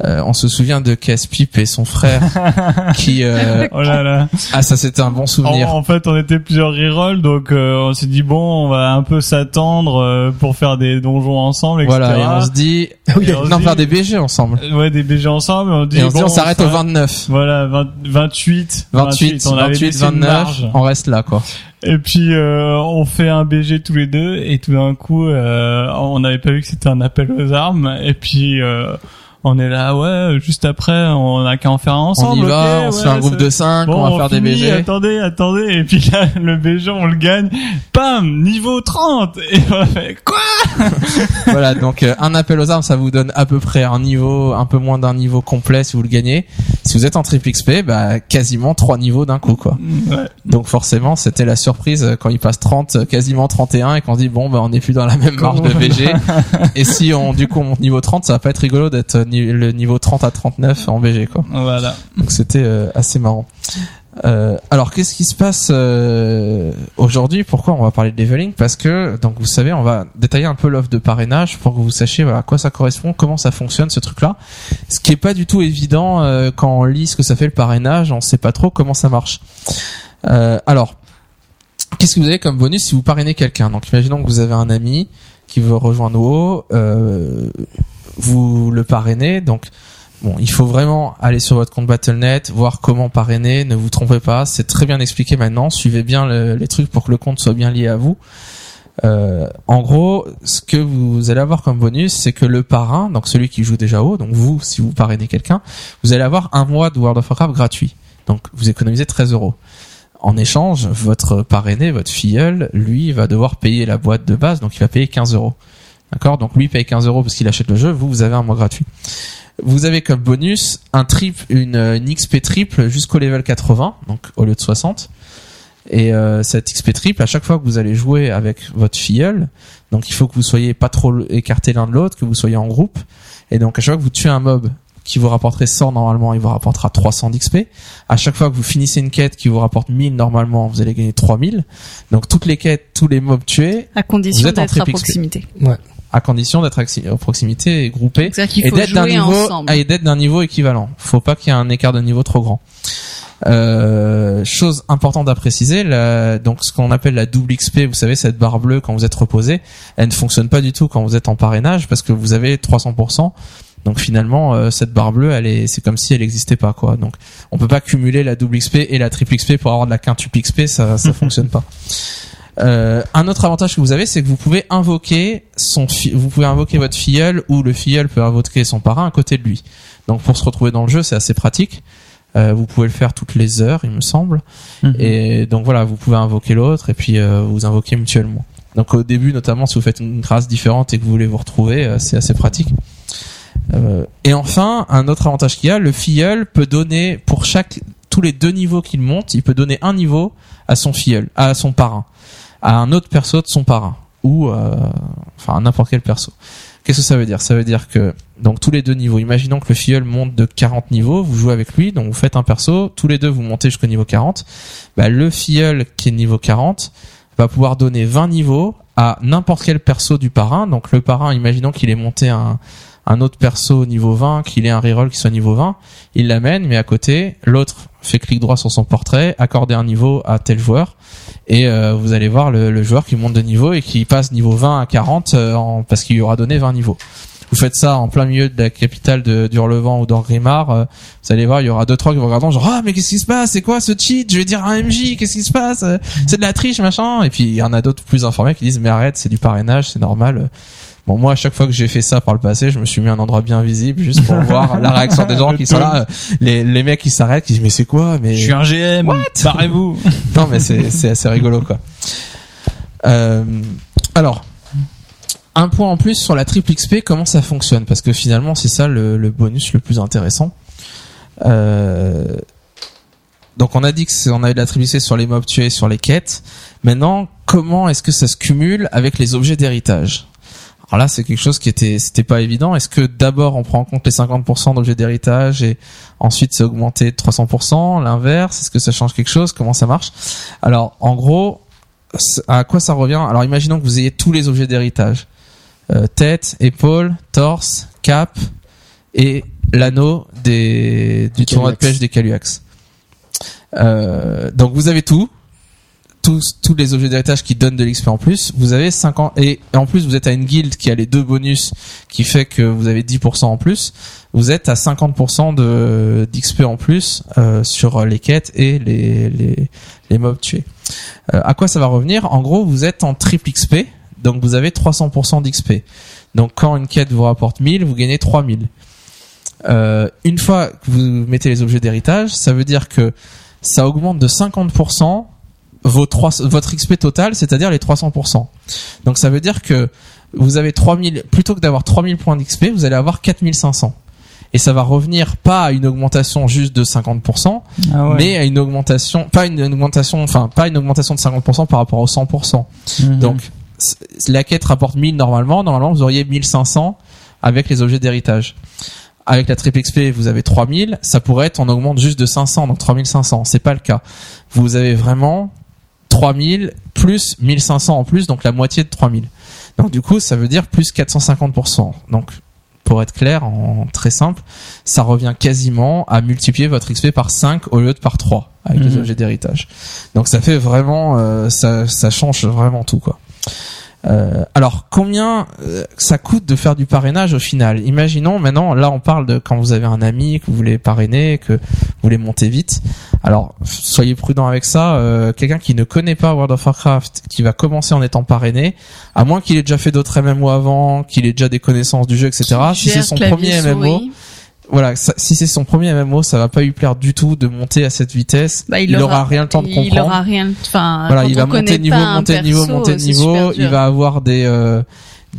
Euh, on se souvient de Casse-Pipe et son frère [laughs] qui euh, Oh là là. ah ça c'était un bon En, souvenir. en fait, on était plusieurs rerolls, donc euh, on s'est dit bon, on va un peu s'attendre euh, pour faire des donjons ensemble, etc. Voilà, et on se dit oui, on non dit- faire des BG ensemble. Euh, Ouais, des BG ensemble. Et on, dit, Et on se dit bon, on s'arrête au s'arrête- 29. Voilà, 20 28, 28, on avait 28, laissé une 29, marge. on reste là quoi. Et puis euh, on fait un BG tous les deux et tout d'un coup euh, on n'avait pas vu que c'était un appel aux armes et puis euh, on est là ouais juste après on a qu'à en faire un ensemble. on y va, on se fait un groupe de 5, Bon, on va faire des BG. Attendez, attendez et puis là le BG on le gagne. Pam, niveau 30 et on fait quoi? [laughs] Voilà, donc euh, un appel aux armes, ça vous donne à peu près un niveau, un peu moins d'un niveau complet si vous le gagnez. Si vous êtes en triple XP, bah quasiment trois niveaux d'un coup quoi. Ouais. Donc forcément, c'était la surprise euh, quand il passe 30, euh, quasiment 31 et qu'on dit bon bah on n'est plus dans la même marge de BG. [laughs] et si on du coup on monte niveau 30, ça va pas être rigolo d'être le niveau 30 à 39 en BG quoi. Voilà. Donc c'était euh, assez marrant. Euh, alors qu'est-ce qui se passe euh, aujourd'hui? Pourquoi on va parler de leveling? Parce que donc vous savez, on va détailler un peu l'offre de parrainage pour que vous sachiez voilà, à quoi ça correspond, comment ça fonctionne ce truc-là. Ce qui est pas du tout évident euh, quand on lit ce que ça fait le parrainage, on sait pas trop comment ça marche. Alors, qu'est-ce que vous avez comme bonus si vous parrainez quelqu'un? Donc imaginons que vous avez un ami qui veut rejoindre WoW, euh, vous le parrainez, donc Bon, il faut vraiment aller sur votre compte Battle.net, voir comment parrainer, ne vous trompez pas, c'est très bien expliqué maintenant, suivez bien le- les trucs pour que le compte soit bien lié à vous. Euh, en gros, ce que vous allez avoir comme bonus, c'est que le parrain, donc celui qui joue déjà haut, donc vous, si vous parrainez quelqu'un, vous allez avoir un mois de World of Warcraft gratuit. Donc vous économisez 13 euros. En échange, votre parrainé, votre filleul, lui, va devoir payer la boîte de base, donc il va payer 15 euros. D'accord Donc lui paye 15 euros parce qu'il achète le jeu, vous, vous avez un mois gratuit. Vous avez comme bonus un triple, une, une XP triple jusqu'au level 80, donc au lieu de 60. Et euh, cette XP triple, à chaque fois que vous allez jouer avec votre filleul, donc il faut que vous soyez pas trop écartés l'un de l'autre, que vous soyez en groupe. Et donc à chaque fois que vous tuez un mob qui vous rapporterait 100 normalement, il vous rapportera 300 d'XP. À chaque fois que vous finissez une quête qui vous rapporte 1000 normalement, vous allez gagner 3000. Donc toutes les quêtes, tous les mobs tués, À condition d'être à triple XP. À condition d'être à proximité et qu'il et d'être d'un niveau ensemble. et d'être d'un niveau équivalent. Faut pas qu'il y ait un écart de niveau trop grand. Euh, chose importante à préciser, la- donc ce qu'on appelle la double XP, vous savez cette barre bleue quand vous êtes reposé, elle ne fonctionne pas du tout quand vous êtes en parrainage parce que vous avez 300% Donc finalement, euh, cette barre bleue, elle est, c'est comme si elle n'existait pas, quoi. Donc on peut pas cumuler la double XP et la triple XP pour avoir de la quintuple XP, ça, ça [laughs] fonctionne pas. Euh, un autre avantage que vous avez, c'est que vous pouvez invoquer son, vous pouvez invoquer votre filleul ou le filleul peut invoquer son parrain à côté de lui. Donc pour se retrouver dans le jeu, c'est assez pratique. Euh, vous pouvez le faire toutes les heures, il me semble. Mhm. Et donc voilà, vous pouvez invoquer l'autre et puis euh, vous invoquez mutuellement. Donc au début, notamment si vous faites une race différente et que vous voulez vous retrouver, euh, c'est assez pratique. Euh, et enfin, un autre avantage qu'il y a, le filleul peut donner pour chaque tous les deux niveaux qu'il monte, il peut donner un niveau à son filleul, à son parrain, à un autre perso de son parrain ou euh, enfin à n'importe quel perso. Qu'est-ce que ça veut dire? Ça veut dire que donc tous les deux niveaux, imaginons que le filleul monte de 40 niveaux, vous jouez avec lui, donc vous faites un perso, tous les deux vous montez jusqu'au niveau 40. Bah, le filleul qui est niveau 40 va pouvoir donner 20 niveaux à n'importe quel perso du parrain. Donc le parrain, imaginons qu'il ait monté un, un autre perso au niveau 20, qu'il ait un reroll qui soit niveau 20, il l'amène, mais à côté, l'autre fait clic droit sur son portrait, accorder un niveau à tel joueur, et euh, vous allez voir le, le joueur qui monte de niveau et qui passe niveau 20 à 40 euh, en, parce qu'il lui aura donné 20 niveaux. Vous faites ça en plein milieu de la capitale de d'Hurlevent ou d'Orgrimmar, euh, vous allez voir, il y aura deux trois qui vont regarder genre ah mais qu'est-ce qui se passe, c'est quoi ce cheat? Je vais dire un MJ, qu'est-ce qui se passe? Euh, C'est de la triche machin. Et puis il y en a d'autres plus informés qui disent mais arrête, c'est du parrainage, c'est normal. Bon moi à chaque fois que j'ai fait ça par le passé, je me suis mis à un endroit bien visible juste pour [laughs] voir la réaction des gens qui sont là, les les mecs qui s'arrêtent, qui disent mais c'est quoi Mais Je suis un GM. Barrez-vous. [laughs] non mais c'est c'est assez rigolo quoi. Euh, alors un point en plus sur la triple XP, comment ça fonctionne? Parce que finalement c'est ça le, le bonus le plus intéressant. Euh, donc on a dit que on avait de la triple XP sur les mobs tués, sur les quêtes. Maintenant, comment est-ce que ça se cumule avec les objets d'héritage? Alors là, c'est quelque chose qui était, c'était pas évident. Est-ce que d'abord on prend en compte les 50% d'objets d'héritage et ensuite c'est augmenté de 300%, l'inverse? Est-ce que ça change quelque chose? Comment ça marche? Alors, en gros, à quoi ça revient? Alors, imaginons que vous ayez tous les objets d'héritage Euh, tête, épaule, torse, cap et l'anneau des du tournoi de pêche des Caluax. Euh, donc vous avez tout, tous tous les objets d'héritage qui donnent de l'XP en plus. Vous avez 50 et en plus vous êtes à une guilde qui a les deux bonus qui fait que vous avez 10% en plus. Vous êtes à 50% de d'XP en plus euh, sur les quêtes et les les, les mobs tués. Euh, à quoi ça va revenir? En gros, vous êtes en triple XP, donc vous avez 300% d'XP. Donc quand une quête vous rapporte 1000, vous gagnez 3000. Euh, une fois que vous mettez les objets d'héritage, ça veut dire que ça augmente de 50% vos votre XP total, c'est-à-dire les 300%. Donc ça veut dire que vous avez 3000, plutôt que d'avoir 3000 points d'XP, vous allez avoir 4500. Et ça va revenir pas à une augmentation juste de 50%, Ah ouais. mais à une augmentation, pas une augmentation, enfin pas une augmentation de 50% par rapport au 100%. Mhm. Donc la quête rapporte 1000 normalement, normalement vous auriez 1500 avec les objets d'héritage. Avec la triple XP, vous avez 3000, ça pourrait être on augmente juste de 500, donc 3500, c'est pas le cas. Vous avez vraiment 3000 plus 1500 en plus, donc la moitié de 3000. Donc du coup, ça veut dire plus 450%. Donc pour être clair, en très simple, ça revient quasiment à multiplier votre XP par 5 au lieu de par 3 avec les Mhm. objets d'héritage. Donc ça fait vraiment, euh, ça, ça change vraiment tout quoi. Euh, alors combien euh, ça coûte de faire du parrainage au final? Imaginons maintenant, là on parle de quand vous avez un ami que vous voulez parrainer, que vous voulez monter vite. Alors soyez prudent avec ça. Euh, Quelqu'un qui ne connaît pas World of Warcraft, qui va commencer en étant parrainé, à moins qu'il ait déjà fait d'autres MMO avant, qu'il ait déjà des connaissances du jeu, etc. Si c'est son premier MMO. Voilà, ça- si c'est son premier MMO, ça va pas lui plaire du tout de monter à cette vitesse. Bah, il, aura, rien le temps de comprendre. Il aura rien. Enfin, voilà, il va monter de niveau, monter de niveau, perso, monter de c'est niveau. Il va avoir des euh,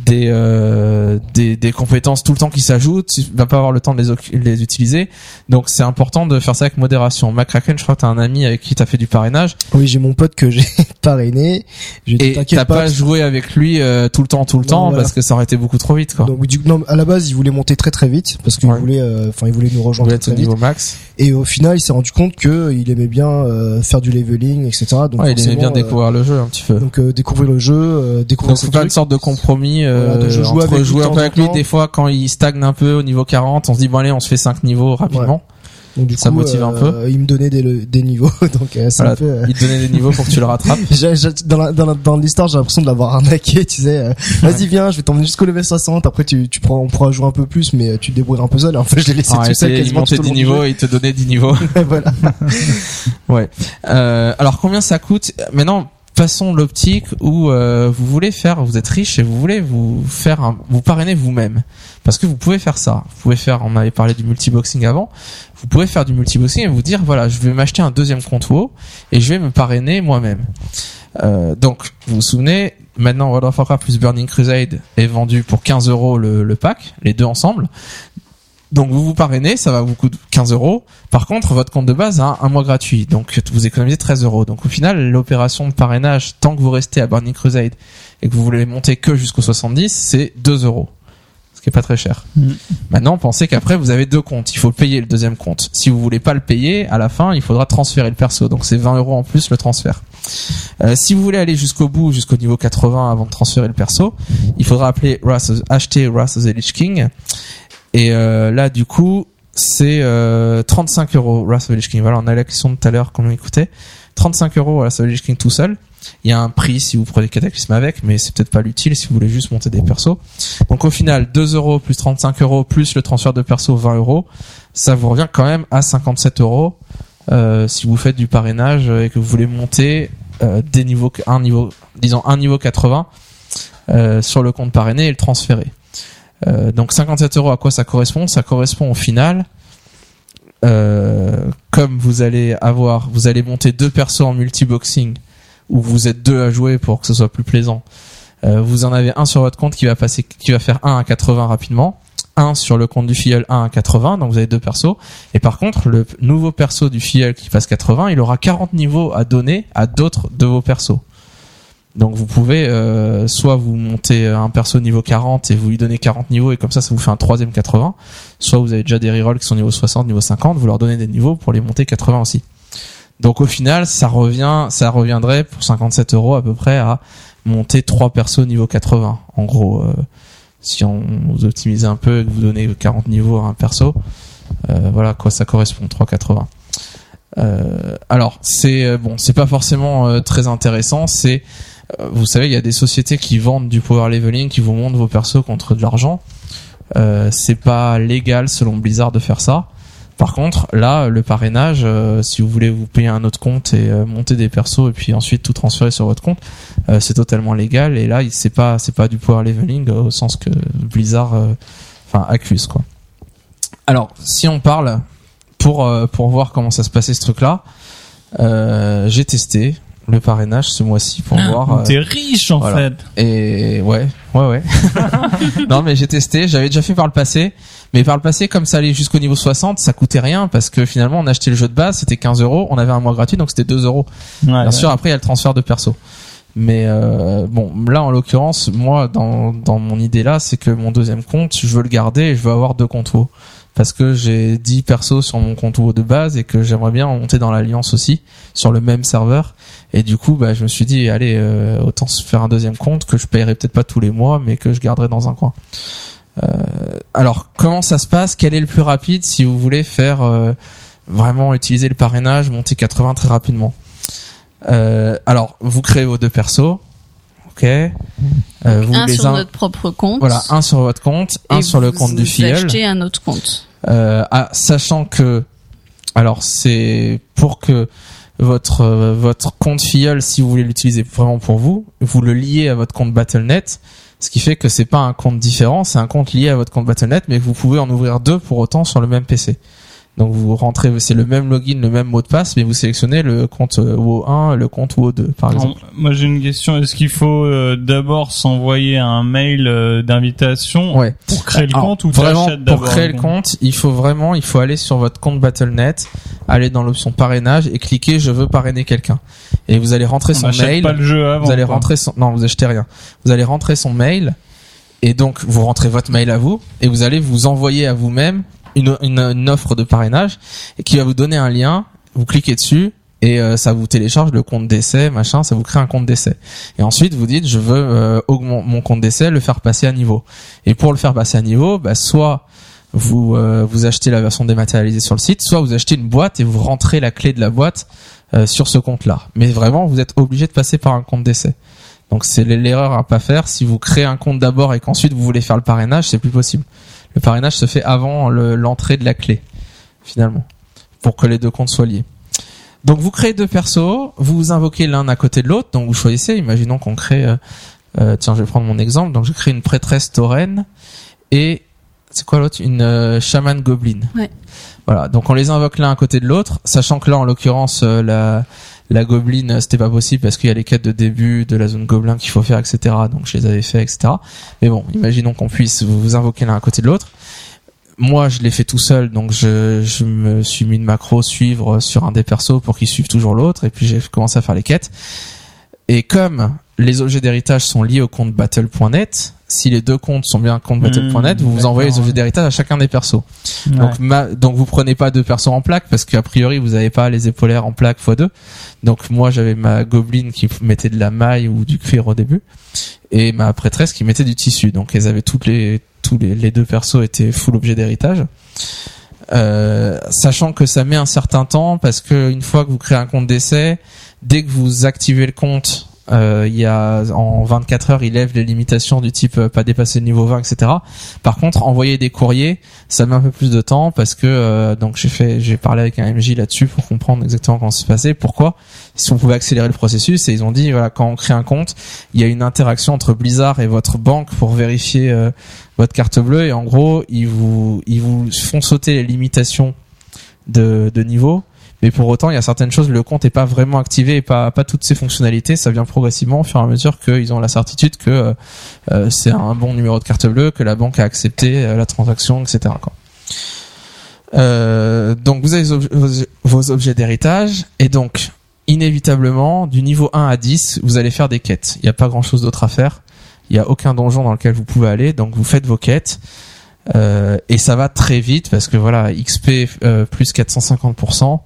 des, euh, des des compétences tout le temps qui s'ajoutent. Il va pas avoir le temps de les, les utiliser. Donc c'est important de faire ça avec modération. Macraken, je crois que t'as un ami avec qui t'as fait du parrainage Oui, j'ai mon pote que [laughs] j'ai parrainé. Dit, et t'as pas joué avec lui euh, tout le temps, tout le Non, temps voilà. parce que ça aurait été beaucoup trop vite quoi. Donc, du, non, à la base, il voulait monter très très vite parce qu'il Ouais. voulait, euh, enfin, il voulait nous rejoindre voulait très, vite. max. Et au final, il s'est rendu compte que il aimait bien euh, faire du leveling, etc. Donc, Ouais, il aimait bien euh, découvrir le jeu un petit peu. donc euh, découvrir le jeu, euh, découvrir Donc faut pas une sorte de compromis euh, Voilà, de entre avec jouer un peu avec lui des fois quand il stagne un peu au niveau 40 on se dit bon allez on se fait 5 niveaux rapidement Donc du Ça coup, motive un euh, il me donnait des, niveaux, [laughs] donc euh, c'est Voilà, un peu. euh, il te donnait des niveaux pour que tu le [laughs] rattrapes. dans la- dans la- dans l'histoire, j'ai l'impression de l'avoir arnaqué, tu sais. euh, [laughs] Vas-y, viens, je vais t'emmener jusqu'au level 60. Après, tu, tu prends, on pourra jouer un peu plus, mais euh, tu te débrouilles un peu seul. En fait, je l'ai laissé En tout seul il montait tout 10 le long du niveaux et il te donnait 10 niveaux. voilà. Ouais. Euh, alors combien ça coûte? Maintenant, passons l'optique où euh, vous voulez faire, vous êtes riche et vous voulez vous faire, un, vous parrainer vous-même, parce que vous pouvez faire ça. Vous pouvez faire, on avait parlé du multiboxing avant. Vous pouvez faire du multiboxing et vous dire voilà, je vais m'acheter un deuxième compte WoW et je vais me parrainer moi-même. Euh, donc, vous vous souvenez, maintenant World of Warcraft plus Burning Crusade est vendu pour 15 euros le, le pack, les deux ensemble. Donc vous vous parrainez, ça va vous coûter 15 euros. Par contre, votre compte de base a un mois gratuit, donc vous économisez 13 euros. Donc au final, l'opération de parrainage, tant que vous restez à Burning Crusade et que vous voulez monter que jusqu'au 70, c'est 2 euros, ce qui est pas très cher. Mm. Maintenant, pensez qu'après vous avez deux comptes, il faut payer le deuxième compte. Si vous voulez pas le payer, à la fin, il faudra transférer le perso, donc c'est 20 euros en plus le transfert. Euh, si vous voulez aller jusqu'au bout, jusqu'au niveau 80 avant de transférer le perso, il faudra appeler Wrath acheter Wrath of the Lich King. Et euh, là, du coup, c'est euh, 35 euros Wrath of King. Voilà, on a la question de tout à l'heure, combien il coûtait. 35 euros Wrath of King tout seul. Il y a un prix si vous prenez Cataclysme avec, mais c'est peut-être pas l'utile si vous voulez juste monter des persos. Donc au final, 2 euros plus 35 euros plus le transfert de perso 20 euros, ça vous revient quand même à 57 euros euh, si vous faites du parrainage et que vous voulez monter euh, des niveaux, un niveau, disons un niveau 80 euh, sur le compte parrainé et le transférer. Euh, donc 57 euros, à quoi ça correspond? Ça correspond au final, euh, comme vous allez avoir, vous allez monter deux persos en multiboxing où vous êtes deux à jouer pour que ce soit plus plaisant. Euh, vous en avez un sur votre compte qui va passer, qui va faire 1 à 80 rapidement, un sur le compte du filleul 1 à 80, donc vous avez deux persos. Et par contre, le nouveau perso du filleul qui passe 80, il aura 40 niveaux à donner à d'autres de vos persos. Donc vous pouvez euh, soit vous montez un perso niveau 40 et vous lui donnez 40 niveaux et comme ça ça vous fait un troisième 80, soit vous avez déjà des rerolls qui sont niveau 60, niveau 50, vous leur donnez des niveaux pour les monter 80 aussi. Donc au final ça revient, ça reviendrait pour 57 euros à peu près à monter trois persos niveau 80. En gros, euh, si on vous optimisez un peu et que vous donnez 40 niveaux à un perso, euh, voilà quoi ça correspond 3,80. Euh, alors c'est euh, bon, c'est pas forcément très intéressant. C'est vous savez, il y a des sociétés qui vendent du power leveling, qui vous montrent vos persos contre de l'argent. Euh, c'est pas légal selon Blizzard de faire ça. Par contre, là, le parrainage, euh, si vous voulez vous payer un autre compte et euh, monter des persos et puis ensuite tout transférer sur votre compte, euh, c'est totalement légal. Et là, c'est pas c'est pas du power leveling euh, au sens que Blizzard, euh, enfin accuse quoi. Alors, si on parle pour euh, pour voir comment ça se passait ce truc-là, euh, j'ai testé le parrainage ce mois-ci pour voir. euh, T'es riche en voilà. fait. et ouais, ouais, ouais. [laughs] non, mais j'ai testé. J'avais déjà fait par le passé. Mais par le passé, comme ça allait jusqu'au niveau 60, ça coûtait rien parce que finalement, on achetait le jeu de base, c'était 15 euros. On avait un mois gratuit, donc c'était 2 euros. Ouais, Bien ouais. sûr, après, il y a le transfert de perso. Mais euh, bon, là, en l'occurrence, moi, dans, dans mon idée là, c'est que mon deuxième compte, je veux le garder et je veux avoir deux comptes WoW. Parce que j'ai 10 persos sur mon compte de base et que j'aimerais bien en monter dans l'alliance aussi, sur le même serveur. Et du coup, bah, je me suis dit, allez, euh, autant se faire un deuxième compte que je payerai peut-être pas tous les mois, mais que je garderai dans un coin. Euh, alors, comment ça se passe? Quel est le plus rapide si vous voulez faire euh, vraiment utiliser le parrainage, monter 80 très rapidement? Euh, Alors, vous créez vos deux persos, ok? Euh, vous un les sur un- notre propre compte. voilà, un sur votre compte, un sur le vous compte du filleul. achetez un autre compte. Euh, ah, sachant que, alors c'est pour que votre euh, votre compte filleul, si vous voulez l'utiliser vraiment pour vous, vous le liez à votre compte Battle.net, ce qui fait que c'est pas un compte différent, c'est un compte lié à votre compte Battle.net, mais vous pouvez en ouvrir deux pour autant sur le même PC. Donc vous rentrez, c'est le même login, le même mot de passe, mais vous sélectionnez le compte euh, WoW1, le compte WoW2, par exemple. Alors, moi j'ai une question. Est-ce qu'il faut euh, d'abord s'envoyer un mail euh, d'invitation Ouais. pour créer le Alors, compte ou vraiment pour créer le compte, il faut vraiment, il faut aller sur votre compte Battle.net, aller dans l'option parrainage et cliquer je veux parrainer quelqu'un. Et vous allez rentrer On son mail. pas le jeu avant. vous allez quoi. rentrer son non, vous achetez rien. Vous allez rentrer son mail et donc vous rentrez votre mail à vous et vous allez vous envoyer à vous-même une, une, une offre de parrainage et qui va vous donner un lien. Vous cliquez dessus et euh, ça vous télécharge le compte d'essai, machin, ça vous crée un compte d'essai. Et ensuite vous dites je veux euh, augmenter mon compte d'essai, le faire passer à niveau. Et pour le faire passer à niveau, bah, soit vous euh, vous achetez la version dématérialisée sur le site, soit vous achetez une boîte et vous rentrez la clé de la boîte euh, sur ce compte-là. Mais vraiment, vous êtes obligé de passer par un compte d'essai. Donc c'est l'erreur à pas faire. Si vous créez un compte d'abord et qu'ensuite vous voulez faire le parrainage, c'est plus possible. Le parrainage se fait avant le- l'entrée de la clé, finalement, pour que les deux comptes soient liés. Donc vous créez deux persos, vous vous invoquez l'un à côté de l'autre, donc vous choisissez. Imaginons qu'on crée, euh, euh, tiens, je vais prendre mon exemple. Donc je crée une prêtresse tauren et c'est quoi l'autre? Une euh, chamane goblin. Ouais. Voilà. Donc on les invoque l'un à côté de l'autre, sachant que là, en l'occurrence, euh, la la gobeline, c'était pas possible parce qu'il y a les quêtes de début de la zone gobelin qu'il faut faire, etc. Donc je les avais fait, etc. Mais bon, imaginons qu'on puisse vous invoquer l'un à côté de l'autre. Moi, je l'ai fait tout seul, donc je, je me suis mis une macro suivre sur un des persos pour qu'ils suivent toujours l'autre, et puis j'ai commencé à faire les quêtes. Et comme les objets d'héritage sont liés au compte battle.net, si les deux comptes sont bien compte battle.net, Mmh, vous vous envoyez les objets d'héritage à chacun des persos. Ouais. Donc, ma, donc vous prenez pas deux persos en plaque parce qu'a priori vous avez pas les épaulières en plaque x2. Donc moi j'avais ma gobeline qui mettait de la maille ou du cuir au début et ma prêtresse qui mettait du tissu. Donc elles avaient toutes les tous les, les deux persos étaient full objet d'héritage. Euh, sachant que ça met un certain temps parce que une fois que vous créez un compte d'essai, dès que vous activez le compte, euh, il y a en 24 heures, il lève les limitations du type euh, pas dépasser le niveau 20, etc. Par contre, envoyer des courriers, ça met un peu plus de temps parce que euh, donc j'ai fait, j'ai parlé avec un MJ là-dessus pour comprendre exactement comment ça se passait, pourquoi, si on pouvait accélérer le processus et ils ont dit voilà quand on crée un compte, il y a une interaction entre Blizzard et votre banque pour vérifier euh, votre carte bleue et en gros ils vous ils vous font sauter les limitations de, de niveau. Mais pour autant, il y a certaines choses, le compte est pas vraiment activé et pas, pas toutes ses fonctionnalités. Ça vient progressivement au fur et à mesure qu'ils ont la certitude que euh, euh, c'est un bon numéro de carte bleue, que la banque a accepté euh, la transaction, etc. Donc vous avez vos, objets d'héritage et donc inévitablement du niveau 1 à 10 vous allez faire des quêtes. Il n'y a pas grand chose d'autre à faire. Il n'y a aucun donjon dans lequel vous pouvez aller donc vous faites vos quêtes et ça va très vite parce que voilà XP plus 450%.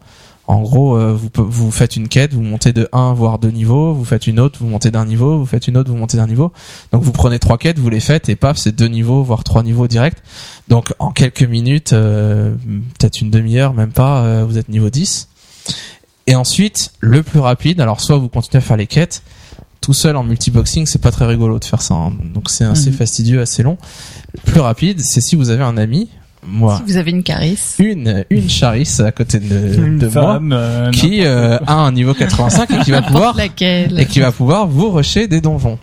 En gros, euh, vous, faites une quête, vous montez de 1 voire 2 niveaux, vous faites une autre, vous montez d'un niveau, vous faites une autre, vous montez d'un niveau. Donc vous prenez trois quêtes, vous les faites et paf, c'est deux niveaux voire trois niveaux direct. Donc en quelques minutes, euh, peut-être une demi-heure, même pas, euh, vous êtes niveau 10. Et ensuite, le plus rapide, alors soit vous continuez à faire les quêtes, tout seul en multiboxing, c'est pas très rigolo de faire ça. hein. Donc c'est assez Mhm. fastidieux, assez long. Le plus rapide, c'est si vous avez un ami, moi, Si vous avez une carisse. une une charisse à côté de, Une de moi euh, qui euh, a un niveau 85 et qui va pouvoir [laughs] laquelle et qui va pouvoir vous rusher des donjons.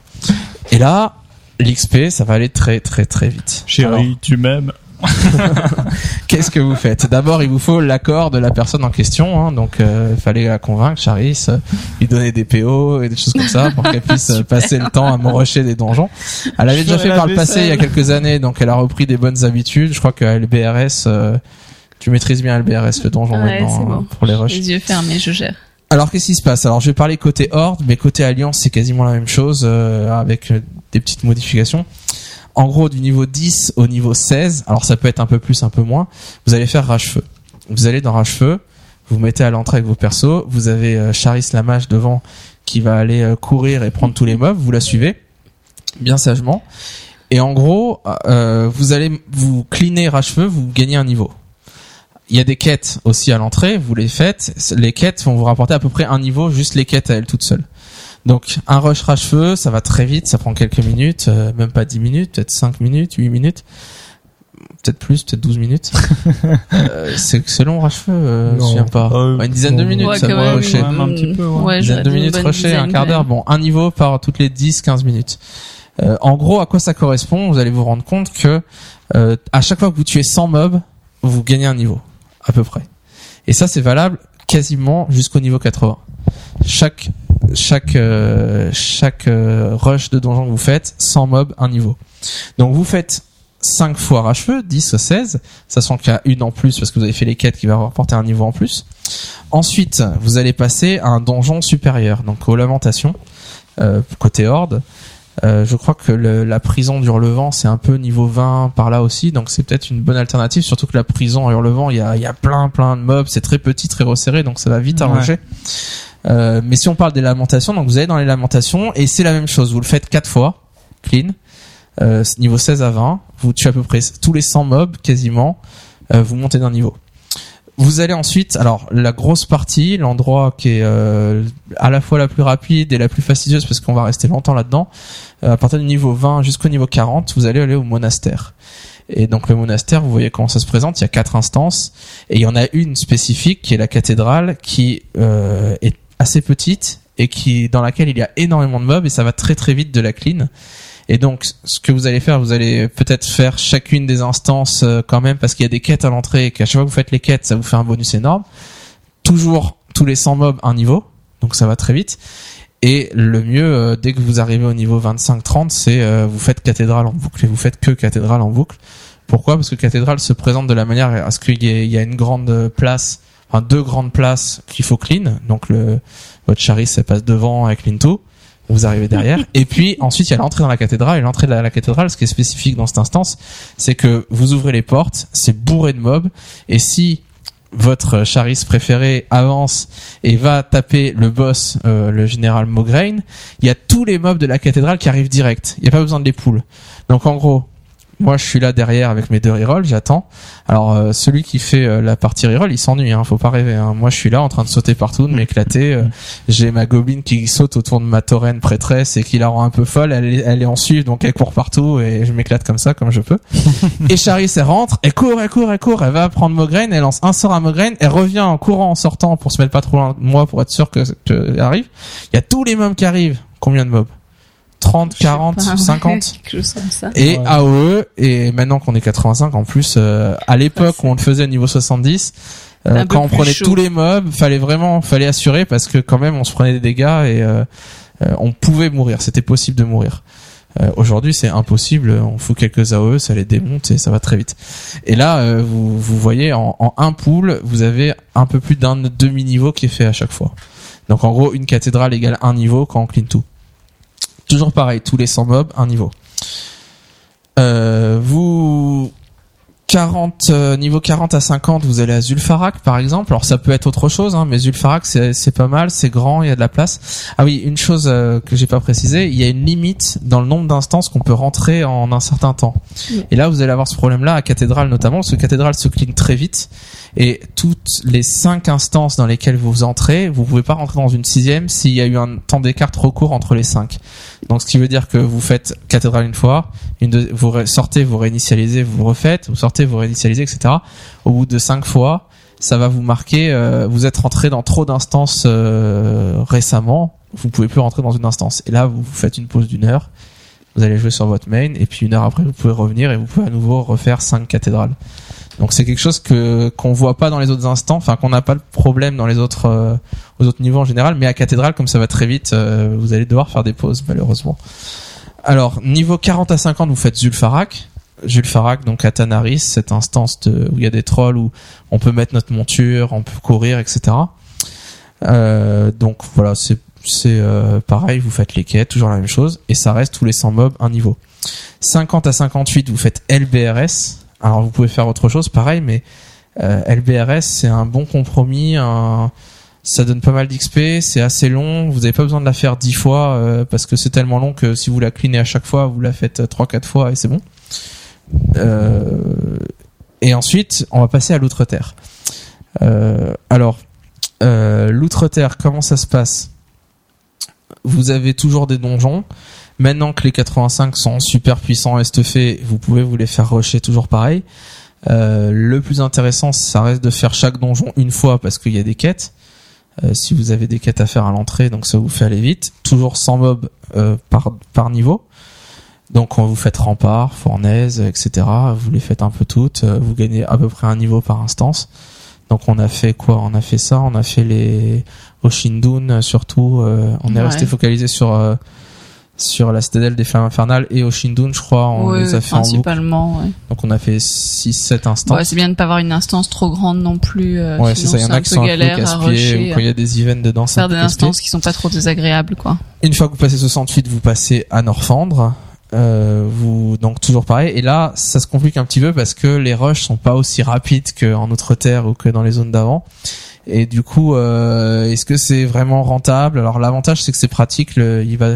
Et là, l'XP, ça va aller très très très vite. Chérie, Alors, tu m'aimes. [laughs] Qu'est-ce que vous faites D'abord, il vous faut l'accord de la personne en question. Hein, donc, euh, il fallait la convaincre, Charis, euh, lui donner des PO et des choses comme ça pour qu'elle puisse euh, passer le temps à me rusher des donjons. Elle avait Je déjà fait par le passé il y a quelques années, donc elle a repris des bonnes habitudes. Je crois que LBRS, euh, tu maîtrises bien LBRS, le donjon Ouais, maintenant c'est hein, bon. pour les rushs. Les yeux fermés, je gère. Alors qu'est-ce qui se passe Alors je vais parler côté Horde, mais côté Alliance c'est quasiment la même chose euh, avec des petites modifications. En gros du niveau 10 au niveau 16, alors ça peut être un peu plus, un peu moins, vous allez faire Rage-Feu. Vous allez dans Rage-Feu, vous mettez à l'entrée avec vos persos, vous avez euh, Charis la mage devant qui va aller euh, courir et prendre tous les mobs, vous la suivez bien sagement. Et en gros, euh, vous allez vous cleaner Rage-Feu, vous gagnez un niveau. Il y a des quêtes aussi à l'entrée, vous les faites. Les quêtes vont vous rapporter à peu près un niveau, juste les quêtes à elles toutes seules. Donc un rush rage feu, ça va très vite, ça prend quelques minutes, euh, même pas 10 minutes, peut-être 5 minutes, 8 minutes, peut-être plus, peut-être 12 minutes. [laughs] euh, c'est c'est long rush feu, euh, je me souviens pas. Euh, Ouais, une dizaine de minutes, Ouais, ça doit rusher. ouais. un petit peu, ouais. Ouais, Une dizaine de minutes rusher, un quart d'heure, bon, un niveau par toutes les 10, 15 minutes. Euh, en gros, à quoi ça correspond? Vous allez vous rendre compte que euh, à chaque fois que vous tuez 100 mobs, vous gagnez un niveau, à peu près. Et ça, c'est valable quasiment jusqu'au niveau 80. Chaque chaque euh, chaque euh, rush de donjon que vous faites, 100 mobs, un niveau. Donc vous faites 5 fois rage-feu, 10 ou 16, sachant qu'il y a une en plus parce que vous avez fait les quêtes qui va rapporter un niveau en plus. Ensuite, vous allez passer à un donjon supérieur, donc aux lamentations, euh, côté horde. Euh, je crois que le- la prison d'Hurlevent c'est un peu niveau 20 par là aussi, donc c'est peut-être une bonne alternative. Surtout que la prison à Hurlevent, il y a, il y a plein plein de mobs, c'est très petit, très resserré, donc ça va vite Ouais. Euh, mais si on parle des lamentations, donc vous allez dans les lamentations et c'est la même chose. Vous le faites quatre fois, clean. euh, niveau 16 à 20, vous tuez à peu près tous les 100 mobs quasiment, euh, vous montez d'un niveau. Vous allez ensuite, alors la grosse partie, l'endroit qui est euh, à la fois la plus rapide et la plus fastidieuse parce qu'on va rester longtemps là-dedans, euh, à partir du niveau 20 jusqu'au niveau 40, vous allez aller au monastère. Et donc le monastère, vous voyez comment ça se présente, il y a quatre instances et il y en a une spécifique qui est la cathédrale qui euh, est assez petite et qui dans laquelle il y a énormément de mobs et ça va très très vite de la clean. Et donc, ce que vous allez faire, vous allez peut-être faire chacune des instances euh, quand même, parce qu'il y a des quêtes à l'entrée, et qu'à chaque fois que vous faites les quêtes, ça vous fait un bonus énorme. Toujours tous les 100 mobs un niveau, donc ça va très vite. Et le mieux, euh, dès que vous arrivez au niveau 25-30, c'est euh, vous faites cathédrale en boucle et vous faites que cathédrale en boucle. Pourquoi? Parce que cathédrale se présente de la manière à ce qu'il y, ait- une grande place, enfin deux grandes places qu'il faut clean. Donc le votre charis, ça passe devant avec tout. Vous arrivez derrière. [laughs] et puis ensuite, il y a l'entrée dans la cathédrale. Et l'entrée de la, la cathédrale, ce qui est spécifique dans cette instance, c'est que vous ouvrez les portes, c'est bourré de mobs. Et si votre charis préféré avance et va taper le boss, euh, le général Mograine, il y a tous les mobs de la cathédrale qui arrivent direct. Il n'y a pas besoin de les poules. Donc en gros, moi je suis là derrière avec mes deux rerolls, j'attends. Alors euh, celui qui fait euh, la partie reroll, il s'ennuie, hein, faut pas rêver. Hein. Moi je suis là en train de sauter partout, de m'éclater. euh, J'ai ma gobeline qui saute autour de ma taureine prêtresse et qui la rend un peu folle. Elle est, elle est en suivre, donc elle court partout et je m'éclate comme ça, comme je peux. [laughs] et Charis, elle rentre, elle court, elle court, elle court, elle va prendre Mograine, elle lance un sort à Mograine, elle revient en courant, en sortant pour se mettre pas trop loin de moi pour être sûr que, que elle arrive. Il y a tous les mobs qui arrivent. Combien de mobs 30, 40, Je sais pas, 50 [laughs] quelque chose comme ça. et Ouais. AOE et maintenant qu'on est 85 en plus euh, à l'époque où on le faisait au niveau 70 euh, quand on prenait chaud. tous les mobs fallait vraiment fallait assurer parce que quand même on se prenait des dégâts et euh, euh, on pouvait mourir. C'était possible de mourir. Euh, aujourd'hui c'est impossible. On fout quelques AOE ça les démonte et ça va très vite. Et là euh, vous, vous voyez en, en un pool vous avez un peu plus d'un demi niveau qui est fait à chaque fois. Donc en gros une cathédrale égale un niveau quand on clean tout toujours pareil tous les 100 mobs un niveau. Euh, vous 40 euh, niveau 40 à 50 vous allez à Zulfarak par exemple. Alors ça peut être autre chose hein, mais Zulfarak c'est pas mal c'est grand il y a de la place. Ah oui une chose euh, que j'ai pas précisé il y a une limite dans le nombre d'instances qu'on peut rentrer en un certain temps. Oui. et là vous allez avoir ce problème là à cathédrale notamment parce que cathédrale se clean très vite et toutes les cinq instances dans lesquelles vous entrez vous pouvez pas rentrer dans une sixième s'il y a eu un temps d'écart trop court entre les cinq donc ce qui veut dire que vous faites cathédrale une fois une deux- vous sortez, vous réinitialisez, vous refaites, vous sortez, vous réinitialisez, etc. Au bout de cinq fois, ça va vous marquer, euh, vous êtes rentré dans trop d'instances euh, récemment, vous pouvez plus rentrer dans une instance. Et là, vous vous faites une pause d'une heure, vous allez jouer sur votre main, et puis une heure après, vous pouvez revenir et vous pouvez à nouveau refaire cinq cathédrales. Donc c'est quelque chose que qu'on voit pas dans les autres instants, enfin qu'on n'a pas le problème dans les autres euh, aux autres niveaux en général, mais à cathédrale comme ça va très vite, euh, vous allez devoir faire des pauses malheureusement. Alors, niveau 40 à 50, vous faites Zulfarak. Zulfarak, donc à Tanaris, cette instance de, où il y a des trolls, où on peut mettre notre monture, on peut courir, etc. Euh, donc voilà, c'est c'est euh, pareil, vous faites les quêtes, toujours la même chose, et ça reste tous les 100 mobs un niveau. 50 à 58, vous faites LBRS. Alors vous pouvez faire autre chose, pareil, mais euh, LBRS c'est un bon compromis, ça donne pas mal d'XP, c'est assez long, vous avez pas besoin de la faire 10 fois euh, parce que c'est tellement long que si vous la cleanez à chaque fois, vous la faites 3-4 fois et c'est bon. Euh, et ensuite, on va passer à l'outre-terre. Euh, alors, euh, l'outre-terre, comment ça se passe? Vous avez toujours des donjons. Maintenant que les 85 sont super puissants et stuffés, vous pouvez vous les faire rusher toujours pareil. Euh, le plus intéressant, ça reste de faire chaque donjon une fois parce qu'il y a des quêtes. Euh, si vous avez des quêtes à faire à l'entrée, donc ça vous fait aller vite. Toujours 100 mobs euh, par, par niveau. Donc quand vous faites rempart, fournaise, etc. Vous les faites un peu toutes. euh, Vous gagnez à peu près un niveau par instance. Donc on a fait quoi? On a fait ça. On a fait les Oshindun surtout. euh, on est Ouais. resté focalisé sur euh, sur la citadelle des flammes infernales et Oshindun, je crois. On Ouais, les a fait en principalement. Ouais. Donc on a fait 6-7 instances. Ouais, c'est bien de pas avoir une instance trop grande non plus. euh, Ouais, c'est ça. Il y en a qui sont un peu casse-pieds quand il y a des events dedans, faire des instances qui sont pas trop désagréables, quoi. Une fois que vous passez 68, vous passez à Norfandre. Euh, vous donc toujours pareil. Et là, ça se complique un petit peu parce que les rushs sont pas aussi rapides qu'en Outre-Terre ou que dans les zones d'avant. Et du coup, euh, est-ce que c'est vraiment rentable? Alors l'avantage, c'est que c'est pratique. Le, il va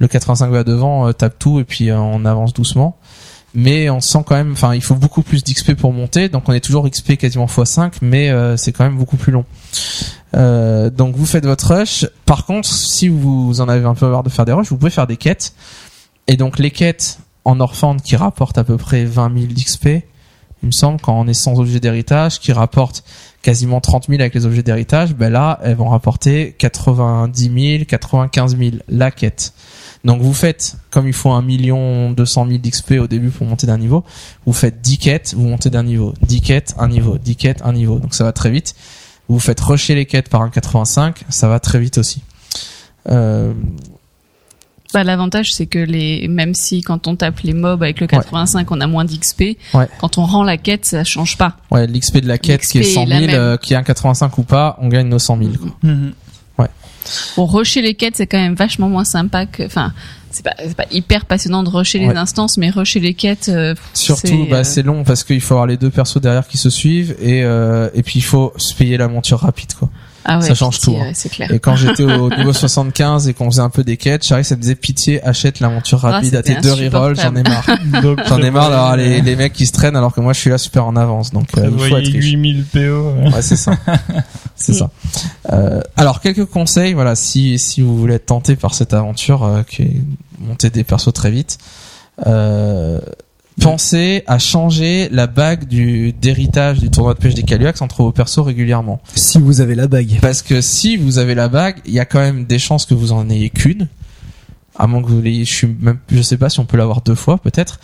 le 85 va devant, euh, tape tout et puis euh, on avance doucement. Mais on sent quand même, enfin, il faut beaucoup plus d'XP pour monter, donc on est toujours XP quasiment x5, mais euh, c'est quand même beaucoup plus long. Donc vous faites votre rush. Par contre, si vous en avez un peu marre de faire des rushs, vous pouvez faire des quêtes. Et donc les quêtes en Orphan qui rapportent à peu près 20 000 d'XP, il me semble, quand on est sans objet d'héritage, qui rapportent quasiment 30 000 avec les objets d'héritage, ben là, elles vont rapporter 90 000, 95 000 la quête. Donc vous faites, comme il faut un million 200 000 d'XP au début pour monter d'un niveau, vous faites 10 quêtes, vous montez d'un niveau. 10 quêtes, un niveau. 10 quêtes, un niveau. Donc ça va très vite. Vous faites rusher les quêtes par un 85, ça va très vite aussi. Euh, Bah, l'avantage, c'est que les, même si quand on tape les mobs avec le 85, on a moins d'XP, Ouais. quand on rend la quête, ça change pas. ouais, l'XP de la quête qui est L'XP est 100 la 000, même. euh, qui est un 85 ou pas, on gagne nos 100 000. quoi. Mhm. Pour rusher les quêtes, c'est quand même vachement moins sympa que, enfin, c'est pas, pas hyper passionnant de rusher les instances, mais rusher les quêtes, euh, Surtout, c'est, bah, euh, c'est long parce qu'il faut avoir les deux persos derrière qui se suivent et euh, et puis il faut se payer la monture rapide quoi. Ah ouais, ça change pitié, tout, hein. ouais, clair. Et quand j'étais au [laughs] niveau 75 et qu'on faisait un peu des quêtes, Charlie ça me disait pitié, achète la monture Ah, rapide à tes deux rerolls, j'en ai marre. [laughs] J'en ai marre d'avoir les, prévoyez- les mecs qui se traînent alors que moi je suis là super en avance. Donc euh, il faut être riche. 8000 PO. ouais. Ouais, c'est ça. [laughs] c'est ça. Euh, alors quelques conseils, voilà, si si vous voulez être tenté par cette aventure euh, qui est monter des persos très vite, euh, pensez à changer la bague du d'héritage du tournoi de pêche des Caluax entre vos persos régulièrement. Si vous avez la bague. Parce que si vous avez la bague, il y a quand même des chances que vous en ayez qu'une. À moins que vous l'ayez, je suis même, je sais pas si on peut l'avoir deux fois, peut-être.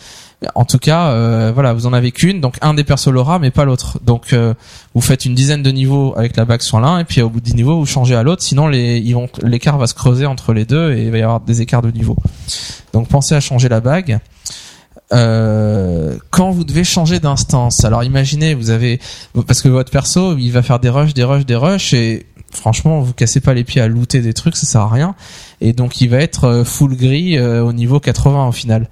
En tout cas, euh, voilà, vous en avez qu'une, donc un des persos l'aura, mais pas l'autre. Donc, euh, vous faites une dizaine de niveaux avec la bague sur l'un, et puis au bout de 10 niveaux, vous changez à l'autre. Sinon, les, ils vont, l'écart va se creuser entre les deux, et il va y avoir des écarts de niveau. Donc, pensez à changer la bague. Euh, quand vous devez changer d'instance, alors imaginez, vous avez, parce que votre perso, il va faire des rushs, des rushs, des rushs, et franchement, vous cassez pas les pieds à looter des trucs, ça sert à rien. Et donc, il va être euh, full gris euh, au niveau 80 au final.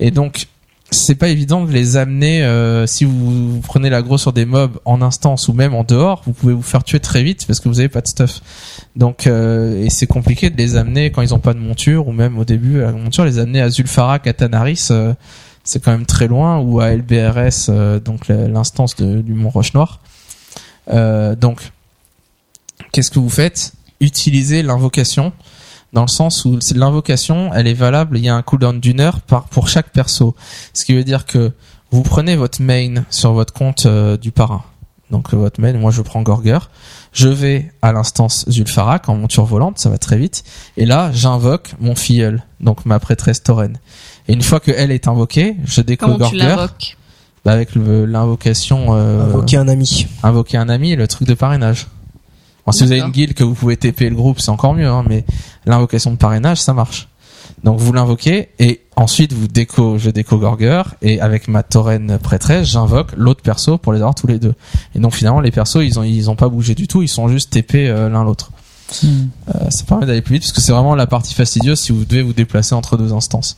Et donc, c'est pas évident de les amener. euh, si vous, prenez l'aggro sur des mobs en instance ou même en dehors, vous pouvez vous faire tuer très vite parce que vous avez pas de stuff. Donc, euh, et c'est compliqué de les amener quand ils ont pas de monture ou même au début la monture, les amener à Zulfarak, à Tanaris. euh, c'est quand même très loin ou à LBRS, euh, donc l'instance du Mont Roche Noir. Euh, donc, qu'est-ce que vous faites? Utilisez l'invocation dans le sens où l'invocation, elle est valable. Il y a un cooldown d'une heure pour chaque perso, ce qui veut dire que vous prenez votre main sur votre compte euh, du parrain. Donc votre main, moi je prends Gorger, je vais à l'instance Zulfarak en monture volante, ça va très vite, et là j'invoque mon filleul, donc ma prêtresse Tauren. Et une fois que elle est invoquée, je déco Comment tu Gorger l'invoques bah, avec l'invocation euh, Invoquer un ami. invoquer un ami, le truc de parrainage. Bon, si vous avez une guilde que vous pouvez TP le groupe, c'est encore mieux, hein, mais l'invocation de parrainage, ça marche. Donc vous l'invoquez et ensuite vous déco, je déco Gorger et avec ma tauren prêtresse, j'invoque l'autre perso pour les avoir tous les deux. Et donc finalement les persos ils ont ils ont pas bougé du tout, ils sont juste TP euh, l'un l'autre. Hmm. Euh, ça permet d'aller plus vite parce que c'est vraiment la partie fastidieuse si vous devez vous déplacer entre deux instances.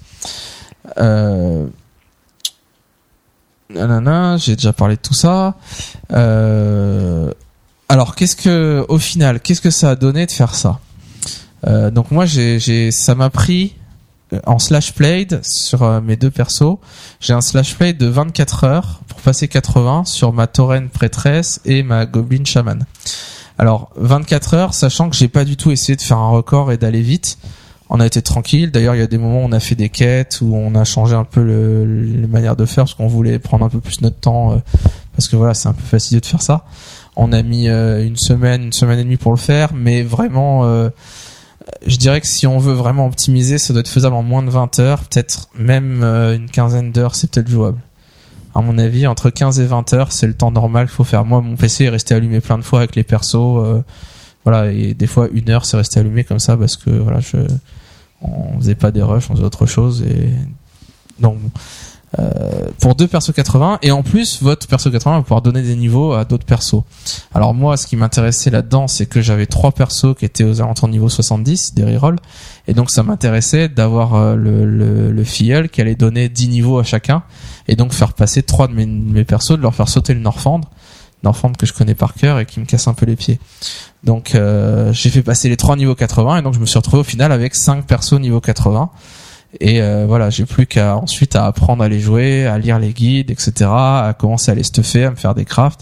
Euh... J'ai déjà parlé de tout ça. Euh... Alors, qu'est-ce que, au final, qu'est-ce que ça a donné de faire ça Euh, Donc moi, j'ai, ça m'a pris en slash played sur mes deux persos. J'ai un slash played de 24 heures pour passer 80 sur ma tauren prêtresse et ma goblin shaman. Alors 24 heures, sachant que j'ai pas du tout essayé de faire un record et d'aller vite. On a été tranquille. D'ailleurs, il y a des moments où on a fait des quêtes, où on a changé un peu le, les manières de faire parce qu'on voulait prendre un peu plus notre temps, euh, parce que voilà, c'est un peu fastidieux de faire ça. On a mis euh, une semaine, une semaine et demie pour le faire, mais vraiment, euh, je dirais que si on veut vraiment optimiser, ça doit être faisable en moins de 20 heures, peut-être même une quinzaine d'heures, c'est peut-être jouable. À mon avis, entre 15 et 20 heures, c'est le temps normal faut faire. Moi, mon PC est resté allumé plein de fois avec les persos. Voilà, et des fois une heure, c'est resté allumé comme ça parce que voilà, je, on faisait pas des rushs, on faisait autre chose et donc euh, pour deux persos 80 et en plus votre perso 80 va pouvoir donner des niveaux à d'autres persos. Alors moi, ce qui m'intéressait là-dedans, c'est que j'avais trois persos qui étaient aux alentours niveau 70 des rerolls et donc ça m'intéressait d'avoir euh, le, le, le filleul qui allait donner 10 niveaux à chacun et donc faire passer trois de mes, mes persos, de leur faire sauter le Norfand. Norfand que je connais par cœur et qui me casse un peu les pieds. Donc euh, j'ai fait passer les trois niveaux 80 et donc je me suis retrouvé au final avec cinq persos niveau 80. Et euh, voilà, j'ai plus qu'à ensuite à apprendre à les jouer, à lire les guides, etc., à commencer à les stuffer, à me faire des crafts,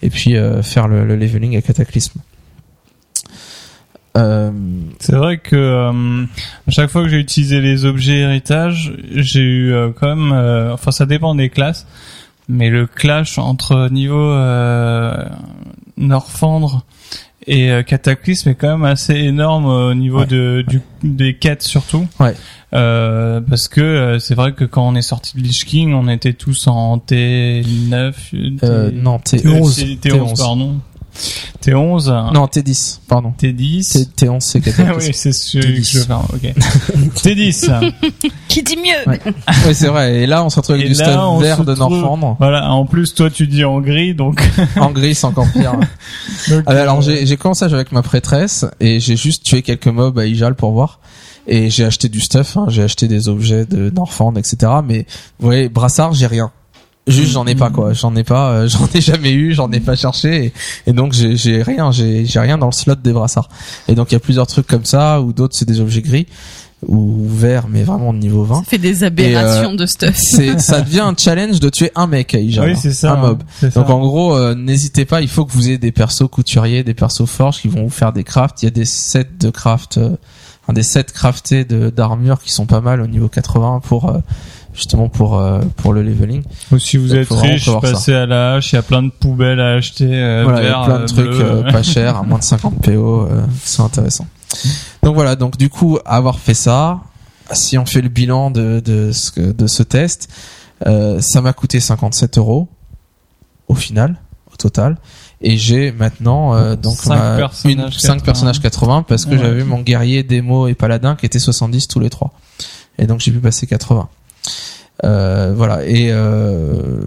et puis euh, faire le, le leveling à Cataclysme. C'est vrai que chaque fois que j'ai utilisé les objets héritage, j'ai eu quand même, enfin ça dépend des classes, mais le clash entre niveau euh, Norfandre et euh, Cataclysme est quand même assez énorme au niveau Ouais. de du, des quêtes surtout. Ouais. Euh, parce que euh, c'est vrai que quand on est sorti de Lich King, on était tous en T9. euh, T- non, T, euh, T11. T11, pardon. T11. non T10, pardon. T10. T, T11 c'est [laughs] Ah oui, c'est celui que T10. je veux faire. Ok. [laughs] T10. Qui dit mieux Ouais. oui, c'est vrai. Et là, on se retrouve avec Et du là, stuff on vert se de trouve- Norfandre. Voilà. En plus, toi, tu dis en gris, donc. [laughs] En gris, c'est encore pire. donc, Ah, alors euh, j'ai j'ai commencé à jouer avec ma prêtresse et j'ai juste tué quelques mobs à Ijal pour voir et j'ai acheté du stuff, hein, j'ai acheté des objets de Norfand, etc. Mais vous voyez, brassard, j'ai rien. Juste j'en ai pas quoi, j'en ai pas, euh, [laughs] j'en ai jamais eu, j'en ai pas cherché et, et donc j'ai j'ai rien, j'ai j'ai rien dans le slot des brassards. Et donc il y a plusieurs trucs comme ça ou d'autres c'est des objets gris ou verts mais vraiment de niveau 20. Ça fait des aberrations de stuff. C'est [laughs] ça devient un challenge de tuer un mec à Oui, c'est ça. un mob. ça. Donc en gros, euh, n'hésitez pas, il faut que vous ayez des persos couturiers, des persos forges qui vont vous faire des crafts. Il y a des sets de craft, euh, des sets craftés de d'armure qui sont pas mal au niveau 80 pour euh, justement pour euh, pour le leveling. Ou si vous Donc, êtes riche, prévoir ça. passez à la hache. Il y a plein de poubelles à acheter. euh, voilà, il y a verts, plein de euh, trucs euh, pas chers, à moins de 50 PO, euh, c'est intéressant. Donc voilà, donc du coup, avoir fait ça, si on fait le bilan de de ce que- de ce test, euh, ça m'a coûté 57 euros au final, au total. Et j'ai maintenant euh, donc Cinq ma- personnages une, 5 80. personnages 80 parce que Ouais. j'avais mon guerrier, démo et paladin qui étaient 70 tous les trois. Et donc j'ai pu passer 80. Euh, voilà et euh,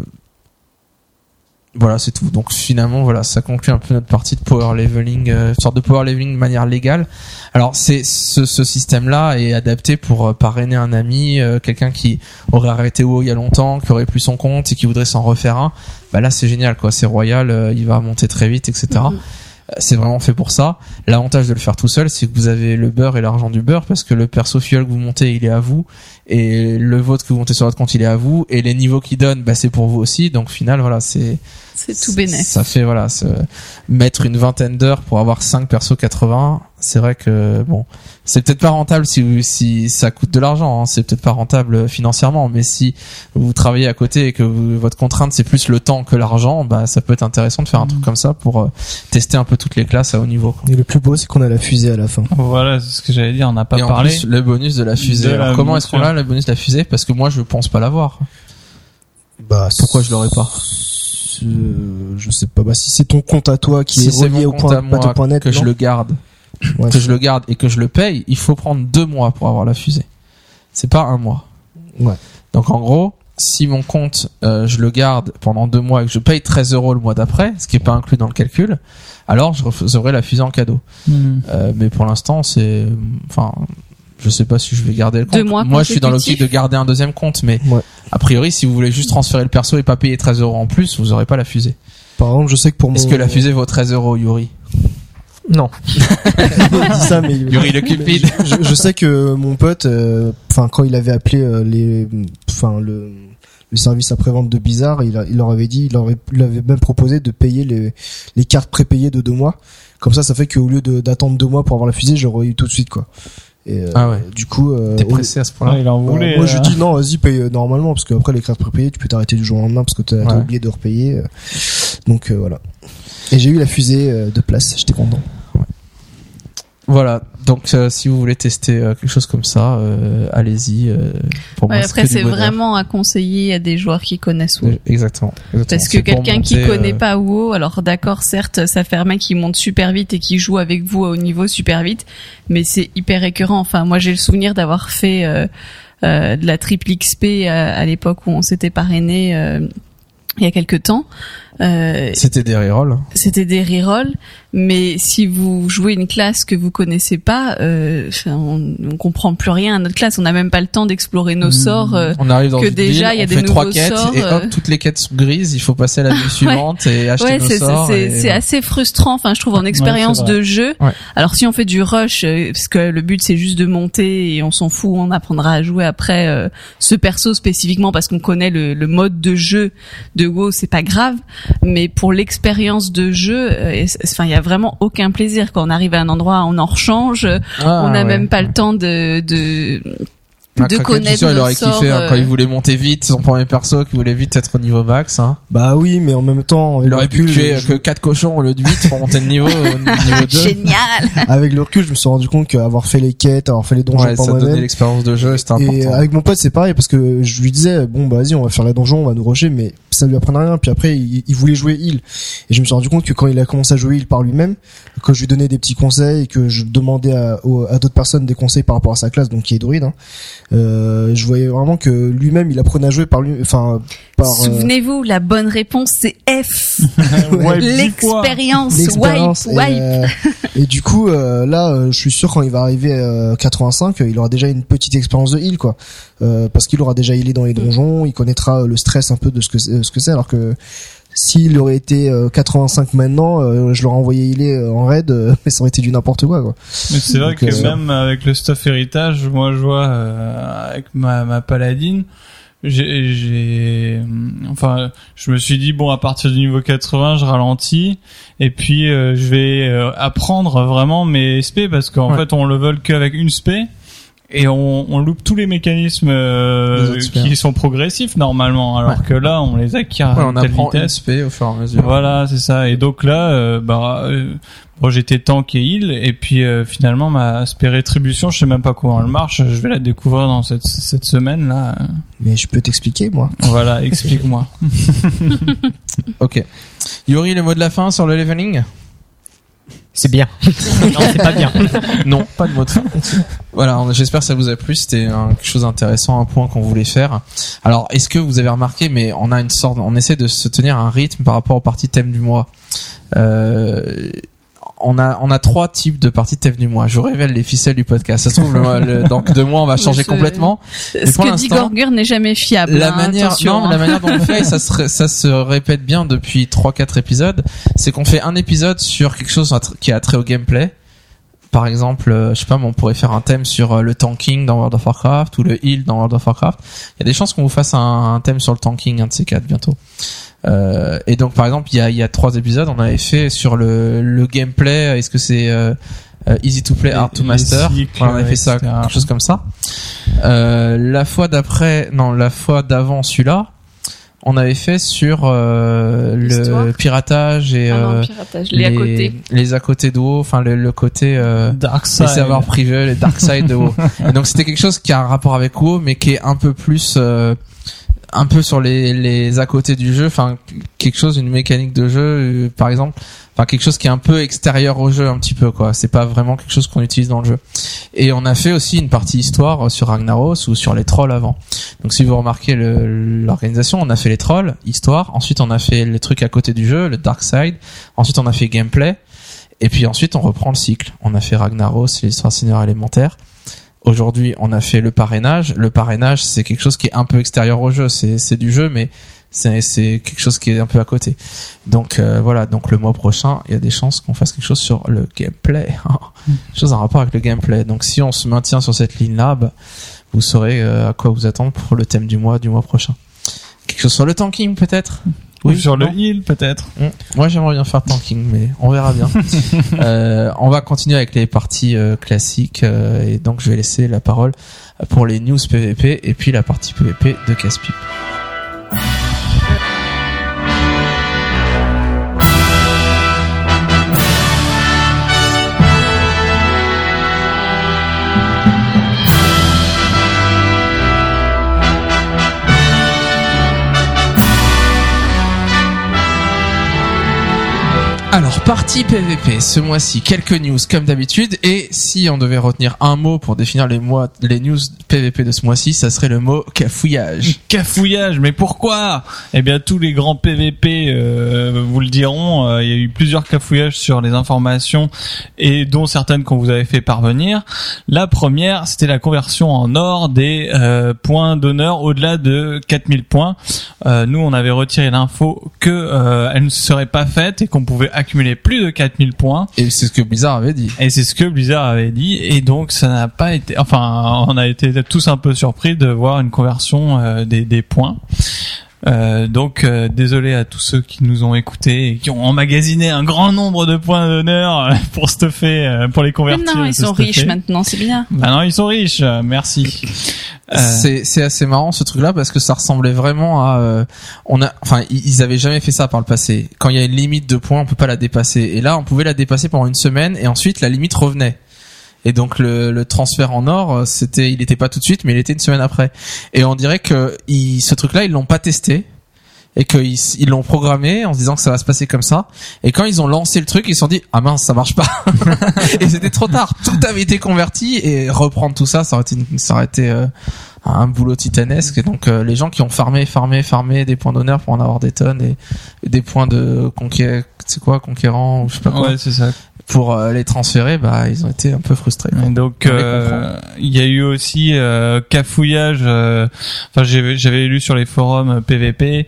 voilà c'est tout. Donc finalement voilà ça conclut un peu notre partie de power leveling, euh, sorte de power leveling de manière légale. Alors c'est ce, ce système-là est adapté pour euh, parrainer un ami, euh, quelqu'un qui aurait arrêté WoW il y a longtemps, qui aurait plus son compte et qui voudrait s'en refaire un. Bah là c'est génial quoi, c'est royal, euh, il va monter très vite etc. Mhm. Euh, C'est vraiment fait pour ça. L'avantage de le faire tout seul, c'est que vous avez le beurre et l'argent du beurre parce que le perso fuel que vous montez, il est à vous et le vôtre que vous montez sur votre compte, il est à vous et les niveaux qu'il donne, bah c'est pour vous aussi. Donc au final, voilà, c'est C'est tout bénéf. ça fait voilà, se mettre une vingtaine d'heures pour avoir 5 persos 80. C'est vrai que bon, c'est peut-être pas rentable si vous- si ça coûte de l'argent. Hein, c'est peut-être pas rentable financièrement, mais si vous travaillez à côté et que vous- votre contrainte c'est plus le temps que l'argent, bah ça peut être intéressant de faire un truc comme ça pour euh, tester un peu toutes les classes à haut niveau. quoi. Et le plus beau, c'est qu'on a la fusée à la fin. Voilà, c'est ce que j'allais dire. On n'a pas et en parlé. plus, le bonus de la fusée. De la Alors, comment est-ce qu'on a le bonus de la fusée Parce que moi je pense pas l'avoir. Bah, Pourquoi je l'aurais pas euh, Je sais pas. Bah, si c'est ton compte à toi qui si est relié au compte point, à moi que je le garde, Ouais, que je le garde et que je le paye, il faut prendre deux mois pour avoir la fusée. C'est pas un mois. Ouais. Donc en gros, si mon compte, euh, je le garde pendant deux mois et que je paye 13 euros le mois d'après, ce qui est pas inclus dans le calcul, alors je recevrai la fusée en cadeau. Hmm. Euh, mais pour l'instant, c'est, enfin, je sais pas si je vais garder le compte. Deux mois Moi, je suis dans l'optique de garder un deuxième compte, mais Ouais. a priori, si vous voulez juste transférer le perso et pas payer 13 euros en plus, vous aurez pas la fusée. Par exemple, je sais que pour mon... Est-ce que la fusée vaut 13 euros, Yuri? Non. [laughs] Dit ça, mais Yuri le Cupid. je, je sais que mon pote, euh, enfin quand il avait appelé euh, les, enfin le, le service après-vente de Bizarre, il, a- il leur avait dit, il leur avait, il avait même proposé de payer les, les cartes prépayées de deux mois. Comme ça, ça fait qu'au lieu de- d'attendre deux mois pour avoir la fusée, j'aurais eu tout de suite quoi. Et euh, Ah ouais. du coup, euh, T'es pressé à ce point-là Ouais, il en voulait. moi je euh. dis non, vas-y paye euh, normalement parce que après les cartes prépayées, tu peux t'arrêter du jour au lendemain parce que t'as Ouais. oublié de repayer. Donc euh, voilà. Et j'ai eu la fusée euh, de place, j'étais content. Voilà. Donc, euh, si vous voulez tester euh, quelque chose comme ça, euh, allez-y. euh, pour Ouais, moi, après, c'est vraiment à conseiller à des joueurs qui connaissent WoW. Euh, Exactement. exactement. Parce que quelqu'un qui connaît euh, pas WoW, alors d'accord, certes, ça fait un mec qui monte super vite et qui joue avec vous à haut niveau super vite, mais c'est hyper récurrent. Enfin, moi, j'ai le souvenir d'avoir fait euh, euh, de la triple XP à, à l'époque où on s'était parrainé euh, il y a quelques temps. Euh, C'était des rerolls. c'était des rerolls, mais si vous jouez une classe que vous connaissez pas, euh, on, on comprend plus rien à notre classe. On n'a même pas le temps d'explorer nos sorts. euh, On arrive dans que une déjà, ville, il y a on des fait trois quêtes sorts, et hop, euh. toutes les quêtes sont grises. Il faut passer à la [laughs] ville suivante et acheter Ouais, nos c'est sorts. c'est et assez frustrant. Enfin, je trouve en expérience de jeu. Ouais. Alors si on fait du rush, euh, parce que le but c'est juste de monter et on s'en fout, on apprendra à jouer après euh, ce perso spécifiquement parce qu'on connaît le, le mode de jeu de WoW, c'est pas grave. Mais pour l'expérience de jeu, euh, et enfin il y a vraiment aucun plaisir quand on arrive à un endroit, on en rechange, Ah, on n'a ouais. même pas le temps de de de connaître sûr, il aurait kiffé hein, quand euh. il voulait monter vite, son premier perso, qui voulait vite être au niveau max. Hein. Bah oui, mais en même temps, Il le aurait pu tuer je- que 4 cochons au lieu de 8 pour monter de niveau au [laughs] niveau 2. génial. avec le recul, je me suis rendu compte qu'avoir fait les quêtes, avoir fait les donjons Ouais, par ça donnait l'expérience de jeu, c'était et important. avec mon pote c'est pareil parce que je lui disais bon bah vas-y on va faire les donjons, on va nous rusher, mais ça lui apprenait rien. Puis après il, il voulait jouer heal et je me suis rendu compte que quand il a commencé à jouer heal par lui-même, que je lui donnais des petits conseils et que je demandais à, à d'autres personnes des conseils par rapport à sa classe, donc qui est druide, hein, euh, je voyais vraiment que lui-même il apprenait à jouer par lui, enfin par euh, Souvenez-vous, la bonne réponse c'est F. [laughs] L'expérience, wipe, l'expérience wipe. et, euh, et du coup euh, là euh, je suis sûr quand il va arriver à 85 euh, il aura déjà une petite expérience de heal quoi parce qu'il aura déjà healé dans les donjons il connaîtra euh, le stress un peu de ce que c'est- euh, ce que c'est alors que s'il aurait été euh, 85 maintenant euh, je l'aurais envoyé healer euh, en raid euh, [laughs] mais ça aurait été du n'importe quoi quoi Mais c'est vrai Donc, que euh, même avec le stuff héritage, moi je vois euh, avec ma, ma paladine, j'ai, j'ai, enfin, je me suis dit bon à partir du niveau 80, je ralentis et puis euh, je vais euh, apprendre vraiment mes SP parce qu'en Ouais. fait on level qu'avec une SP. Et on, on loupe tous les mécanismes euh, qui sont progressifs normalement, alors Ouais. que là on les acquiert Ouais, à on telle vitesse. SP au fur et à mesure. Voilà, c'est ça. Et donc là, euh, bah, euh, bon, j'étais tank et heal, et puis euh, finalement ma aspect rétribution, je sais même pas comment elle marche. Je vais la découvrir dans cette cette semaine là. mais je peux t'expliquer moi Voilà, explique-moi. [laughs] Ok. Yuri, le mot de la fin sur le leveling? C'est bien. [laughs] non, c'est pas bien. [laughs] Non, pas de mot de fin. voilà, j'espère que ça vous a plu. C'était un- quelque chose d'intéressant, un point qu'on voulait faire. Alors, est-ce que vous avez remarqué, mais on a une sorte, on essaie de se tenir un rythme par rapport aux parties thème du mois. Euh, on a, on a trois types de parties thème du mois. Je vous révèle les ficelles du podcast. Ça se trouve, le, le- dans deux mois, on va [laughs] changer Mais complètement. Ce que dit Gorgur n'est jamais fiable. La hein, manière, non, hein. la manière dont on fait, ça [laughs] se, ça se répète bien depuis trois, quatre épisodes. C'est qu'on fait un épisode sur quelque chose qui a trait au gameplay. Par exemple, euh, je sais pas, mais on pourrait faire un thème sur euh, le tanking dans World of Warcraft ou le heal dans World of Warcraft. Il y a des chances qu'on vous fasse un, un thème sur le tanking, un de ces quatre bientôt. Euh, et donc, par exemple, il y a, il y a trois épisodes, on avait fait sur le, le gameplay. Est-ce que c'est euh, euh, easy to play, hard to master? cycles, On avait fait ça, quelque chose comme ça. Euh, la fois d'après, non, la fois d'avant celui-là, on avait fait sur euh, le piratage et Ah non, euh, piratage, les à côté. les à côté de WoW, enfin le, le côté euh, Dark les Side. savoirs privés, les dark side de WoW. [laughs] et donc c'était quelque chose qui a un rapport avec WoW, mais qui est un peu plus, euh, un peu sur les les à côté du jeu, enfin quelque chose, une mécanique de jeu, euh, par exemple, enfin quelque chose qui est un peu extérieur au jeu un petit peu quoi. C'est pas vraiment quelque chose qu'on utilise dans le jeu. Et on a fait aussi une partie histoire sur Ragnaros ou sur les trolls avant. Donc si vous remarquez l'organisation, on a fait les trolls, histoire, ensuite on a fait les trucs à côté du jeu, le dark side, ensuite on a fait gameplay, et puis ensuite on reprend le cycle. On a fait Ragnaros, l'histoire cinéraire élémentaire. Aujourd'hui, on a fait le parrainage. Le parrainage, c'est quelque chose qui est un peu extérieur au jeu. C'est du jeu, mais c'est quelque chose qui est un peu à côté. Donc euh, voilà. Donc le mois prochain, il y a des chances qu'on fasse quelque chose sur le gameplay, quelque [laughs] chose en rapport avec le gameplay. Donc si on se maintient sur cette ligne-là, bah, vous saurez euh, à quoi vous attendre pour le thème du mois du mois prochain. Quelque chose sur le tanking peut-être? Ou sur le heal peut-être. Mm. Moi, j'aimerais bien faire tanking, mais on verra bien. [laughs] euh, on va continuer avec les parties euh, classiques, euh, et donc je vais laisser la parole pour les news PVP et puis la partie PVP de Caspipe. Partie PVP, ce mois-ci, quelques news comme d'habitude, et si on devait retenir un mot pour définir les mois, les news PVP de ce mois-ci, ça serait le mot cafouillage. [laughs] Cafouillage, mais pourquoi? Eh bien, tous les grands PVP euh, vous le diront. euh, il y a eu plusieurs cafouillages sur les informations et dont certaines qu'on vous avait fait parvenir. La première, c'était la conversion en or des euh, points d'honneur au-delà de 4000 points. Euh, nous, on avait retiré l'info que euh, elle ne serait pas faite et qu'on pouvait accumuler plus de 4000 points. Et c'est ce que Blizzard avait dit. Et c'est ce que Blizzard avait dit, et donc ça n'a pas été. Enfin, on a été tous un peu surpris de voir une conversion euh, des, des points. Euh, donc euh, désolé à tous ceux qui nous ont écoutés et qui ont emmagasiné un grand nombre de points d'honneur euh, [laughs] pour stuffer, euh, pour les Mais convertir. non, et ils sont stuffer. riches maintenant, c'est bien. Bah non, ils sont riches. euh, merci. Euh, C'est c'est assez marrant ce truc-là parce que ça ressemblait vraiment à euh, on a enfin ils ils avaient jamais fait ça par le passé. Quand il y a une limite de points, on peut pas la dépasser. Et là, on pouvait la dépasser pendant une semaine et ensuite la limite revenait. Et donc le, le transfert en or, euh, c'était il était pas tout de suite, mais il était une semaine après. Et on dirait que ils, ce truc-là, ils l'ont pas testé et qu'ils ils l'ont programmé en se disant que ça va se passer comme ça. Et quand ils ont lancé le truc, ils se sont dit ah mince ça marche pas. [laughs] et c'était trop tard. Tout avait été converti et reprendre tout ça, ça aurait été, ça aurait été euh, un boulot titanesque. Et donc euh, les gens qui ont farmé, farmé, farmé des points d'honneur pour en avoir des tonnes et, des points de conquérant, c'est quoi conquérant ou je sais pas quoi, ouais, c'est ça. Pour euh, les transférer, bah ils ont été un peu frustrés. Et donc euh, il y a eu aussi euh, cafouillage. euh, Enfin, j'avais lu sur les forums PVP.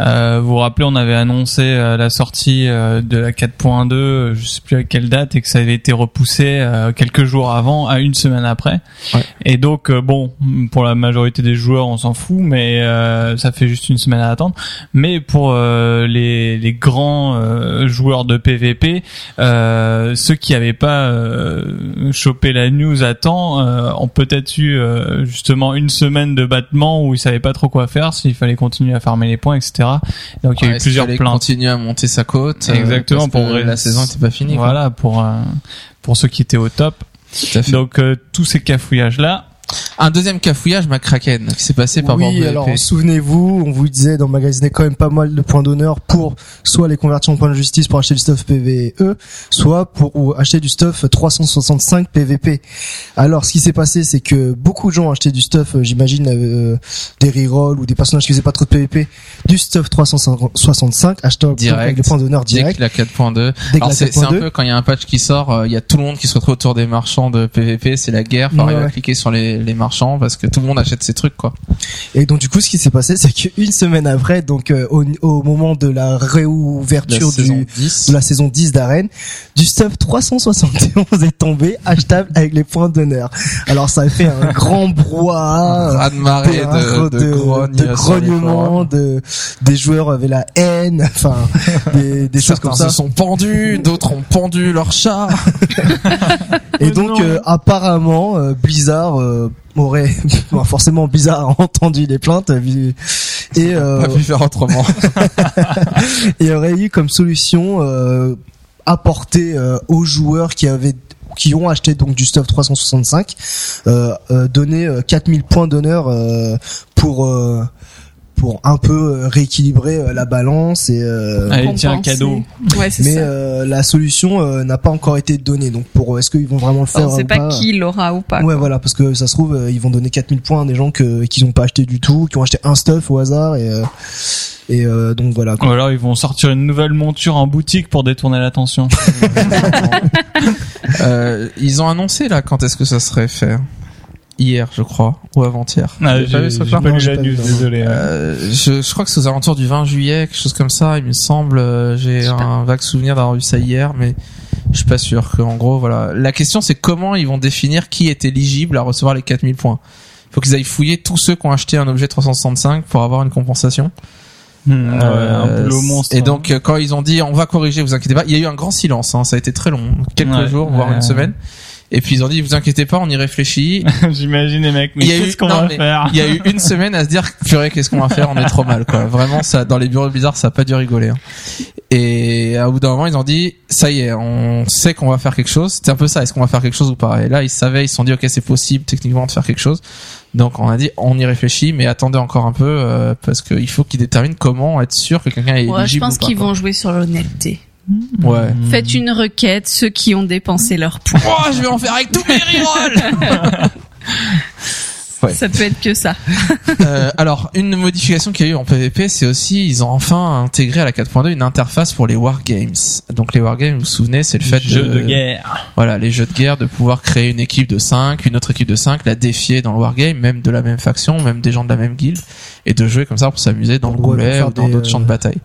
Euh, vous vous rappelez, on avait annoncé euh, la sortie euh, de la 4.2, euh, je sais plus à quelle date, et que ça avait été repoussé euh, quelques jours avant, à une semaine après. Ouais. Et donc bon, pour la majorité des joueurs, on s'en fout, mais euh, ça fait juste une semaine à attendre. Mais pour euh, les, les grands euh, joueurs de PVP, euh, ceux qui n'avaient pas euh, chopé la news à temps euh, ont peut-être eu euh, justement une semaine de battement où ils savaient pas trop quoi faire, s'il fallait continuer à farmer les points, etc. Donc il y a Ouais, eu plusieurs plaintes. continuer à monter sa côte. euh, Exactement, parce que pour la saison n'était pas finie. quoi. Voilà pour euh, pour ceux qui étaient au top. Tout à fait. Donc euh, tous ces cafouillages là. Un deuxième cafouillage, McCracken, qui s'est passé par oui, alors souvenez-vous, on vous disait d'emmagasiner quand même pas mal de points d'honneur pour soit les convertir en points de justice pour acheter du stuff PVE, soit pour ou acheter du stuff 365 PVP. Alors ce qui s'est passé, c'est que beaucoup de gens ont acheté du stuff, euh, j'imagine euh, des rerolls ou des personnages qui faisaient pas trop de PVP, du stuff 365 achetant Direct. avec des points d'honneur Dès direct. 4.2. Dès que Alors la c'est c'est un 4.2. peu quand il y a un patch qui sort, euh, il y a tout le monde qui se retrouve autour des marchands de PVP, c'est la guerre, faut Ouais, ouais. cliquer sur les, les marchands parce que tout le monde achète ces trucs quoi. Et donc du coup, ce qui s'est passé, c'est qu'une semaine après, donc euh, au, au moment de la La réouverture saison du 10. de la saison 10 d'Arène, du stuff 371 est tombé achetable avec les points d'honneur. Alors ça a fait un [laughs] grand brouhaha, de marée des- de, de, de, grogne de sur les grognements, de des joueurs avaient la haine, [laughs] enfin des, des choses Certains comme ça. se sont pendus, d'autres ont pendu leur chat. [laughs] Et donc euh, apparemment euh, Blizzard euh, aurait [laughs] forcément Blizzard a entendu les plaintes et euh, Pas pu faire autrement. [laughs] et aurait eu comme solution euh, apporter euh, aux joueurs qui avaient qui ont acheté donc du stuff 365 euh, euh, donner euh, 4000 points d'honneur euh, pour euh, pour un peu euh, rééquilibrer euh, la balance et euh, Allez, tiens, un cadeau. Ouais, mais ça. euh, la solution euh, n'a pas encore été donnée donc pour est-ce qu'ils vont vraiment le faire on sait ou pas qui l'aura ou pas. Ouais voilà parce que ça se trouve ils vont donner 4000 points à des gens que qui n'ont pas acheté du tout, qui ont acheté un stuff au hasard et euh, et euh, donc voilà. quoi. Ou alors ils vont sortir une nouvelle monture en boutique pour détourner l'attention. [laughs] Euh, ils ont annoncé là quand est-ce que ça serait fait? Hier, je crois, ou avant-hier. Ah, pas vu ce lu la news, désolé. Euh, je, je crois que c'est aux alentours du 20 juillet, quelque chose comme ça, il me semble. Euh, J'ai un vague souvenir d'avoir vu ça hier, mais je suis pas sûr que, en gros, voilà. La question, c'est comment ils vont définir qui est éligible à recevoir les 4000 points. Il faut qu'ils aillent fouiller tous ceux qui ont acheté un objet 365 pour avoir une compensation. Hmm, ouais, un Euh, monstre. Et donc, euh, quand ils ont dit, on va corriger, vous inquiétez pas, il y a eu un grand silence, hein, ça a été très long, quelques Ouais, jours, voire ouais. une semaine. Et puis ils ont dit, vous inquiétez pas, on y réfléchit. [laughs] j'imagine les mecs, mais Il y a eu- qu'est-ce qu'on va faire Il y a eu une semaine à se dire, purée, qu'est-ce qu'on va faire On est trop mal, quoi. Vraiment, ça, dans les bureaux Blizzard, ça a pas dû rigoler. hein. Et à bout d'un moment, ils ont dit, ça y est, on sait qu'on va faire quelque chose. C'était un peu ça, est-ce qu'on va faire quelque chose ou pas? Et là, ils savaient, ils se sont dit, ok, c'est possible techniquement de faire quelque chose. Donc on a dit, on y réfléchit, mais attendez encore un peu euh, parce qu'il faut qu'ils déterminent comment être sûr que quelqu'un est Ouais, je éligible pense ou pas, qu'ils vont jouer sur l'honnêteté. Ouais. Faites une requête, ceux qui ont dépensé leur points. Oh, je vais en faire avec tous mes rerolls [laughs] Ouais. Ça peut être que ça. [laughs] Euh, alors, une modification qu'il y a eu en PvP, c'est aussi, ils ont enfin intégré à la 4.2 une interface pour les wargames. Donc les wargames, vous vous souvenez, c'est le fait Jeu de, de guerre. voilà, les jeux de guerre, de pouvoir créer une équipe de 5, une autre équipe de 5, la défier dans le wargame, même de la même faction, même des gens de la même guilde, et de jouer comme ça pour s'amuser dans le goulet ou dans d'autres champs de euh, bataille.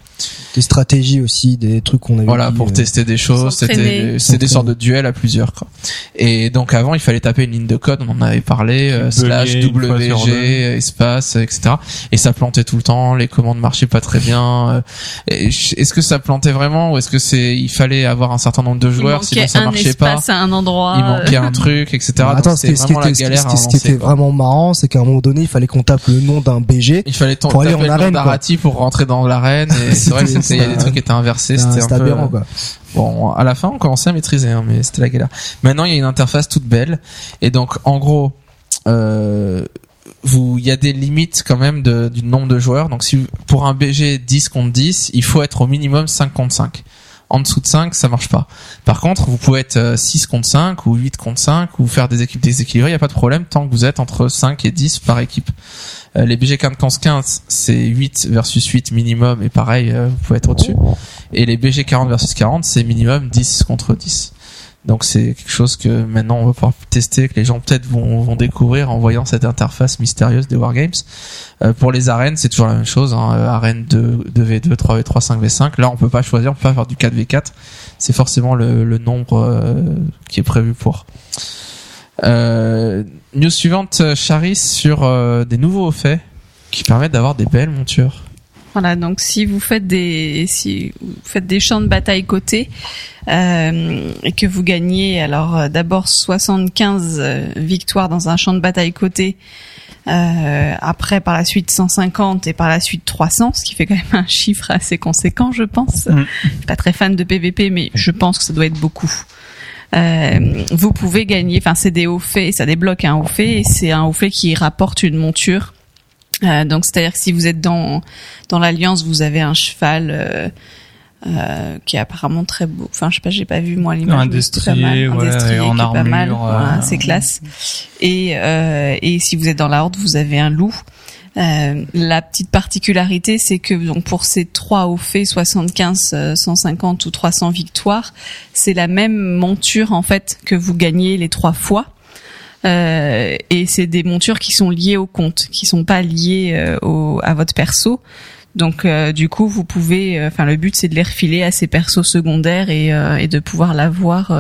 Des stratégies aussi, des trucs qu'on avait Voilà, dit, pour euh, tester des choses, c'était, c'est des sortes de duels à plusieurs, quoi. Et donc avant, il fallait taper une ligne de code, on en avait parlé, euh, slash WG, espace, etc. Et ça plantait tout le temps, les commandes marchaient pas très bien. euh, Est-ce que ça plantait vraiment ou est-ce que c'est, il fallait avoir un certain nombre de Il joueurs, sinon ça marchait pas? espace à un endroit. Il manquait un truc, etc. Attends, ce c'était vraiment la était, ce qui- galère ce qui était vraiment marrant, c'est qu'à un moment donné, il fallait qu'on tape le nom d'un BG. Il fallait pour aller taper en le nom arène, pour rentrer dans l'arène et c'est vrai que C'était- c'était, il y a des trucs qui étaient inversés, c'était un C'était peu, aberrant, quoi. Bon, à la fin, on commençait à maîtriser, hein, mais c'était la galère. Maintenant, il y a une interface toute belle, et donc, en gros, euh, vous, il y a des limites quand même de, du nombre de joueurs. Donc, si pour un BG 10 contre 10, il faut être au minimum 5 contre 5. En dessous de 5, ça marche pas. Par contre, vous pouvez être euh, 6 contre 5 ou 8 contre 5 ou faire des équipes déséquilibrées, il n'y a pas de problème tant que vous êtes entre 5 et 10 par équipe. Euh, les BG 15 contre 15, c'est 8 versus 8 minimum et pareil, euh, vous pouvez être au-dessus. Et les BG 40 versus 40, c'est minimum 10 contre 10. Donc c'est quelque chose que maintenant on va pouvoir tester, que les gens peut-être vont, vont découvrir en voyant cette interface mystérieuse des Wargames. Euh, pour les arènes, c'est toujours la même chose. Hein, euh, arène 2, 2v2, 3v3, 5v5. Là, on peut pas choisir, on peut pas faire du 4v4. C'est forcément le, le nombre euh, qui est prévu pour. Euh, news suivante, euh, Charis, sur euh, des nouveaux faits qui permettent d'avoir des belles montures. Voilà, donc si vous faites des si vous faites des champs de bataille cotés euh, et que vous gagnez alors euh, d'abord 75 euh, victoires dans un champ de bataille coté, euh, après par la suite 150 et par la suite 300, ce qui fait quand même un chiffre assez conséquent, je pense. Mm. Je suis pas très fan de PVP, mais je pense que ça doit être beaucoup. Euh, vous pouvez gagner, enfin c'est des hauts faits, ça débloque un haut fait et c'est un haut fait qui rapporte une monture. Euh, donc c'est-à-dire que si vous êtes dans dans l'alliance, vous avez un cheval euh, euh, qui est apparemment très beau. Enfin, je sais pas, j'ai pas vu moi l'image. Un destrier, ouais, destrier en qui est pas mal. armure, Voilà, euh, c'est classe. Et euh, et si vous êtes dans la horde, vous avez un loup. Euh, la petite particularité, c'est que donc pour ces trois hauts faits, 75, euh, 150 ou 300 victoires, c'est la même monture en fait que vous gagnez les trois fois. Euh, et c'est des montures qui sont liées au compte, qui sont pas liées euh, au, à votre perso. Donc euh, du coup, vous pouvez, enfin le but c'est de les refiler à ces persos secondaires et, et de pouvoir l'avoir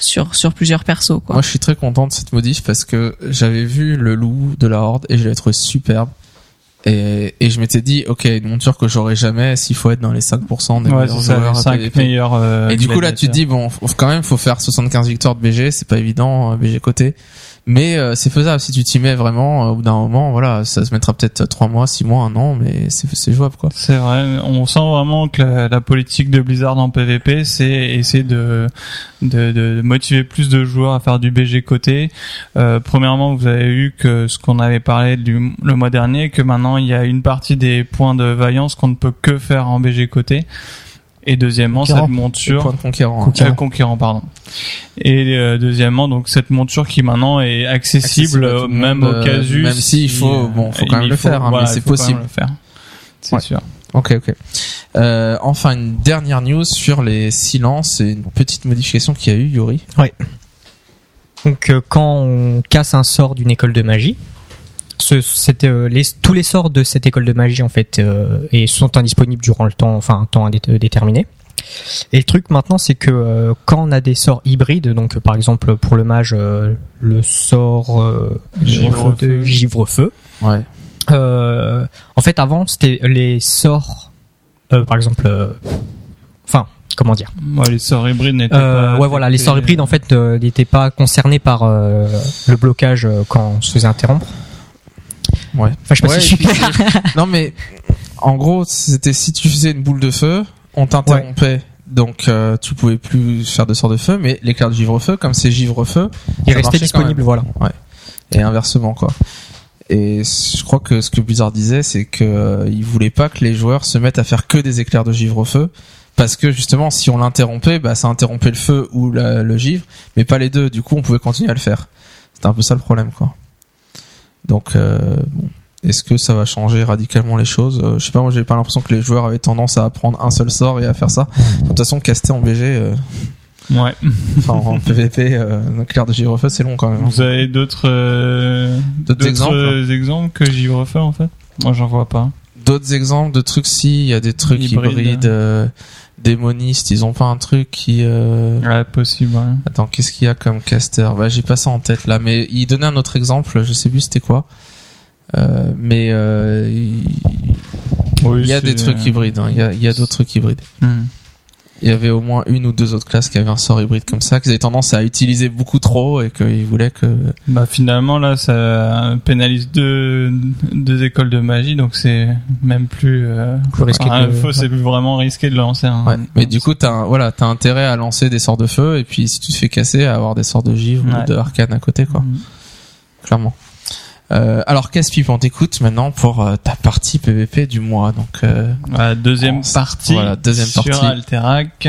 sur sur plusieurs persos quoi. Moi, je suis très content de cette modif parce que j'avais vu le loup de la Horde et je l'avais trouvé superbe. Et, et je m'étais dit, ok, une monture que j'aurais jamais s'il faut être dans les 5% des Ouais, meilleurs joueurs les à 5 PvP. meilleurs. euh, Et du coup là tu te gladiateurs. dis bon quand même faut faire 75 victoires de BG c'est pas évident euh, BG côté mais euh, c'est faisable si tu t'y mets vraiment euh, au bout d'un moment voilà ça se mettra peut-être trois mois six mois un an mais c'est jouable quoi C'est vrai, on sent vraiment que la, la politique de Blizzard en PvP, c'est essayer de, de, de motiver plus de joueurs à faire du BG côté. Euh, premièrement, vous avez eu que ce qu'on avait parlé du, le mois dernier, que maintenant il y a une partie des points de vaillance qu'on ne peut que faire en BG côté. Et deuxièmement, Conquérant. cette monture, point de conquérant hein. Conquérant. euh, conquérant, pardon. Et euh, deuxièmement, donc cette monture qui maintenant est accessible, Accessible le même monde, au euh, casus. même s'il faut- bon, faut quand même il le faire, hein, mais c'est il faut quand même possible. le faire. C'est Ouais. sûr. ok ok euh, enfin une dernière news sur les silences et une petite modification qu'il y a eu Yuri Donc euh, quand on casse un sort d'une école de magie, ce, euh, les, tous les sorts de cette école de magie en fait euh, et sont indisponibles durant le temps, enfin un temps indé- déterminé. Et le truc maintenant, c'est que euh, quand on a des sorts hybrides, donc euh, par exemple pour le mage, euh, le sort euh, Givre-feu. de givre-feu, ouais euh, en fait avant c'était les sorts, euh, par exemple, euh, enfin comment dire? Ouais, les sorts hybrides n'étaient Euh, pas. ouais, voilà, les sorts hybrides en fait euh, n'étaient pas concernés par euh, le blocage euh, quand on se faisait interrompre. Ouais Enfin, je sais pas Ouais, si je et suis puis, clair. non mais en gros c'était si tu faisais une boule de feu on t'interrompait donc euh, tu pouvais plus faire de sort de feu mais l'éclair de givre-feu comme c'est givre-feu Il restait disponible, voilà. et inversement quoi. Et je crois que ce que Blizzard disait, c'est que euh, il voulait pas que les joueurs se mettent à faire que des éclairs de givre-feu parce que justement, si on l'interrompait, bah, ça interrompait le feu ou la- le givre, mais pas les deux. Du coup, on pouvait continuer à le faire. C'était un peu ça le problème, quoi. Donc, euh, bon. est-ce que ça va changer radicalement les choses? Euh, Je sais pas, moi j'ai pas l'impression que les joueurs avaient tendance à prendre un seul sort et à faire ça. De toute façon, caster en BG, euh, Ouais. enfin en [laughs] PVP, euh, donc l'air de givre-feu, c'est long quand même. Vous avez d'autres euh, D'autres exemples? exemples que j'y refais en fait? Moi, j'en vois pas. D'autres exemples de trucs, si, il y a des trucs Hybride. hybrides, euh, démonistes, ils ont pas un truc qui... Euh... Ouais, possible. Ouais. Attends, qu'est-ce qu'il y a comme caster? Bah, j'ai pas ça en tête là, mais il donnait un autre exemple, je sais plus c'était quoi. Euh, mais euh, il Oui, il y a des trucs hybrides, hein, il y a, y a d'autres trucs hybrides. Hmm. Il y avait au moins une ou deux autres classes qui avaient un sort hybride comme ça, qu'ils avaient tendance à utiliser beaucoup trop et qu'ils voulaient que... Bah finalement là, ça pénalise deux deux écoles de magie, donc c'est même plus. Euh... Plus risqué de- faux, c'est plus vraiment risqué de lancer un. Ouais. Mais du coup, t'as voilà, t'as intérêt à lancer des sorts de feu et puis si tu te fais casser, à avoir des sorts de givre Ouais. ou de arcane à côté, quoi. Hmm. clairement. Euh, alors, Casse-Pipe, on t'écoute maintenant pour euh, ta partie PVP du mois. Donc, euh, Voilà, deuxième On- partie. voilà, deuxième sur partie. Alterac.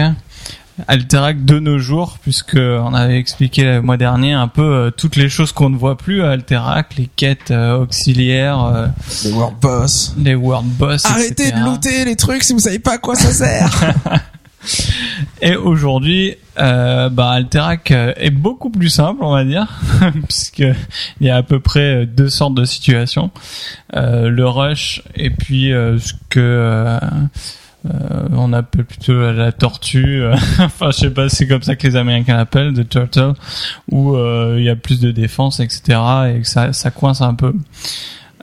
Alterac de nos jours, puisque on avait expliqué le mois dernier un peu euh, toutes les choses qu'on ne voit plus à Alterac, les quêtes euh, auxiliaires, euh, le World Boss. les world boss. Arrêtez etc. de looter les trucs si vous savez pas à quoi ça sert. [laughs] Et aujourd'hui, euh, bah, Alterac euh, est beaucoup plus simple, on va dire, [laughs] puisque il y a à peu près euh, deux sortes de situations Euh, le rush et puis euh, ce que euh, on appelle plutôt la tortue. [laughs] enfin, je sais pas, c'est comme ça que les Américains l'appellent, the turtle, où il y a plus de défense, etc. et que ça, ça coince un peu.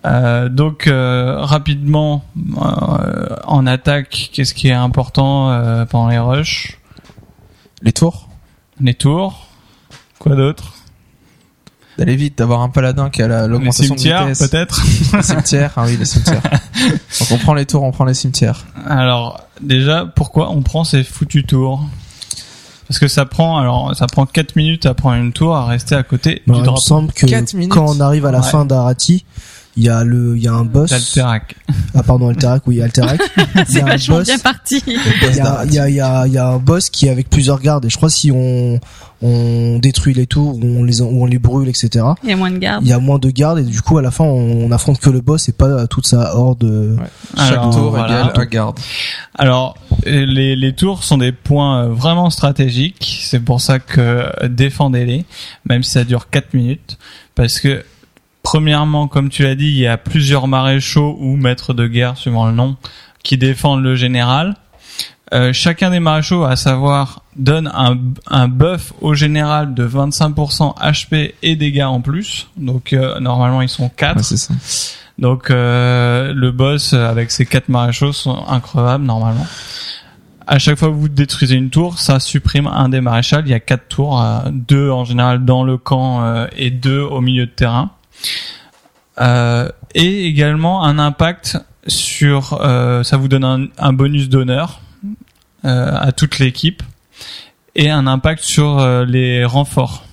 Euh, donc euh, rapidement euh, en attaque, qu'est-ce qui est important euh, pendant les rushs? Les tours. les tours. Quoi d'autre? D'aller vite, d'avoir un paladin qui a la- Les l'augmentation de cimetières, vitesse. peut-être? Les cimetières, ah oui, les cimetières. [laughs] Donc on prend les tours, on prend les cimetières. Alors, déjà, pourquoi on prend ces foutus tours? Parce que ça prend, alors, ça prend 4 minutes à prendre une tour, à rester à côté Bah, du il me semble que quand on arrive à la Ouais. fin d'Arati, il y a le, il y a un boss. d'Alterac. Ah pardon, Alterac, oui, Alterac. [laughs] Il y C'est a un vachement boss. bien parti. Il y a, il y a, il y a, il y a un boss qui est avec plusieurs gardes et je crois si on, on détruit les tours ou on les, ou on les brûle, etc. Il y a moins de garde. Il y a moins de gardes et du coup à la fin on, on affronte que le boss et pas toute sa horde. euh, Chaque Alors, tour voilà. égale un garde. Alors, euh, les, les tours sont des points euh, vraiment stratégiques. C'est pour ça que défendez-les, même si ça dure 4 minutes. Parce que, premièrement, comme tu l'as dit, il y a plusieurs maréchaux ou maîtres de guerre, suivant le nom, qui défendent le général. Euh, chacun des maréchaux, à savoir, donne un, un buff au général de 25% HP et dégâts en plus. Donc, euh, normalement, ils sont 4. Ouais, c'est ça. Donc euh, le boss euh, avec ses quatre maréchaux sont increvables normalement. À chaque fois que vous détruisez une tour, ça supprime un des maréchals. Il y a quatre tours, euh, deux en général dans le camp euh, et deux au milieu de terrain. Euh, et également un impact sur, euh, ça vous donne un, bonus d'honneur euh, à toute l'équipe et un impact sur les renforts.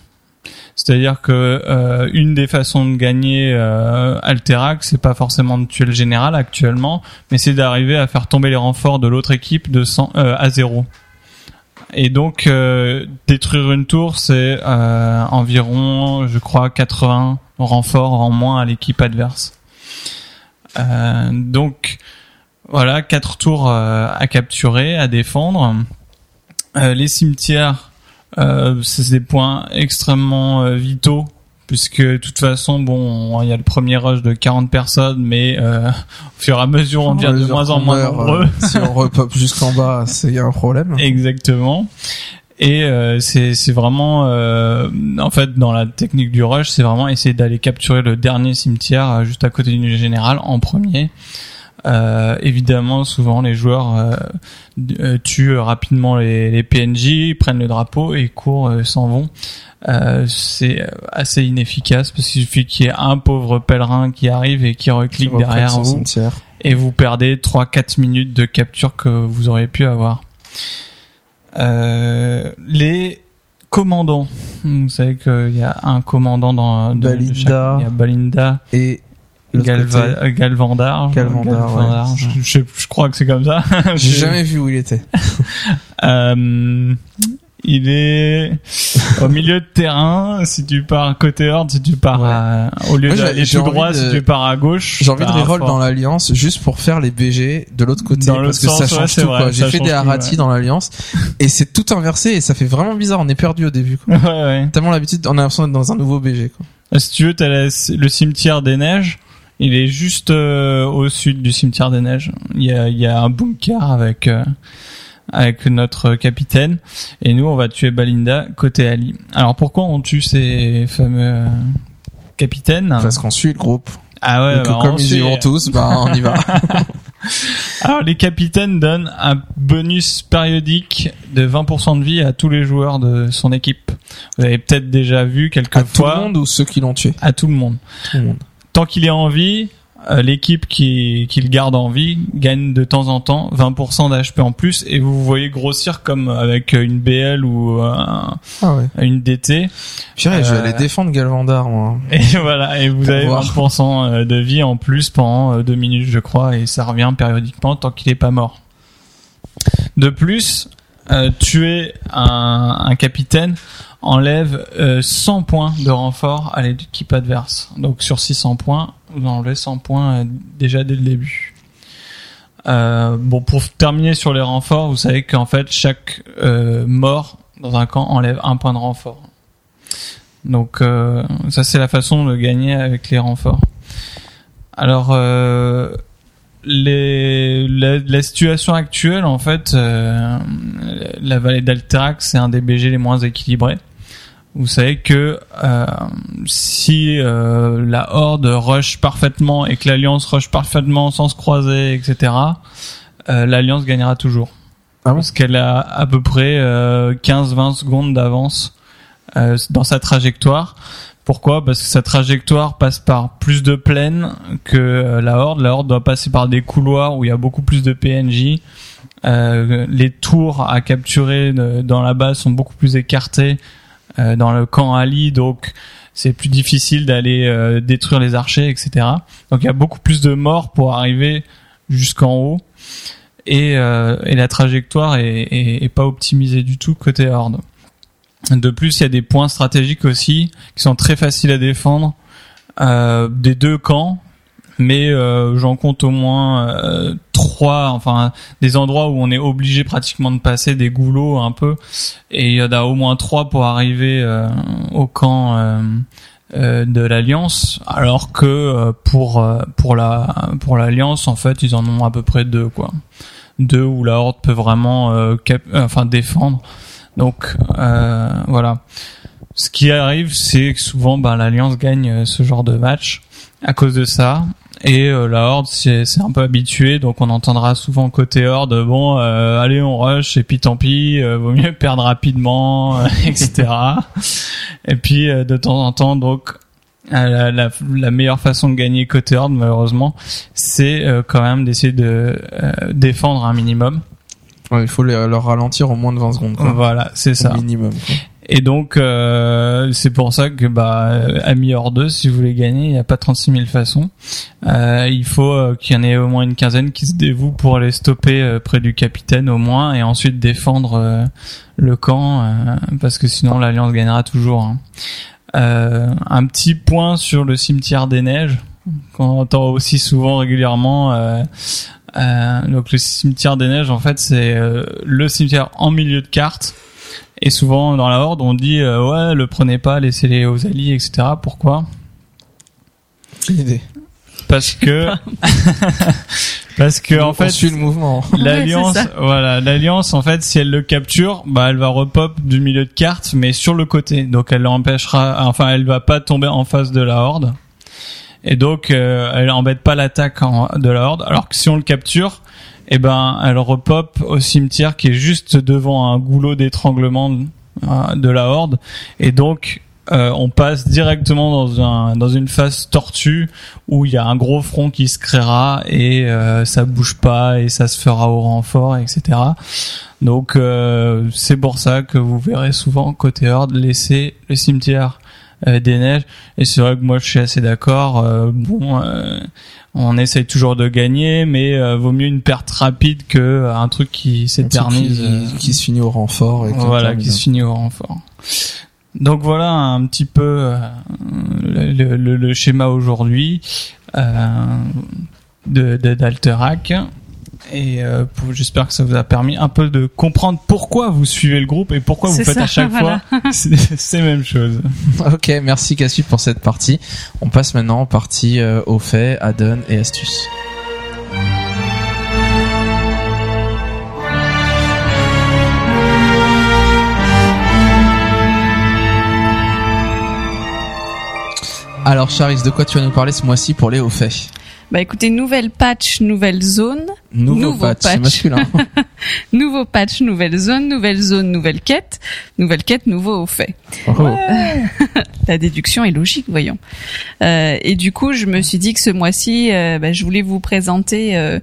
C'est-à-dire que une des façons de gagner Alterac, c'est pas forcément de tuer le général actuellement, mais c'est d'arriver à faire tomber les renforts de l'autre équipe de 100, à zéro. Et donc euh, détruire une tour, c'est euh, environ, je crois, 80 renforts en moins à l'équipe adverse. Euh, donc voilà, quatre tours euh, à capturer, à défendre. Euh, les cimetières, euh, c'est des points extrêmement vitaux puisque de toute façon bon il y a le premier rush de 40 personnes mais euh, au fur et à mesure on devient de moins en moins Meurt, nombreux. euh, [laughs] si on repop jusqu'en bas, c'est il y a un problème. exactement. Et euh, c'est c'est vraiment euh, en fait dans la technique du rush c'est vraiment essayer d'aller capturer le dernier cimetière euh, juste à côté du général en premier euh, évidemment, souvent les joueurs euh, euh, tuent rapidement les, les PNJ, prennent le drapeau et courent, euh, s'en vont. Euh, c'est assez inefficace parce qu'il suffit qu'il y ait un pauvre pèlerin qui arrive et qui reclique derrière vous cimetière. et vous perdez 3-4 minutes de capture que vous auriez pu avoir. Euh, les commandants. Vous savez qu'il y a un commandant dans de Balinda. chaque- il y a Balinda. Et Galva, euh, Galvandar. Galvandar, ouais. Je, je, je crois que c'est comme ça. [laughs] J'ai jamais vu où il était. [laughs] Euh, il est au milieu de terrain. Si tu pars côté horde, si tu pars Ouais. à- au lieu d'aller tout droit, de- si tu pars à gauche. J'ai envie de reroll dans l'alliance juste pour faire les BG de l'autre côté Dans parce que ça sens, change tout vrai, quoi. J'ai fait des tout, Harati ouais. dans l'alliance et c'est tout inversé et ça fait vraiment bizarre. On est perdu au début quoi. [laughs] Ouais, ouais. Tellement l'habitude, on a l'impression d'être dans un nouveau BG quoi. Si tu veux, t'as le cimetière des neiges. Il est juste euh, au sud du cimetière des neiges. Il y a, il y a un bunker avec euh, avec notre capitaine. Et nous, on va tuer Balinda côté Ali. Alors pourquoi on tue ces fameux euh, capitaines Parce qu'on suit le groupe Ah ouais, et que bah, comme ils y suit- vont tous, bah on y va. [laughs] [laughs] Alors les capitaines donnent un bonus périodique de 20% de vie à tous les joueurs de son équipe. Vous avez peut-être déjà vu quelques à tout fois le monde ou ceux qui l'ont tué? à tout le monde. Tout le monde. Tant qu'il est en vie, euh, l'équipe qui, qui le garde en vie gagne de temps en temps 20% d'HP en plus et vous vous voyez grossir comme avec une BL ou euh, un- Ah ouais. une DT Purée, je vais Euh, aller défendre Galvandar moi. [laughs] et voilà et vous Pour avez voir. 20% de vie en plus pendant deux minutes je crois et ça revient périodiquement tant qu'il est pas mort. De plus, euh, tuer un, un capitaine enlève euh, 100 points de renfort à l'équipe adverse. Donc sur 600 points, vous enlevez 100 points euh, déjà dès le début. Euh, bon, pour terminer sur les renforts, vous savez qu'en fait chaque euh, mort dans un camp enlève un point de renfort. Donc euh, ça c'est la façon de gagner avec les renforts. Alors euh, les, la, situation actuelle, en fait, euh, la vallée d'Alterac, c'est un des BG les moins équilibrés. Vous savez que euh, si euh, la Horde rush parfaitement et que l'Alliance rush parfaitement sans se croiser, etc., euh, l'Alliance gagnera toujours. Ah bon Parce qu'elle a à peu près euh, 15-20 secondes d'avance euh, dans sa trajectoire. Pourquoi? Parce que sa trajectoire passe par plus de plaines que euh, la Horde. La Horde doit passer par des couloirs où il y a beaucoup plus de PNJ. Euh, les tours à capturer euh, dans la base sont beaucoup plus écartés euh, dans le camp Ali, donc c'est plus difficile d'aller euh, détruire les archers, etc. Donc il y a beaucoup plus de morts pour arriver jusqu'en haut. Et, euh, et la trajectoire est, est, est pas optimisée du tout côté Horde. De plus, il y a des points stratégiques aussi qui sont très faciles à défendre euh, des deux camps, mais euh, j'en compte au moins euh, enfin des endroits où on est obligé pratiquement de passer des goulots un peu, et il y en a au moins trois pour arriver euh, au camp euh, euh, de l'alliance, alors que pour pour la pour l'alliance en fait ils en ont à peu près deux quoi, deux où la horde peut vraiment enfin défendre. Donc voilà. Ce qui arrive, c'est que souvent, ben, l'alliance gagne ce genre de match à cause de ça. Et euh, la horde, c'est un peu habitué, donc on entendra souvent côté horde, bon, euh, allez, on rush, et puis tant pis, euh, vaut mieux perdre rapidement, euh, [laughs] etc. et puis euh, de temps en temps, donc euh, la, la, la meilleure façon de gagner côté horde, malheureusement, c'est euh, quand même d'essayer de euh, défendre un minimum. Ouais, il faut les- leur ralentir au moins de 20 secondes quoi. Voilà, c'est ça. minimum. quoi. Et donc, euh, c'est pour ça que, bah, Ami hors 2, si vous voulez gagner, il n'y a pas 36 000 façons. Euh, il faut euh, qu'il y en ait au moins une quinzaine qui se dévouent pour aller stopper euh, près du capitaine au moins, et ensuite défendre euh, le camp, parce que sinon l'Alliance gagnera toujours. hein. Euh, un petit point sur le cimetière des neiges, qu'on entend aussi souvent régulièrement. euh, euh, donc le cimetière des neiges, en fait, c'est le cimetière en milieu de carte. Et souvent dans la horde, on dit euh, ouais, le prenez pas, laissez-les aux alliés, etc. Pourquoi? Idée. Parce que [laughs] [laughs] parce que en fait suit le mouvement. [laughs] l'alliance, Ouais, voilà, l'alliance en fait, si elle le capture, bah elle va repop du milieu de carte, mais sur le côté. Donc elle l'empêchera, enfin elle va pas tomber en face de la horde. Et donc euh, elle embête pas l'attaque de la horde. Alors que si on le capture, eh ben elle repop au cimetière qui est juste devant un goulot d'étranglement de, euh, de la horde. Et donc euh, on passe directement dans un dans une phase tortue où il y a un gros front qui se créera et euh, ça bouge pas et ça se fera au renfort, etc. Donc euh, c'est pour ça que vous verrez souvent côté horde laisser le cimetière des neiges. Et c'est vrai que moi je suis assez d'accord. euh, bon, euh, on essaye toujours de gagner, mais euh, vaut mieux une perte rapide que euh, un truc qui s'éternise. qui, euh, qui se finit au renfort. Et qui voilà, qui se finit au renfort. Donc voilà un petit peu euh, le, le- le schéma aujourd'hui euh, de de- d'Alterac. Et euh, j'espère que ça vous a permis un peu de comprendre pourquoi vous suivez le groupe et pourquoi vous faites ça, à chaque [laughs] voilà. [laughs] fois ces mêmes choses. Ok, merci Cassie pour cette partie. On passe maintenant aux parties euh, aux faits, add-on et astuces. Alors Charis, de quoi tu vas nous parler ce mois-ci pour les hauts faits? Bah écoutez, nouvelle patch, nouvelle zone, Nouveau, Nouveau patch, c'est patch. masculin. [laughs] nouveau patch, nouvelle zone, nouvelle zone, nouvelle quête, nouvelle quête, nouveau au fait. Oh. [laughs] La déduction est logique, voyons. Euh, et du coup, je me suis dit que ce mois-ci, euh, bah, je voulais vous présenter euh,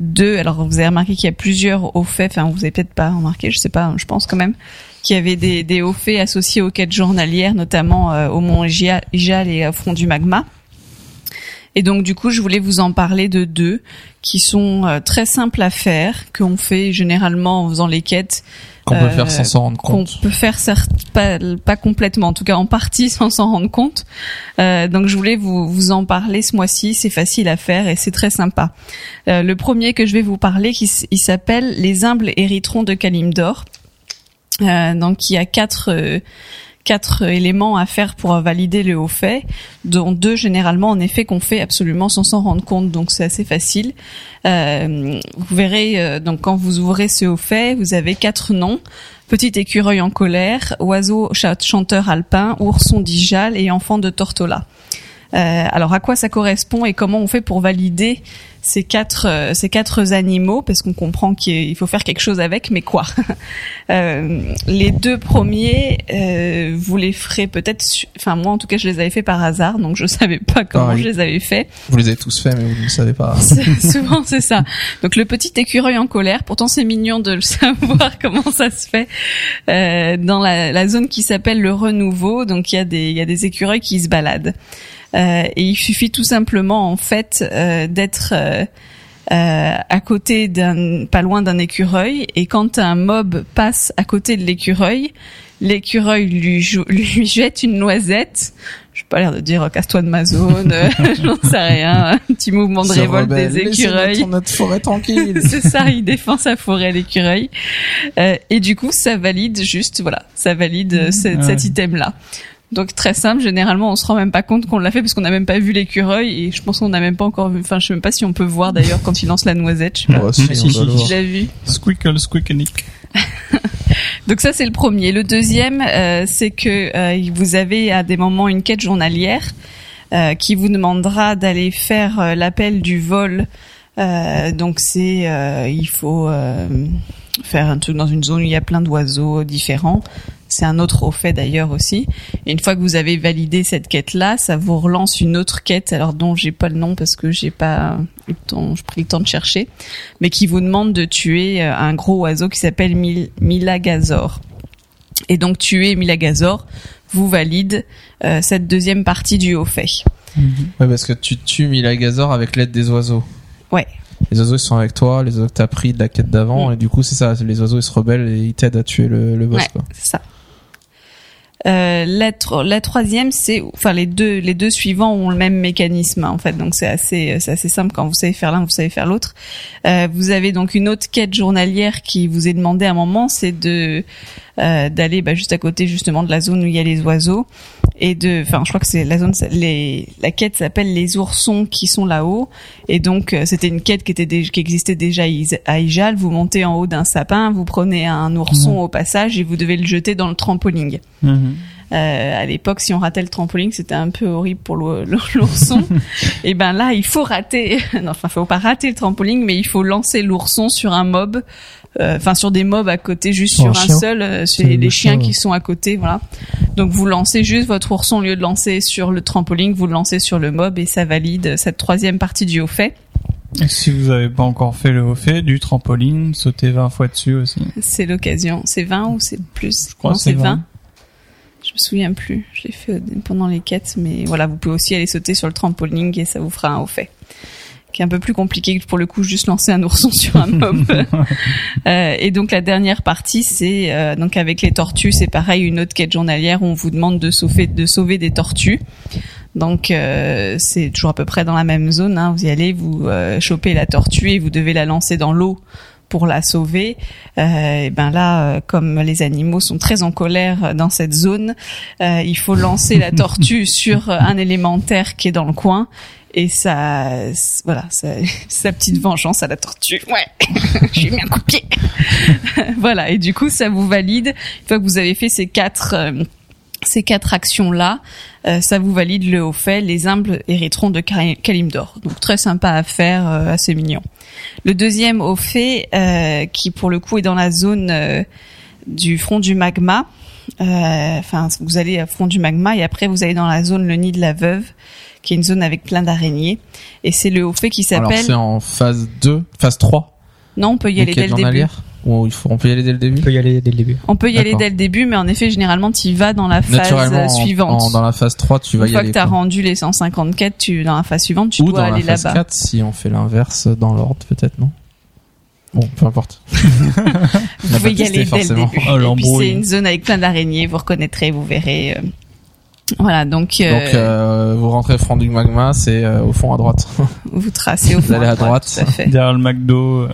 deux. Alors, vous avez remarqué qu'il y a plusieurs hauts faits. Enfin, vous avez peut-être pas remarqué, je sais pas, je pense quand même qu'il y avait des, des hauts faits associés aux quêtes journalières, notamment euh, au mont Ijal et au front du magma. Et donc du coup, je voulais vous en parler de deux qui sont euh, très simples à faire, qu'on fait généralement en faisant les quêtes Qu'on peut Euh, faire sans s'en rendre qu'on compte. peut faire certes pas, pas complètement, en tout cas en partie [laughs] sans s'en rendre compte. Euh, donc je voulais vous, vous en parler ce mois-ci, c'est facile à faire et c'est très sympa. Euh, le premier que je vais vous parler, qui il s'appelle Les humbles érythrons de Kalimdor. Euh, donc il y a quatre euh, quatre éléments à faire pour valider le haut fait, dont deux généralement en effet qu'on fait absolument sans s'en rendre compte, donc c'est assez facile. Euh, vous verrez euh, donc quand vous ouvrez ce haut fait, vous avez quatre noms petit écureuil en colère, oiseau cha- chanteur alpin, ourson d'Ijal et enfant de Tortola. Euh, alors à quoi ça correspond et comment on fait pour valider ces quatre euh, ces quatre animaux? Parce qu'on comprend qu'il faut faire quelque chose avec mais quoi? [laughs] Euh, les deux premiers euh, vous les ferez peut-être enfin moi en tout cas je les avais fait par hasard donc je savais pas comment Pareil. je les avais fait Vous les avez tous faits, mais vous ne le savez pas. [laughs] Souvent c'est ça. Donc le petit écureuil en colère. Pourtant c'est mignon de le [laughs] savoir comment ça se fait euh, dans la, la zone qui s'appelle le renouveau. Donc il y a des il y a des écureuils qui se baladent. Euh, et il suffit tout simplement en fait euh, d'être euh, euh, à côté d'un pas loin d'un écureuil et quand un mob passe à côté de l'écureuil, l'écureuil lui, [laughs] lui jette une noisette. Je pas l'air de dire oh, casse-toi de ma zone, [laughs] j'en sais rien, un petit mouvement de révolte rebelle, des écureuils. Notre, notre forêt tranquille. [laughs] C'est ça, il défend sa forêt l'écureuil. Euh, et du coup, ça valide juste, voilà, ça valide Ouais. cet item-là. Donc très simple, généralement on se rend même pas compte qu'on l'a fait parce qu'on n'a même pas vu l'écureuil et je pense qu'on n'a même pas encore vu, enfin je sais même pas si on peut voir d'ailleurs quand il lance la noisette, je sais pas. Oh, si, Si, on si, si. vu Squickle, squickenick. [laughs] Donc ça c'est le premier. Le deuxième, euh, c'est que euh, vous avez à des moments une quête journalière euh, qui vous demandera d'aller faire euh, l'appel du vol. Euh, donc c'est, euh, il faut euh, faire un truc dans une zone où il y a plein d'oiseaux différents. C'est un autre au fait d'ailleurs aussi. Et une fois que vous avez validé cette quête-là, ça vous relance une autre quête, alors dont j'ai pas le nom parce que j'ai pas eu le temps, j'ai pris le temps de chercher, mais qui vous demande de tuer euh, un gros oiseau qui s'appelle Mil- Milagazor. Et donc tuer Milagazor vous valide euh, cette deuxième partie du haut fait. Ouais, parce que tu tues Milagazor avec l'aide des oiseaux. Ouais. Les oiseaux ils sont avec toi, les oiseaux que t'as pris de la quête d'avant, Mm. et du coup c'est ça, les oiseaux ils se rebellent et ils t'aident à tuer le, le boss Ouais, c'est ça. Euh, la, tro- la troisième, c'est, enfin les deux, les deux suivants ont le même mécanisme en fait, donc c'est assez, c'est assez simple quand vous savez faire l'un, vous savez faire l'autre. Euh, vous avez donc une autre quête journalière qui vous est demandée à un moment, c'est de euh, d'aller bah, juste à côté justement de la zone où il y a les oiseaux et de, enfin je crois que c'est la zone, les, la quête s'appelle les oursons qui sont là-haut et donc euh, c'était une quête qui était dé- qui existait déjà à Ijal. Vous montez en haut d'un sapin, vous prenez un ourson Mhm. au passage et vous devez le jeter dans le trampoline. Mhm. Euh, à l'époque, si on ratait le trampoline, c'était un peu horrible pour l'ou- [laughs] l'ourson. et ben là, il faut rater. [laughs] Non, enfin, faut pas rater le trampoline, mais il faut lancer l'ourson sur un mob. euh, Enfin, sur des mobs à côté, juste Sur sur un chien. seul. euh, le les chiens chien, qui ouais. sont à côté, voilà. Donc vous lancez juste votre ourson au lieu de lancer sur le trampoline, vous le lancez sur le mob et ça valide cette troisième partie du haut fait. Et si vous avez pas encore fait le haut fait, du trampoline, sautez 20 fois dessus aussi. C'est l'occasion. C'est 20 ou c'est plus? Je crois que c'est 20. Je me souviens plus. Je l'ai fait pendant les quêtes, mais voilà, vous pouvez aussi aller sauter sur le trampoline et ça vous fera un haut fait. Qui est un peu plus compliqué que pour le coup juste lancer un [laughs] ourson sur un [laughs] mob. Euh, et donc la dernière partie, c'est euh, donc avec les tortues, c'est pareil, une autre quête journalière où on vous demande de sauver, de sauver des tortues. Donc euh, c'est toujours à peu près dans la même zone. Hein. Vous y allez, vous chopez la tortue et vous devez la lancer dans l'eau pour la sauver. Euh, et ben là, euh, comme les animaux sont très en colère dans cette zone, euh, il faut lancer la [laughs] tortue sur un élémentaire qui est dans le coin. Et ça, voilà, ça, [laughs] sa petite vengeance à la tortue. Ouais, [laughs] je lui ai mis un coup de pied. voilà, et du coup, ça vous valide. Une fois que vous avez fait ces quatre, euh, ces quatre actions-là, euh, ça vous valide le haut fait, les humbles héritons de Kalimdor. Donc très sympa à faire, euh, assez mignon. Le deuxième haut fait, euh, qui pour le coup est dans la zone euh, du front du magma. Euh, Enfin, vous allez à front du magma et après vous allez dans la zone le nid de la veuve, qui est une zone avec plein d'araignées. Et c'est le haut fait qui Alors s'appelle. c'est en phase 2, phase 3. Non, on peut y aller dès le début. Journalière Ou il faut, on peut y aller dès le début On peut y aller dès le début. On peut y aller dès le début, mais en effet, généralement, tu y vas dans la phase euh, suivante. en- dans la phase 3, tu vas Une y fois aller. que t'as quoi. rendu les 154, tu dans la phase suivante, tu Ou dois dans la aller phase là-bas. 4, si on fait l'inverse dans l'ordre, peut-être, non? Bon, peu importe. [laughs] Vous pouvez y aller dès le début. Oh, c'est une zone avec plein d'araignées, vous reconnaîtrez, vous verrez. Euh. Voilà, donc, euh, Donc, euh, vous rentrez front du magma, c'est euh, au fond à droite. [laughs] vous tracez au vous fond allez à droite. tout à fait. Derrière le McDo. euh,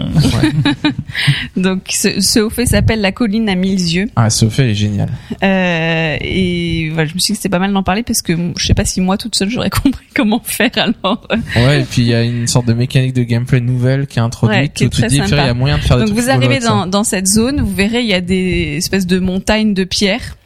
[laughs] Donc ce, ce haut fait s'appelle la colline à mille yeux. Ah, Sophie, elle est géniale. Euh, et voilà, je me suis dit que c'était pas mal d'en parler parce que je sais pas si moi toute seule j'aurais [laughs] compris comment faire alors. Ouais, et puis il y a une sorte de mécanique de gameplay nouvelle qui est introduite Ouais, qui est où tu très dis, purée, il y a moyen de faire des Donc trucs vous arrivez dans, dans cette zone, vous verrez il y a des espèces de montagnes de pierres.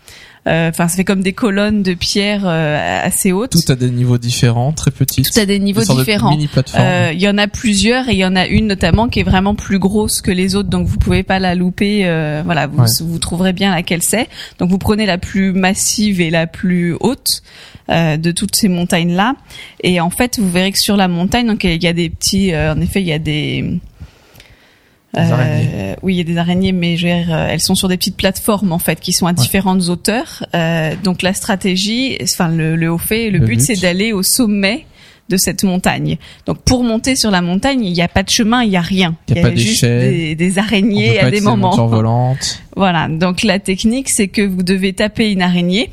Euh, Enfin, ça fait comme des colonnes de pierres euh, assez hautes. Tout a des niveaux différents, très petits. Tout a des niveaux de différents. plateformes. Euh, Il y en a plusieurs et il y en a une notamment qui est vraiment plus grosse que les autres, donc vous pouvez pas la louper. euh, voilà, vous, Ouais. vous trouverez bien laquelle c'est. Donc vous prenez la plus massive et la plus haute euh, de toutes ces montagnes là. Et en fait, vous verrez que sur la montagne, donc il y a des petits. euh, en effet, il y a des Araignées. oui, il y a des araignées, mais je veux dire, euh, elles sont sur des petites plateformes en fait, qui sont à différentes hauteurs. Euh, donc la stratégie, enfin le, le haut fait, le, Le but, but. c'est d'aller au sommet de cette montagne. Donc pour monter sur la montagne, il n'y a pas de chemin, il n'y a rien. Il y a pas juste d'échelle. des, des araignées à des moments. volantes. [laughs] Voilà. Donc la technique, c'est que vous devez taper une araignée.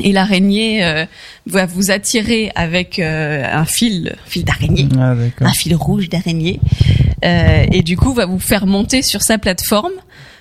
Et l'araignée euh, va vous attirer avec euh, un fil, fil d'araignée. Ah, un fil rouge d'araignée. Euh, et du coup va vous faire monter sur sa plateforme.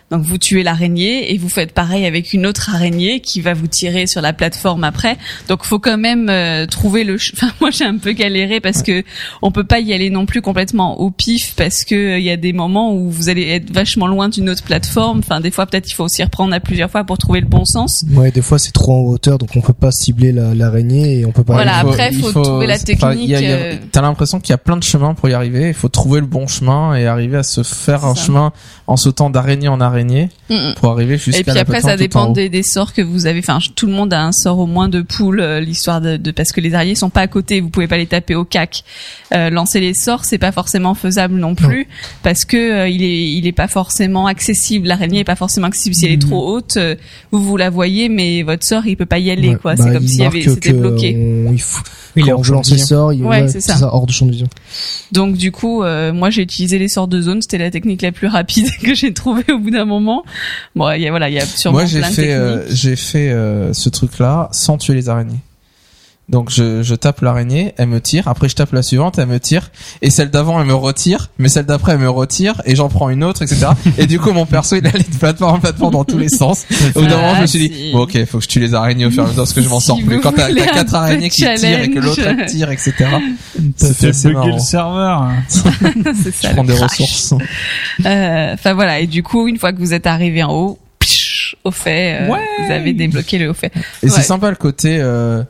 Donc vous tuez l'araignée et vous faites pareil avec une autre araignée qui va vous tirer sur la plateforme après. Donc faut quand même euh, trouver le. ch- [laughs] Enfin moi j'ai un peu galéré parce que on peut pas y aller non plus complètement au pif parce que euh, il y a des moments où vous allez être vachement loin d'une autre plateforme. Enfin des fois peut-être il faut aussi reprendre à plusieurs fois pour trouver le bon sens. Ouais, des fois c'est trop en hauteur, donc on peut pas cibler la- l'araignée et on peut pas. Voilà, Il après, faut trouver la enfin, il y a- il y a- technique, euh. T'as l'impression qu'il y a plein de chemins pour y arriver. Il faut trouver le bon chemin et arriver à se faire un chemin en sautant d'araignée en araignée Mm, mm. pour arriver jusqu'à Et puis la après, ça dépend des, des sorts que vous avez. Enfin, tout le monde a un sort au moins de poule, euh, l'histoire de, de- parce que les araignées sont pas à côté. Vous pouvez pas les taper au cac. Euh, lancer les sorts, c'est pas forcément faisable non plus, parce que euh, il est il est pas forcément accessible. L'araignée est pas forcément accessible si elle est trop haute. euh, vous vous la voyez, mais votre sort il peut pas y aller Ouais, quoi. bah, c'est comme il s'il y avait c'était bloqué. on- il faut, Oui, il est quand de lance vision. sorts, il, Ouais, ouais, c'est c'est ça. ça, hors de champ de vision. Donc du coup, euh, moi j'ai utilisé les sorts de zone. C'était la technique la plus rapide [laughs] que j'ai trouvée au bout d'un moment. Bon, il y a voilà, il y a sûrement Moi, j'ai fait, euh, j'ai fait euh, ce truc-là sans tuer les araignées. Donc je, je tape l'araignée, elle me tire. Après je tape la suivante, elle me tire. Et celle d'avant, elle me retire. Mais celle d'après, elle me retire. Et j'en prends une autre, etc. [laughs] et du coup, mon perso, il allait de plateforme en plateforme dans tous les sens. Au bout d'un moment, je me suis dit, si. bon ok, faut que je tue les araignées au fur et à mesure parce que je m'en Si sors plus. vous Quand t'as quatre araignées qui tirent et que l'autre elle tire, etc. [laughs] C'est fait assez bugger marrant. le serveur. [laughs] c'est ça. Je prends des crash. ressources. Euh, Enfin voilà, et du coup, une fois que vous êtes arrivé en haut, psh, au fait, euh, Ouais. vous avez débloqué le haut fait. Et c'est sympa le côté. Euh,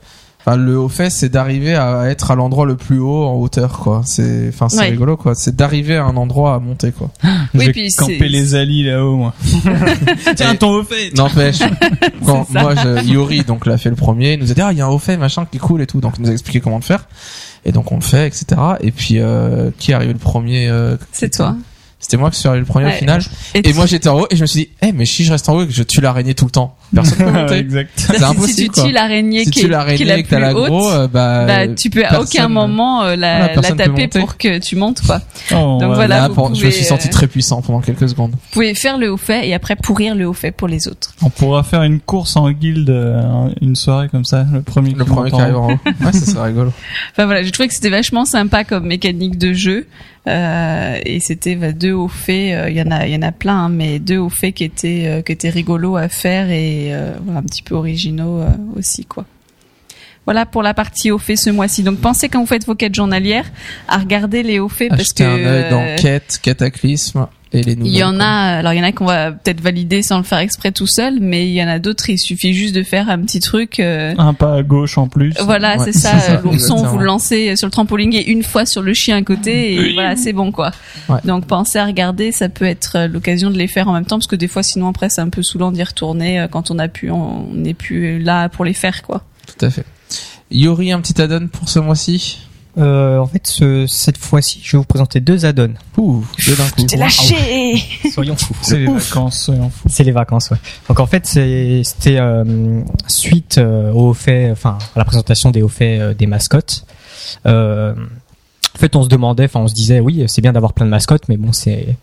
Enfin, le haut fait, c'est d'arriver à être à l'endroit le plus haut en hauteur, quoi. C'est, enfin, c'est Ouais. rigolo, quoi. C'est d'arriver à un endroit à monter, quoi. [gasps] Oui, J'ai puis campé les alliés là-haut, moi. [laughs] Tiens, ton au fait. N'empêche, [laughs] quand moi, je, Yuri, donc, l'a fait le premier, il nous a dit, ah, il y a un haut fait, machin, qui est cool et tout. Donc, il nous a expliqué comment le faire. Et donc, on le fait, etc. Et puis, euh, qui est arrivé le premier, euh, C'est toi. C'était moi qui suis arrivé le premier Ouais. au final. Et, Et moi, j'étais en haut et je me suis dit, eh, mais si je reste en haut et que je tue l'araignée tout le temps. Personne peut monter. exact. C'est si tu impossible. tues l'araignée Si qui, tu est- qui est l'araignée la et que t'as plus la haute, gros, euh, bah, bah, tu peux à aucun moment euh, la, Voilà, taper pour que tu montes quoi. Oh, Donc voilà, là, vous pour- je me pouvez, suis senti euh, très puissant pendant quelques secondes. Vous pouvez faire le haut fait et après pourrir le haut fait pour les autres. On pourra faire une course en guilde, euh, une soirée comme ça, le premier Le qui premier qui arrive en haut. Ouais, ça serait rigolo. Enfin voilà, j'ai trouvé que c'était vachement sympa comme mécanique de jeu. Euh, et c'était bah, deux hauts faits, euh, il y en a il y en a plein hein, mais deux hauts faits qui étaient euh, qui étaient rigolos à faire et euh, voilà, un petit peu originaux euh, aussi quoi. Voilà pour la partie hauts faits ce mois-ci. Donc pensez quand vous faites vos quêtes journalières à regarder les hauts faits parce que un œil dans euh, quête, cataclysme et les nouvelles. il y en a, alors il y en a qu'on va peut-être valider sans le faire exprès tout seul, mais il y en a d'autres, il suffit juste de faire un petit truc. euh, Un pas à gauche en plus. voilà, Ouais, c'est [laughs] ça. euh, L'ourson, vous le lancez sur le trampoline et une fois sur le chien à côté, et voilà, c'est bon quoi. Ouais. Donc pensez à regarder, ça peut être euh, l'occasion de les faire en même temps, parce que des fois, sinon après, c'est un peu saoulant d'y retourner euh, quand on a pu, on n'est plus là pour les faire quoi. Tout à fait. Yori, un petit add-on pour ce mois-ci? Euh, en fait, ce- cette fois-ci, je vais vous présenter deux add-ons. Ouh, deux d'un coup. T'es lâché. Soyons fous. C'est les vacances, soyons fous. C'est les vacances, ouais. Donc en fait, c'était euh, suite euh, au fait, enfin à la présentation des hauts faits euh, des mascottes. Euh, en fait, on se demandait, enfin on se disait, oui, c'est bien d'avoir plein de mascottes, mais bon, c'est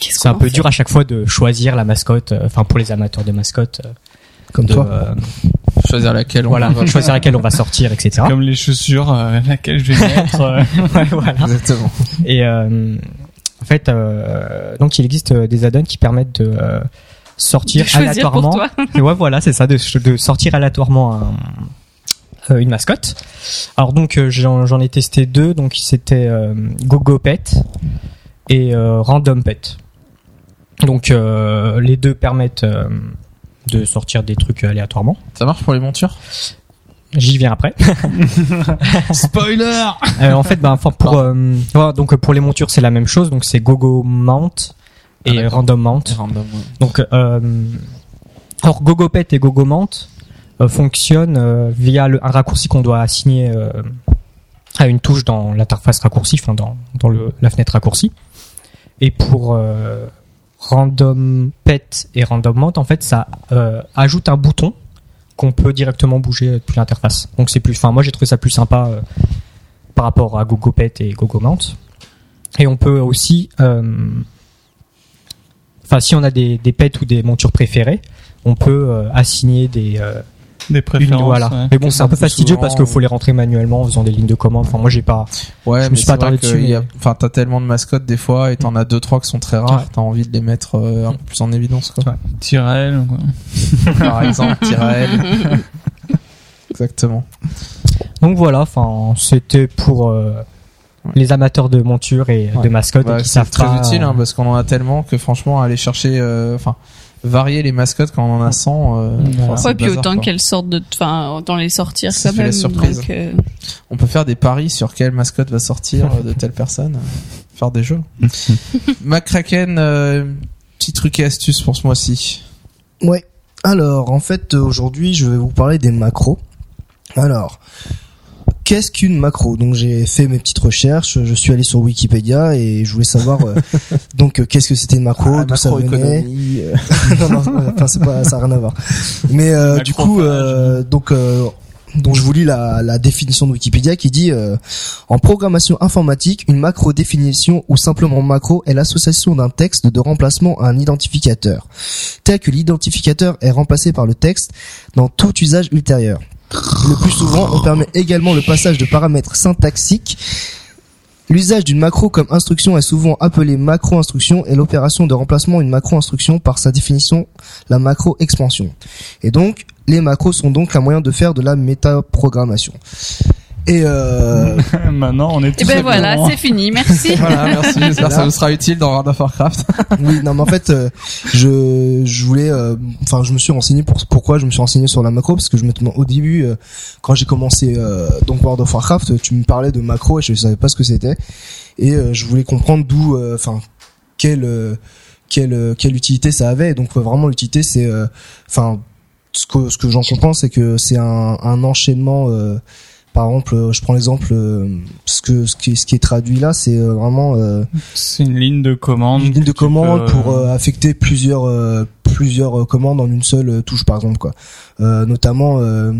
c'est un peu dur à chaque fois de choisir la mascotte. euh, Enfin pour les amateurs de mascottes, euh, Comme de, toi. Choisir laquelle on voilà, va. choisir laquelle on va sortir, etc. Comme les chaussures, euh, laquelle je vais mettre. euh, [laughs] Ouais, voilà. Exactement. Et euh, en fait, euh, donc il existe des add-ons qui permettent de euh, sortir De choisir pour aléatoirement. toi. Et ouais, voilà, c'est ça, de, de sortir aléatoirement un- euh, une mascotte. Alors donc euh, j'en ai testé deux, donc c'était euh, Gogo Pet et euh, Random Pet. Donc euh, les deux permettent euh, de sortir des trucs aléatoirement. Ça marche pour les montures? J'y viens après. [laughs] Spoiler Euh, en fait, ben, enfin, pour euh, donc pour les montures c'est la même chose, donc c'est Gogo Mount Ah, et d'accord. Random Mount. Random. Donc, euh, alors GoGoPet et GoGoMount euh, fonctionnent euh, via le, un raccourci qu'on doit assigner euh, à une touche dans l'interface raccourci, enfin dans, dans le, la fenêtre raccourci. Et pour euh, Random Pet et Random Mount, en fait, ça euh, ajoute un bouton qu'on peut directement bouger depuis l'interface. Donc c'est plus, enfin moi j'ai trouvé ça plus sympa euh, par rapport à GoGoPet et GoGoMount. Et on peut aussi euh, enfin si on a des, des pets ou des montures préférées, on peut assigner des Des une, préférences. voilà. ouais. Mais bon, c'est un peu fastidieux souvent, parce qu'il faut les rentrer manuellement en faisant des lignes de commande. Enfin, moi, j'ai pas. Ouais, Je me suis pas attardé dessus, a- mais- enfin, t'as tellement de mascottes des fois et t'en as deux, trois qui sont très rares, Ouais. t'as envie de les mettre euh, un peu plus en évidence, quoi. Tyrell, quoi. [laughs] [laughs] Par exemple, Tyrell. Exactement. Donc voilà. Enfin, c'était pour euh, Ouais. les amateurs de montures et Ouais. de mascottes Bah, qui savent très pas. utile, hein, euh, parce qu'on en a tellement que franchement, aller chercher, euh, enfin, varier les mascottes quand on en a 100, euh, enfin, Ouais, puis bazar, autant quoi. qu'elles sortent de, enfin, autant les sortir Ça quand fait la même. surprise. donc, euh, On peut faire des paris sur quelle mascotte va sortir euh, de telle personne, euh, faire des jeux. [laughs] McCracken, euh, petit truc et astuce pour ce mois-ci. Ouais. Alors, en fait, aujourd'hui, je vais vous parler des macros. Alors, qu'est-ce qu'une macro Donc, j'ai fait mes petites recherches, je suis allé sur Wikipédia et je voulais savoir euh, [laughs] donc euh, qu'est-ce que c'était une macro, Ah, d'où ça venait. euh, [laughs] non, non, enfin, c'est pas, ça a rien à voir. Mais euh, du coup, euh, donc, euh, donc je vous lis la, la définition de Wikipédia qui dit euh, en programmation informatique, une macro définition ou simplement macro est l'association d'un texte de remplacement à un identificateur, tel que l'identificateur est remplacé par le texte dans tout usage ultérieur. Le plus souvent, on permet également le passage de paramètres syntaxiques. L'usage d'une macro comme instruction est souvent appelé macro-instruction et l'opération de remplacement une macro-instruction par sa définition la macro-expansion. Et donc, les macros sont donc un moyen de faire de la métaprogrammation. Et euh, [laughs] Maintenant, on est tous Et ben voilà, c'est fini. Merci. [laughs] Voilà, merci. J'espère que ça vous sera utile dans World of Warcraft. [laughs] oui, non, mais en fait, euh, je, je voulais, euh, enfin, je me suis renseigné pour pourquoi je me suis renseigné sur la macro parce que je me demande au début, euh, quand j'ai commencé euh, donc World of Warcraft, tu me parlais de macro et je savais pas ce que c'était et euh, je voulais comprendre d'où, euh, enfin, quelle euh, quelle euh, quelle utilité ça avait. Donc vraiment l'utilité, c'est, euh, enfin, ce que ce que j'en comprends, c'est que c'est un, un enchaînement. euh, par exemple, euh, je prends l'exemple, euh, ce que ce qui, ce qui est traduit là, c'est euh, vraiment euh, C'est une ligne de commande. une ligne de commande peux, pour euh, affecter plusieurs euh, plusieurs commandes en une seule touche par exemple quoi. Euh, notamment, euh,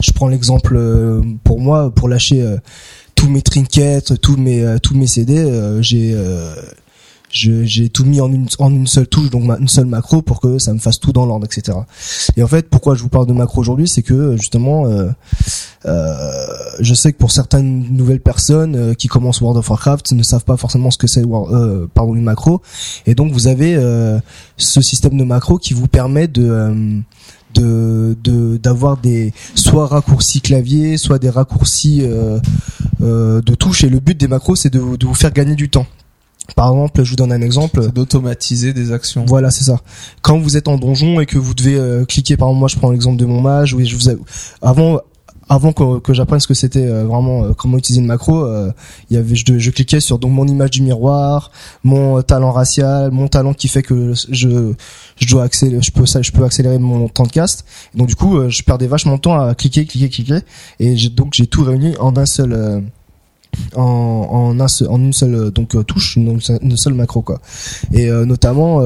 je prends l'exemple euh, pour moi pour lâcher euh, tous mes trinkets, tous mes euh, tous mes CD, euh, j'ai euh, j'ai tout mis en une en une seule touche donc ma- une seule macro pour que ça me fasse tout dans l'ordre etc et en fait pourquoi je vous parle de macro aujourd'hui c'est que justement euh, euh, je sais que pour certaines nouvelles personnes euh, qui commencent World of Warcraft ne savent pas forcément ce que c'est euh, pardon une macro. Et donc vous avez euh, ce système de macro qui vous permet de euh, de d'avoir des soit raccourcis clavier soit des raccourcis euh, euh, de touches et le but des macros c'est de, de vous faire gagner du temps par exemple je vous donne un exemple d'automatiser des actions. voilà, c'est ça. Quand vous êtes en donjon et que vous devez euh, cliquer, par exemple, moi je prends l'exemple de mon mage, oui, je vous ai- avant avant que, que j'apprenne ce que c'était euh, vraiment euh, comment utiliser une macro, euh, il y avait je, je cliquais sur donc mon image du miroir, mon euh, talent racial, mon talent qui fait que je je dois accélérer, je peux ça, je peux accélérer mon temps de cast. Donc du coup, euh, je perdais vachement de temps à cliquer, cliquer, cliquer, et donc j'ai tout réuni en un seul. En, une seule euh, donc euh, touche une, seule macro quoi. Et euh, notamment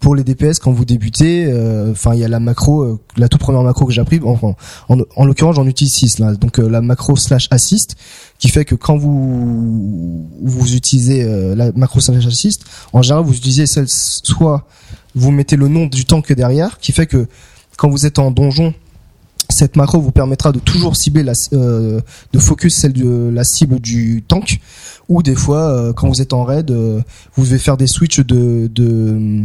pour les DPS quand vous débutez enfin il y a la macro la toute première macro que j'ai appris en, en l'occurrence j'en utilise 6 là. Donc la macro slash assist qui fait que quand vous vous utilisez la macro slash assist en général vous utilisez celle soit vous mettez le nom du tank derrière qui fait que quand vous êtes en donjon cette macro vous permettra de toujours cibler la euh, de focus celle de la cible du tank ou des fois euh, quand vous êtes en raid euh, vous devez faire des switches de de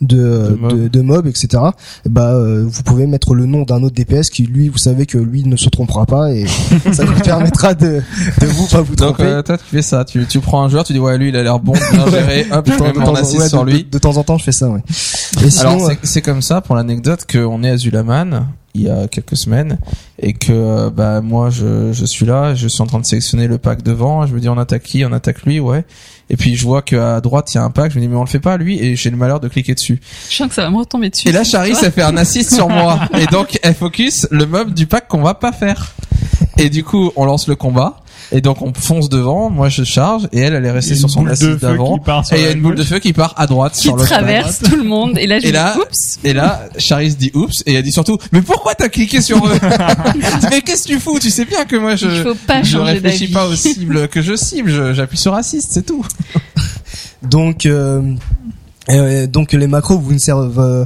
de, De mob. de, de mob, etc. Et bah, euh, vous pouvez mettre le nom d'un autre DPS qui, lui, vous savez que lui ne se trompera pas et [laughs] ça vous permettra de, de vous pas vous Donc tromper. euh, toi tu fais ça, tu, tu prends un joueur, tu dis ouais lui il a l'air bon, bien [laughs] géré, hop, De temps- mets de temps ouais, sur de- lui. De, temps en temps, je fais ça, ouais. Et sinon, Alors euh, c'est- comme ça pour l'anecdote qu'on est à Zulaman il y a quelques semaines et que bah moi je, je suis là, je suis en train de sélectionner le pack devant, je me dis on attaque qui, on attaque lui, ouais. Et puis je vois qu'à droite il y a un pack, je me dis mais on le fait pas lui et j'ai le malheur de cliquer dessus. Je sens que ça va me retomber dessus. Et là histoire. ça fait un [laughs] assist sur moi et donc elle focus le mob du pack qu'on va pas faire. Et du coup on lance le combat et donc on fonce devant, moi je charge et elle elle est restée sur son assist d'avant. Et il y a une boule de feu qui part à droite qui sur l'autre pack. traverse tout le monde. Et là, je Et là- dis, oups. Et là, Charis dit oups, et elle dit surtout, mais pourquoi t'as cliqué sur eux [laughs] Mais qu'est-ce que tu fous? Tu sais bien que moi je, Il faut pas je réfléchis pas aux [laughs] cibles que je cible, j'appuie sur assist, c'est tout. donc, euh, euh, donc les macros vous ne servent euh,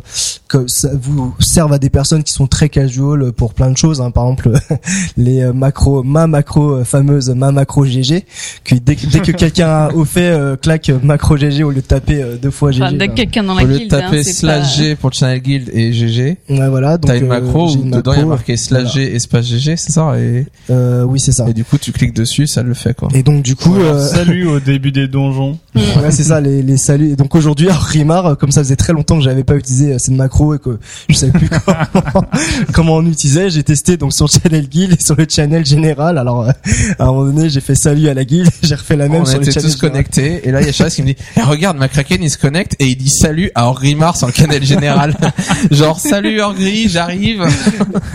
que ça vous servent à des personnes qui sont très casual pour plein de choses hein. par exemple [laughs] les euh, macros ma macro euh, fameuse ma macro GG que dès, que- dès que [laughs] quelqu'un au fait euh, claque macro GG au lieu de taper euh, deux fois GG Enfin, dès que ben, quelqu'un dans Au la lieu de hein, taper slash pas... G pour le channel guild et GG, ouais, voilà donc t'as une macro où une dedans il y a marqué slash voilà. G espace GG, c'est ça et, euh, oui c'est ça et du coup tu cliques dessus, ça le fait quoi. et donc du coup euh, Salut au [laughs] début des donjons. Ouais, c'est ça, les, les saluts. Et donc aujourd'hui, Rimar, comme ça faisait très longtemps que j'avais pas utilisé cette macro et que je savais plus [laughs] comment, comment on utilisait, j'ai testé donc sur le channel guild et sur le channel général. Alors euh, à un moment donné, j'ai fait salut à la guilde, [laughs] j'ai refait la même on sur le était channel tous connectés et là il y a Charis qui me dit Eh, regarde ma kraken il se connecte et il dit salut à Orgrimmar sur le canal général [laughs] genre salut Orgri j'arrive.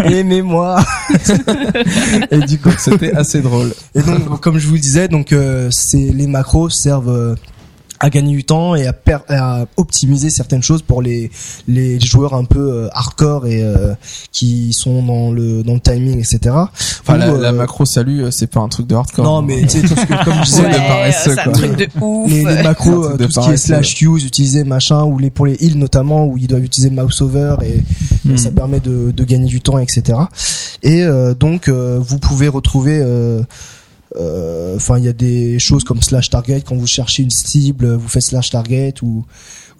Aimez-moi. et du coup, c'était assez drôle Et donc, comme je vous le disais, donc euh, c'est les macros servent euh, à gagner du temps et à, per- à optimiser certaines choses pour les les joueurs un peu euh, hardcore et euh, qui sont dans le dans le timing, etc. Enfin, Ou, la, euh, la macro salut, euh, c'est pas un truc de hardcore. non, mais tu sais, comme je [laughs] disais, Ouais, de paresseux, c'est un quoi. truc de ouf. les, les macros, euh, de tout ce qui est paresseux. slash use, utiliser machin, ou les pour les heals notamment, où ils doivent utiliser mouse over et, et Hmm. ça permet de, de gagner du temps, etc. Et euh, donc euh, vous pouvez retrouver, euh, euh, enfin il y a des choses comme slash target. Quand vous cherchez une cible, vous faites slash target ou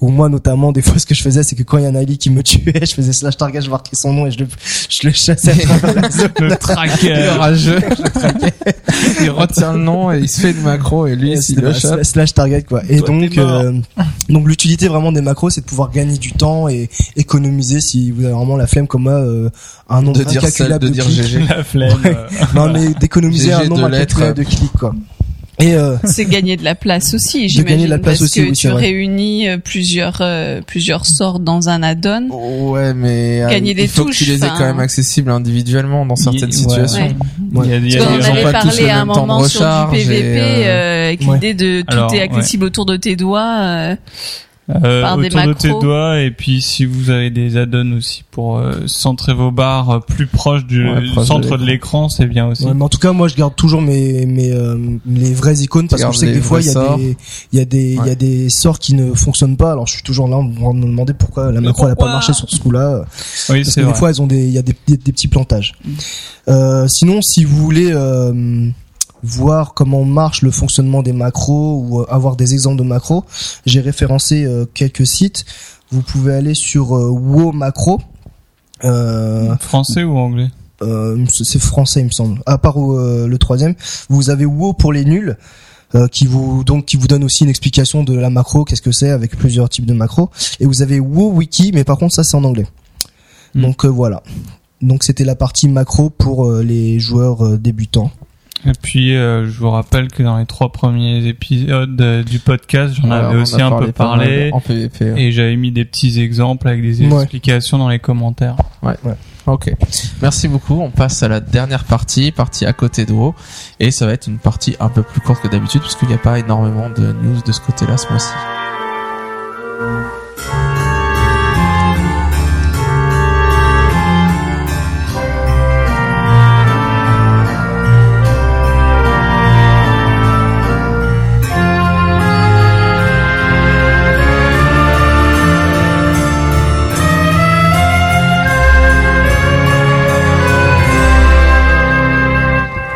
ou moi notamment des fois ce que je faisais c'est que quand il y a un qui me tuait, je faisais slash target, je marquais son nom et je le je le chassais à travers la [laughs] zone. [laughs] Le Il tracker. rageux. il retient le nom et il se fait une macro et lui, c'était le slash, target quoi. Et Toi, donc euh, donc l'utilité vraiment des macros c'est de pouvoir gagner du temps et économiser si vous avez vraiment la flemme comme moi euh, un nombre De dire celle, incalculable de de, dire clics. GG. La flemme. euh, Non mais d'économiser un nombre de lettres. de clics quoi. Et euh, [laughs] C'est gagner de la place aussi, j'imagine. gagner de la place parce aussi, que oui, tu vrai. réunis euh, plusieurs euh, plusieurs sorts dans un add-on. Ouais, mais euh, Gagner des il faut touches, que tu les aies quand même accessibles individuellement dans certaines Ouais. situations. Ouais. Il y a, il y a gens- avait pas tous parlé le à un même temps de moment sur du recharge et, PVP euh, euh, avec ouais. l'idée de tout Alors, est accessible autour de tes doigts. Euh, Par des autour de tes doigts et puis si vous avez des add-ons aussi pour euh, centrer vos barres euh, plus proches du Ouais, proche de centre de l'écran, c'est bien aussi. Ouais, mais en tout cas, moi, je garde toujours mes mes euh, les vraies icônes parce que je sais que des fois, il y a sorts. des il y a des il y a des sorts qui ne fonctionnent pas. Alors, je suis toujours là en me demander pourquoi la macro elle a pas marché sur ce coup-là. Oui, Parce c'est que des vrai. fois, elles ont des il y a des, des, des petits plantages. Euh, sinon, si vous voulez euh, voir comment marche le fonctionnement des macros ou euh, avoir des exemples de macros, j'ai référencé euh, quelques sites. Vous pouvez aller sur euh, WoW Macro. Euh, Français ou anglais euh, c'est français il me semble. À part euh, le troisième, vous avez WoW pour les nuls. euh, qui vous donc qui vous donne aussi une explication de la macro, qu'est-ce que c'est avec plusieurs types de macros. Et vous avez WoW Wiki, mais par contre ça c'est en anglais. Hmm. Donc euh, voilà. Donc c'était la partie macro pour les joueurs débutants. Et puis euh, je vous rappelle que dans les trois premiers épisodes euh, du podcast, j'en Ouais, avais aussi un peu parlé en PVP. ouais. et j'avais mis des petits exemples avec des Ouais. explications dans les commentaires. Ok. Merci beaucoup. On passe à la dernière partie, partie à côté de WoW. Et ça va être une partie un peu plus courte que d'habitude parce qu'il n'y a pas énormément de news de ce côté-là ce mois-ci.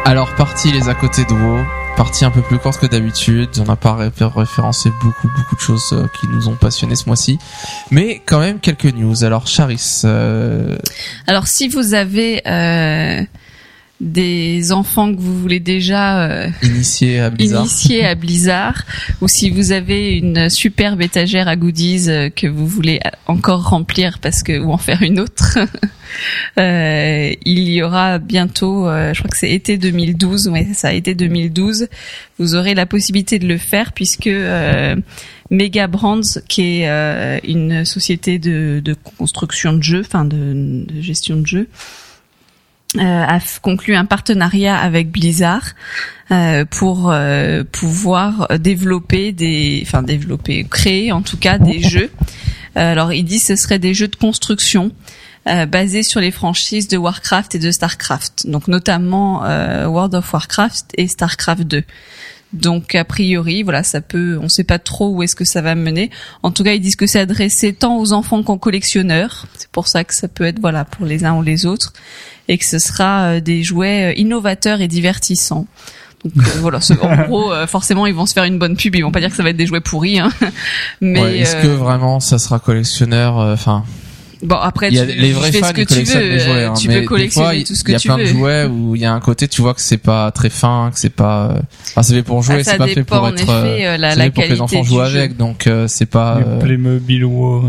Alors, partie les à côté de WoW. Partie un peu plus courte que d'habitude. On n'a pas ré- référencé beaucoup, beaucoup de choses euh, qui nous ont passionnés ce mois-ci. Mais quand même quelques news. Alors, Charis, euh, Alors si vous avez euh, des enfants que vous voulez déjà euh, initié à Blizzard. initier à Blizzard, ou si vous avez une superbe étagère à goodies euh, que vous voulez encore remplir parce que ou en faire une autre, [laughs] euh, il y aura bientôt, euh, je crois que c'est été 2012, ouais c'est ça, été 2012, vous aurez la possibilité de le faire puisque euh, Mega Brands, qui est euh, une société de, de construction de jeux, enfin de, de gestion de jeux, a f- conclu un partenariat avec Blizzard euh, pour euh, pouvoir développer des, enfin développer, créer en tout cas des jeux. Euh, alors il dit ce serait des jeux de construction euh, basés sur les franchises de Warcraft et de Starcraft, donc notamment euh, World of Warcraft et Starcraft 2. Donc a priori, voilà, ça peut, on sait pas trop où est-ce que ça va mener. En tout cas, ils disent que c'est adressé tant aux enfants qu'aux collectionneurs. C'est pour ça que ça peut être voilà pour les uns ou les autres, et que ce sera euh, des jouets euh, innovateurs et divertissants. Donc euh, voilà, en [laughs] gros, euh, forcément, ils vont se faire une bonne pub. Ils vont pas dire que ça va être des jouets pourris, hein. [laughs] mais Ouais, Est-ce euh, que vraiment ça sera collectionneur euh, Enfin, bon après, il y a tu, les tu vrais fais fans ce que tu veux. les jouets. euh, hein, tu mais peux collectionner fois, tout ce Il que y a tu plein veux. de jouets où il y a un côté, tu vois que c'est pas très fin, que c'est pas. Enfin, c'est fait pour jouer, Ah, c'est pas fait pour en être. effet euh, la, c'est la fait pour que les enfants jouent jeu. avec, donc euh, c'est pas. Les euh, Playmobil euh,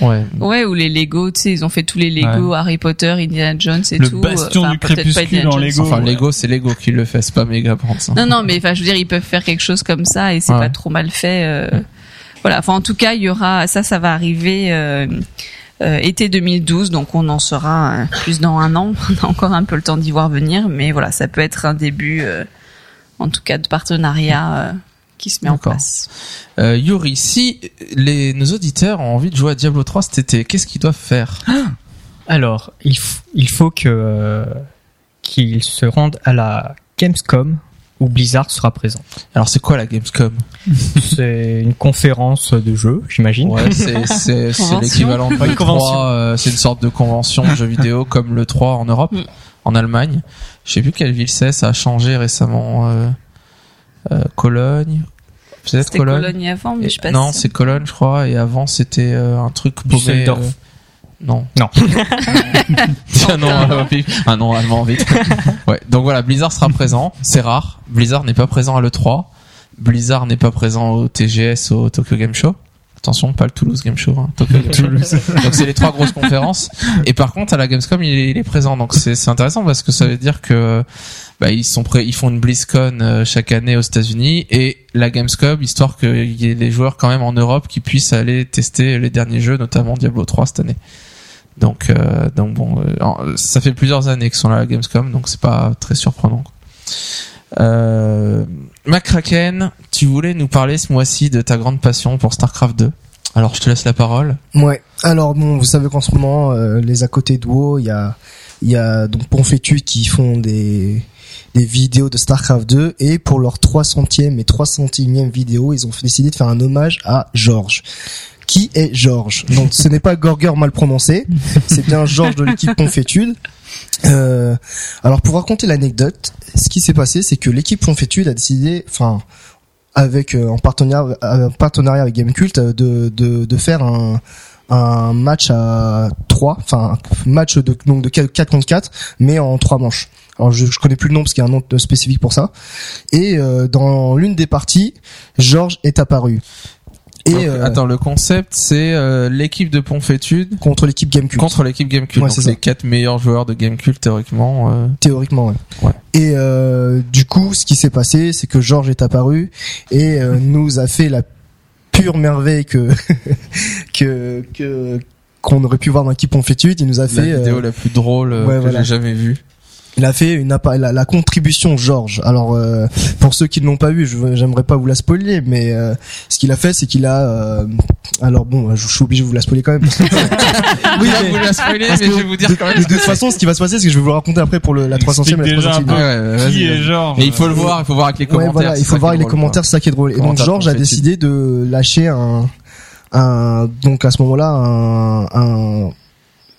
Ouais. Ouais, ou les Lego, tu sais, ils ont fait tous les Lego, Harry Potter, Indiana Jones et Le tout. bastion Enfin, du crépuscule en. Lego. Enfin, ouais. Lego, c'est Lego qui le fait, c'est pas Mega Brands. hein. Non, non, mais enfin, je veux dire, ils peuvent faire quelque chose comme ça et c'est pas trop mal fait. Voilà. Enfin, en tout cas, il y aura ça, ça va arriver euh, été 2012, donc on en sera euh, plus dans un an. [laughs] On a encore un peu le temps d'y voir venir, mais voilà, ça peut être un début, euh, en tout cas, de partenariat euh, qui se met en place. Euh, Yuri, si les nos auditeurs ont envie de jouer à Diablo 3 cet été, qu'est-ce qu'ils doivent faire Alors, il, faut que euh, qu'ils se rendent à la Gamescom où Blizzard sera présent. Alors, c'est quoi la Gamescom C'est une conférence de jeux, j'imagine. Ouais, c'est l'équivalent de Ouais, une le convention. 3, euh, c'est une sorte de convention de jeux vidéo [laughs] comme le 3 en Europe, Mm. en Allemagne. Je sais plus quelle ville c'est, ça a changé récemment. Euh, euh, Cologne, peut-être C'était Cologne. Cologne avant, mais je sais pas non, c'est Cologne, je crois, et avant c'était euh, un truc paumé. Düsseldorf. Non. Non. [laughs] Tiens, non, euh, [laughs] ah non, allemand, vite. [laughs] ouais. Donc voilà, Blizzard sera présent. C'est rare. Blizzard n'est pas présent à l'E3. Blizzard n'est pas présent au TGS, au Tokyo Game Show. Attention, pas le Toulouse Game Show, hein, Tokyo Game Show. Donc c'est les trois grosses conférences. Et par contre, à la Gamescom, il est, il est présent. Donc c'est c'est intéressant parce que ça veut dire que bah, ils sont prêts, ils font une BlizzCon euh, chaque année aux États-Unis et la Gamescom, histoire qu'il y ait des joueurs quand même en Europe qui puissent aller tester les derniers jeux, notamment Diablo 3 cette année. Donc, euh, donc bon, euh, ça fait plusieurs années qu'ils sont là à Gamescom, donc c'est pas très surprenant. Euh, McCracken, tu voulais nous parler ce mois-ci de ta grande passion pour StarCraft 2. Alors je te laisse la parole. Ouais. Alors bon, vous savez qu'en ce moment, euh, les à côté de WoW, il y a, il y a donc Ponfétude qui font des des vidéos de StarCraft 2 et pour leur 300e et 301e vidéo, ils ont décidé de faire un hommage à Georges. Qui est Georges Donc ce n'est pas Gorger mal prononcé, c'est bien Georges de l'équipe Ponfétude. Euh, alors pour raconter l'anecdote, ce qui s'est passé, c'est que l'équipe Ponfétude a décidé, enfin avec euh, en partenariat, en partenariat avec Gamecult, euh, de, de, de faire un, un match à 3, enfin un match de, donc de 4 contre 4, mais en 3 manches. Alors je, je connais plus le nom parce qu'il y a un nom spécifique pour ça. Et euh, dans l'une des parties, Georges est apparu. Et Donc, euh, Attends, le concept c'est euh, l'équipe de Ponfétude contre l'équipe Gamecult. contre l'équipe Gamecult. Ouais, c'est les quatre meilleurs joueurs de Gamecult théoriquement. euh, Théoriquement, ouais. Ouais. Et euh, du coup, ce qui s'est passé, c'est que Georges est apparu et euh, [laughs] nous a fait la pure merveille que [laughs] que que qu'on aurait pu voir dans l'équipe Ponfétude. Il nous a la fait vidéo euh, la plus drôle ouais, que voilà. j'ai jamais vue. Il a fait une appa- la, la contribution Georges. Alors euh, pour ceux qui ne l'ont pas vu, j'aimerais pas vous la spoiler, mais euh, ce qu'il a fait, c'est qu'il a euh, alors bon, je, je suis obligé de vous la spoiler quand même. parce [laughs] que- Oui, vous la spoiler, mais je vais vous dire de, quand même. de toute façon, ce qui va se passer, c'est que je vais vous le raconter après pour le, la 300e et la Explique déjà 300e. un peu. Ouais, ouais, Qui est. Georges Mais il faut le voir, il faut voir avec les Ouais, commentaires. voilà, c'est il faut voir est les commentaires, c'est ça qui est drôle. Et donc Georges a décidé de lâcher un, un, donc à ce moment-là, un, un,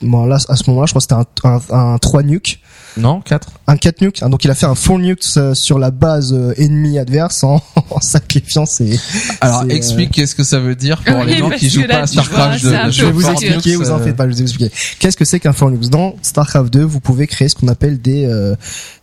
bon là, à ce moment-là, je crois que c'était un, un, un 3 nuke. Non, 4 un 4 nuke. hein, donc il a fait un 4 nuke euh, sur la base euh, ennemie adverse en, [laughs] en sacrifiant ses. Alors euh, explique qu'est-ce que ça veut dire pour Oui, les gens qui jouent là, pas à StarCraft c'est 2. un Je vais vous expliquer, Nukes, vous en faites pas, je vais vous expliquer. Qu'est-ce que c'est qu'un 4 nuke Dans StarCraft 2, vous pouvez créer ce qu'on appelle des euh,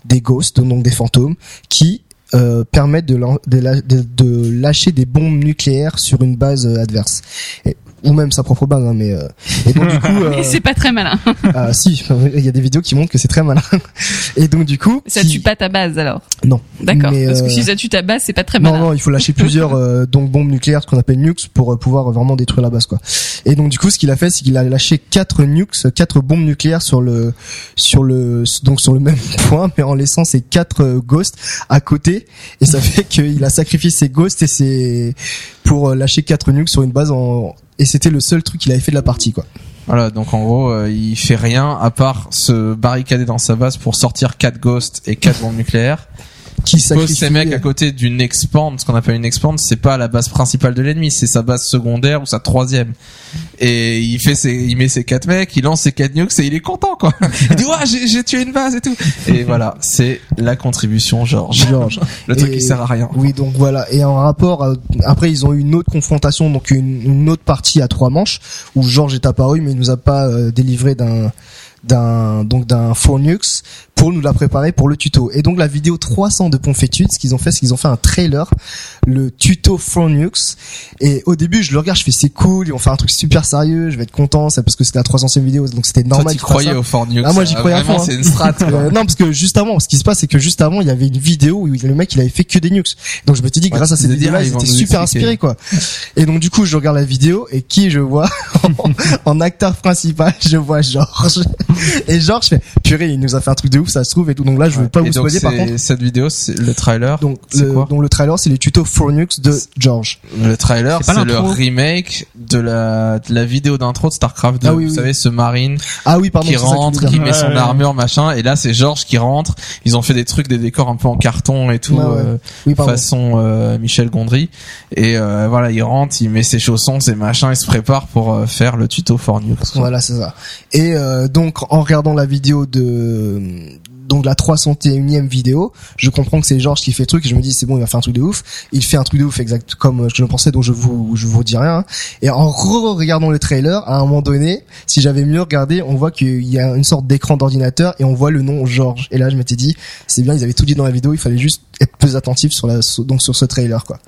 des ghosts, donc des fantômes, qui euh, permettent de, de, de- lâcher des bombes nucléaires sur une base adverse. Et- ou même sa propre base, hein, mais euh, et donc du coup, [laughs] euh, c'est pas très malin. [laughs] ah, si, il y a des vidéos qui montrent que c'est très malin. [laughs] Et donc du coup, Ça tue pas ta base alors. Non. D'accord. Parce que euh, si ça tue ta base, c'est pas très non, malin. non, il faut lâcher plusieurs euh, donc bombes nucléaires, ce qu'on appelle nukes, pour euh, pouvoir vraiment détruire la base, quoi. Et donc du coup, ce qu'il a fait, c'est qu'il a lâché quatre nukes, quatre bombes nucléaires sur le sur le donc sur le même point, mais en laissant ses quatre ghosts à côté. Et ça fait qu'il a sacrifié ses ghosts et ses pour lâcher quatre nukes sur une base en et c'était le seul truc qu'il avait fait de la partie, quoi. Voilà, donc en gros, euh, il fait rien à part se barricader dans sa base pour sortir 4 ghosts et 4 bombes nucléaires. Qui Pose sacrifie ces mecs à côté d'une expand, ce qu'on appelle une expand, c'est pas la base principale de l'ennemi, c'est sa base secondaire ou sa troisième. Et il fait ses, il met ses quatre mecs, il lance ses quatre nukes et il est content quoi. [laughs] Il dit ouais j'ai, tué une base et tout. Et voilà, c'est la contribution Georges. Georges. [laughs] Le truc Et- qui sert à rien. Oui, donc voilà. Et en rapport, euh, après ils ont eu une autre confrontation, donc une, une autre partie à trois manches où Georges est apparu, mais il nous a pas euh, délivré d'un d'un donc d'un four nukes pour nous la préparer pour le tuto. Et donc la vidéo 300 de Ponfétude, ce qu'ils ont fait, c'est qu'ils ont fait un trailer, le tuto nukes. Et au début, je le regarde, je fais c'est cool, ils vont faire un truc super sérieux, je vais être content, c'est parce que c'était la 300e vidéo, donc c'était Toi normal. tu qu'ils fassent croyais ça. au Nukes. Ah, moi, j'y croyais à Vraiment fond, hein. c'est une strat. quoi. Euh, non, parce que juste avant, ce qui se passe, c'est que juste avant, il y avait une vidéo où le mec, il avait fait que des nukes. Donc je me suis dit, Ouais, grâce à tu cette vidéo-là, ah, ils étaient super inspirés, quoi. Et donc du coup, je regarde la vidéo et qui je vois [laughs] en, en acteur principal, je vois Georges. Et Georges fait, purée, il nous a fait un truc de ouf, ça se trouve et tout. Donc là, je veux pas Et vous spoiler, par c'est- contre. Cette vidéo, c'est le trailer. Donc c'est le, quoi donc le trailer, c'est les tutos for nukes de George. Le trailer, C'est le l'intro remake de la, de la vidéo d'intro de StarCraft 2. Ah oui, Vous oui. savez, ce marine Ah oui, pardon. qui rentre, qui met son armure, machin. Et là, c'est Georges qui rentre. Ils ont fait des trucs, des décors un peu en carton et tout, ouais. euh, façon euh, Michel Gondry. Et euh, voilà, il rentre, il met ses chaussons, ses machins, il se prépare pour euh, faire le tuto for Nukes. Voilà, c'est ça. Et euh, donc en regardant la vidéo de donc la 301e vidéo, je comprends que c'est Georges qui fait le truc et je me dis c'est bon, il va faire un truc de ouf. Il fait un truc de ouf exact comme euh, je le pensais donc je vous je vous dis rien. Et en re-regardant le trailer, à un moment donné, si j'avais mieux regardé, on voit qu'il y a une sorte d'écran d'ordinateur et on voit le nom Georges. Et là, je m'étais dit c'est bien, ils avaient tout dit dans la vidéo, il fallait juste être plus attentif sur la donc sur ce trailer quoi.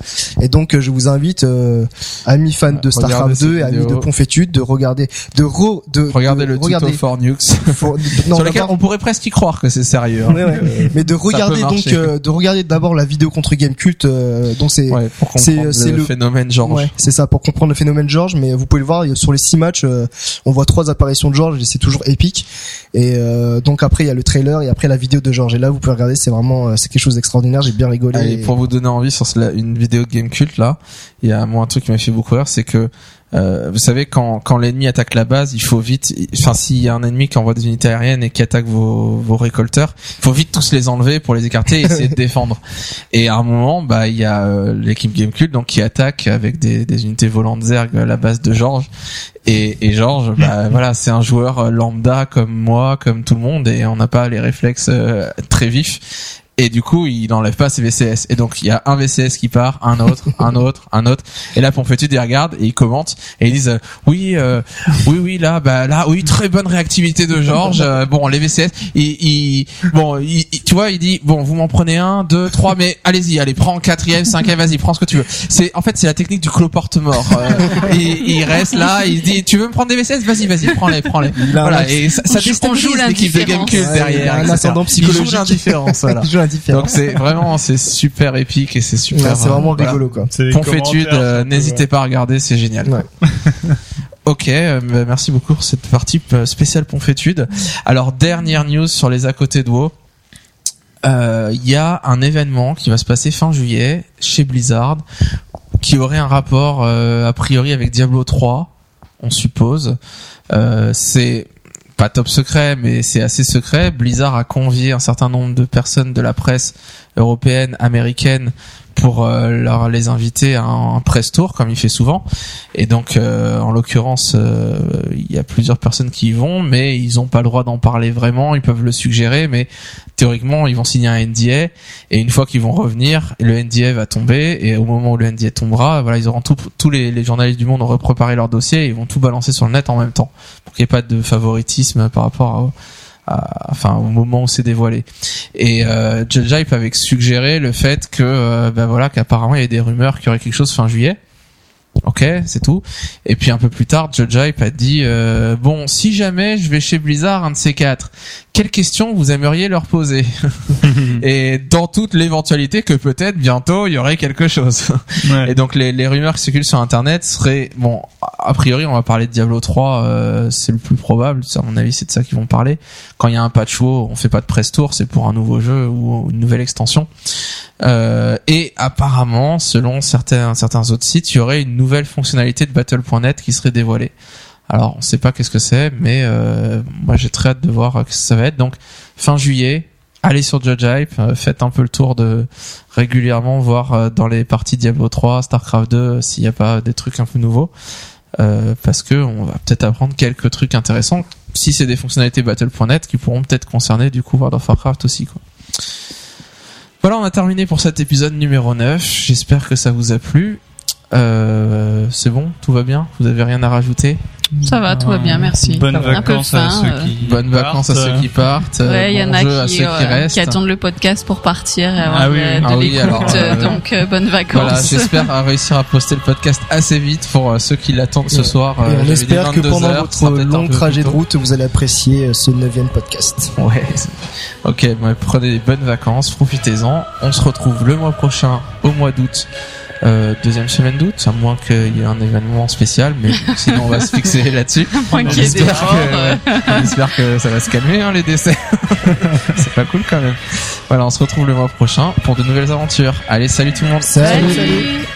Et donc euh, je vous invite euh, amis fans de StarCraft cette 2 et amis de Ponfétude de regarder de re, de le regarder- tuto for Nukes. [laughs] non, sur lequel on pourrait presque y croire que c'est sérieux. hein. Ouais, ouais. mais de regarder donc euh, de regarder d'abord la vidéo contre Game Cult euh, dont c'est Ouais, c'est- le, le- phénomène Georges. Ouais, c'est ça pour comprendre le phénomène George. Mais vous pouvez le voir sur les six matchs, euh, on voit trois apparitions de George et c'est toujours épique. Et euh, donc après il y a le trailer et après la vidéo de George. Et là vous pouvez regarder, c'est vraiment euh, c'est quelque chose d'extraordinaire. J'ai bien rigolé. Allez, Et- pour vous donner envie sur une vidéo de Game Cult là, il y a moi un truc qui m'a fait beaucoup rire, c'est que euh, vous savez quand quand l'ennemi attaque la base, il faut vite, enfin s'il y a un ennemi qui envoie des unités aériennes et qui attaque vos vos récolteurs, il faut vite tous les enlever pour les écarter et essayer de [laughs] défendre. Et à un moment, bah il y a euh, l'équipe Gamecube donc qui attaque avec des des unités volantes Zerg à la base de Georges et, et Georges, bah [laughs] voilà, c'est un joueur lambda comme moi, comme tout le monde, et on n'a pas les réflexes euh, très vifs. Et du coup, il n'enlève pas ses VCS. Et donc, il y a un VCS qui part, un autre, [laughs] un autre, un autre. Et là, Pompétude, il regarde et il commente et ils disent euh, oui, euh, oui, oui, là, bah là, oui, très bonne réactivité de Georges. Euh, bon, les VCS, il, il bon, il, il- tu vois, il dit bon, vous m'en prenez un, deux, trois, mais allez-y, allez, prends quatrième, cinquième, vas-y, prends ce que tu veux. C'est en fait, c'est la technique du cloporte mort. Euh, [laughs] il, il reste là, il dit tu veux me prendre des VCS, vas-y, vas-y, prends-les, prends-les. Il Voilà, et ça, ça déstabilise l'équipe de. Gamecube derrière. il a un ascendant Il joue psychologique. l'indifférence, voilà. [laughs] Indifférent. Donc c'est vraiment c'est super épique et c'est super. Ouais, c'est vraiment euh, voilà. rigolo quoi. Commentaires, euh, n'hésitez pas à regarder, c'est génial. Ouais. [laughs] ok, euh, bah, merci beaucoup pour cette partie euh, spéciale Pompétude. Alors dernière news sur les à côté de WoW. Euh, Il y a un événement qui va se passer fin juillet chez Blizzard qui aurait un rapport euh, a priori avec Diablo 3, on suppose. Euh, c'est pas top secret, mais c'est assez secret. Blizzard a convié un certain nombre de personnes de la presse européenne, américaine, pour euh, leur les inviter à un, press tour comme il fait souvent. Et donc, euh, en l'occurrence, euh, il y a plusieurs personnes qui y vont, mais ils n'ont pas le droit d'en parler vraiment. Ils peuvent le suggérer, mais théoriquement, ils vont signer un NDA. Et une fois qu'ils vont revenir, le NDA va tomber. Et au moment où le NDA tombera, voilà, ils auront tous les, les journalistes du monde auront préparé leur dossier et ils vont tout balancer sur le net en même temps, qu'il n'y ait pas de favoritisme par rapport à à- enfin au moment où c'est dévoilé. Et euh, Hype avait suggéré le fait que euh, ben voilà qu'apparemment il y avait des rumeurs qu'il y aurait quelque chose fin juillet. Ok, c'est tout. Et puis un peu plus tard, Judge Hype a dit euh, bon, si jamais je vais chez Blizzard, un de ces quatre, quelles questions vous aimeriez leur poser [laughs] Et dans toute l'éventualité que peut-être bientôt il y aurait quelque chose. Ouais. Et donc les, les rumeurs qui circulent sur internet seraient bon a priori on va parler de Diablo 3 euh, c'est le plus probable à mon avis c'est de ça qu'ils vont parler quand il y a un patch WoW on fait pas de press tour c'est pour un nouveau jeu ou une nouvelle extension euh, et apparemment selon certains certains autres sites il y aurait une nouvelle fonctionnalité de Battle.net qui serait dévoilée alors on sait pas qu'est-ce que c'est mais euh, moi j'ai très hâte de voir euh, ce que ça va être donc fin juillet allez sur Judge Hype euh, faites un peu le tour de régulièrement voir dans les parties Diablo 3, Starcraft 2 euh, s'il n'y a pas des trucs un peu nouveaux parce que on va peut-être apprendre quelques trucs intéressants si c'est des fonctionnalités Battle.net qui pourront peut-être concerner du coup World of Warcraft aussi. Voilà, on a terminé pour cet épisode numéro 9. J'espère que ça vous a plu. C'est bon, tout va bien? Vous avez rien à rajouter? Ça va, tout va bien, merci. Bonnes vacances à ceux euh. qui Bonnes vacances à ceux qui partent. euh, Ouais, il y en bon a à qui, ceux qui euh, restent. qui attendent le podcast pour partir et avoir Ah oui, de, de Ah oui, l'écoute, alors, euh, donc euh, bonnes vacances. Voilà, j'espère à réussir à poster le podcast assez vite pour euh, ceux qui l'attendent ce soir. Et euh, on espère que 22 pendant heures, votre long trajet de route, vous allez apprécier euh, ce neuvième podcast. Ouais. Ok, bon, prenez des bonnes vacances, profitez-en. On se retrouve le mois prochain, au mois d'août. Euh, deuxième semaine d'août, à moins qu'il y ait un événement spécial, mais [laughs] sinon on va se fixer là-dessus. Morts, euh. que, que ça va se calmer hein, les décès. [laughs] C'est pas cool quand même. Voilà, on se retrouve le mois prochain pour de nouvelles aventures. Allez, salut tout le monde. Salut. Salut.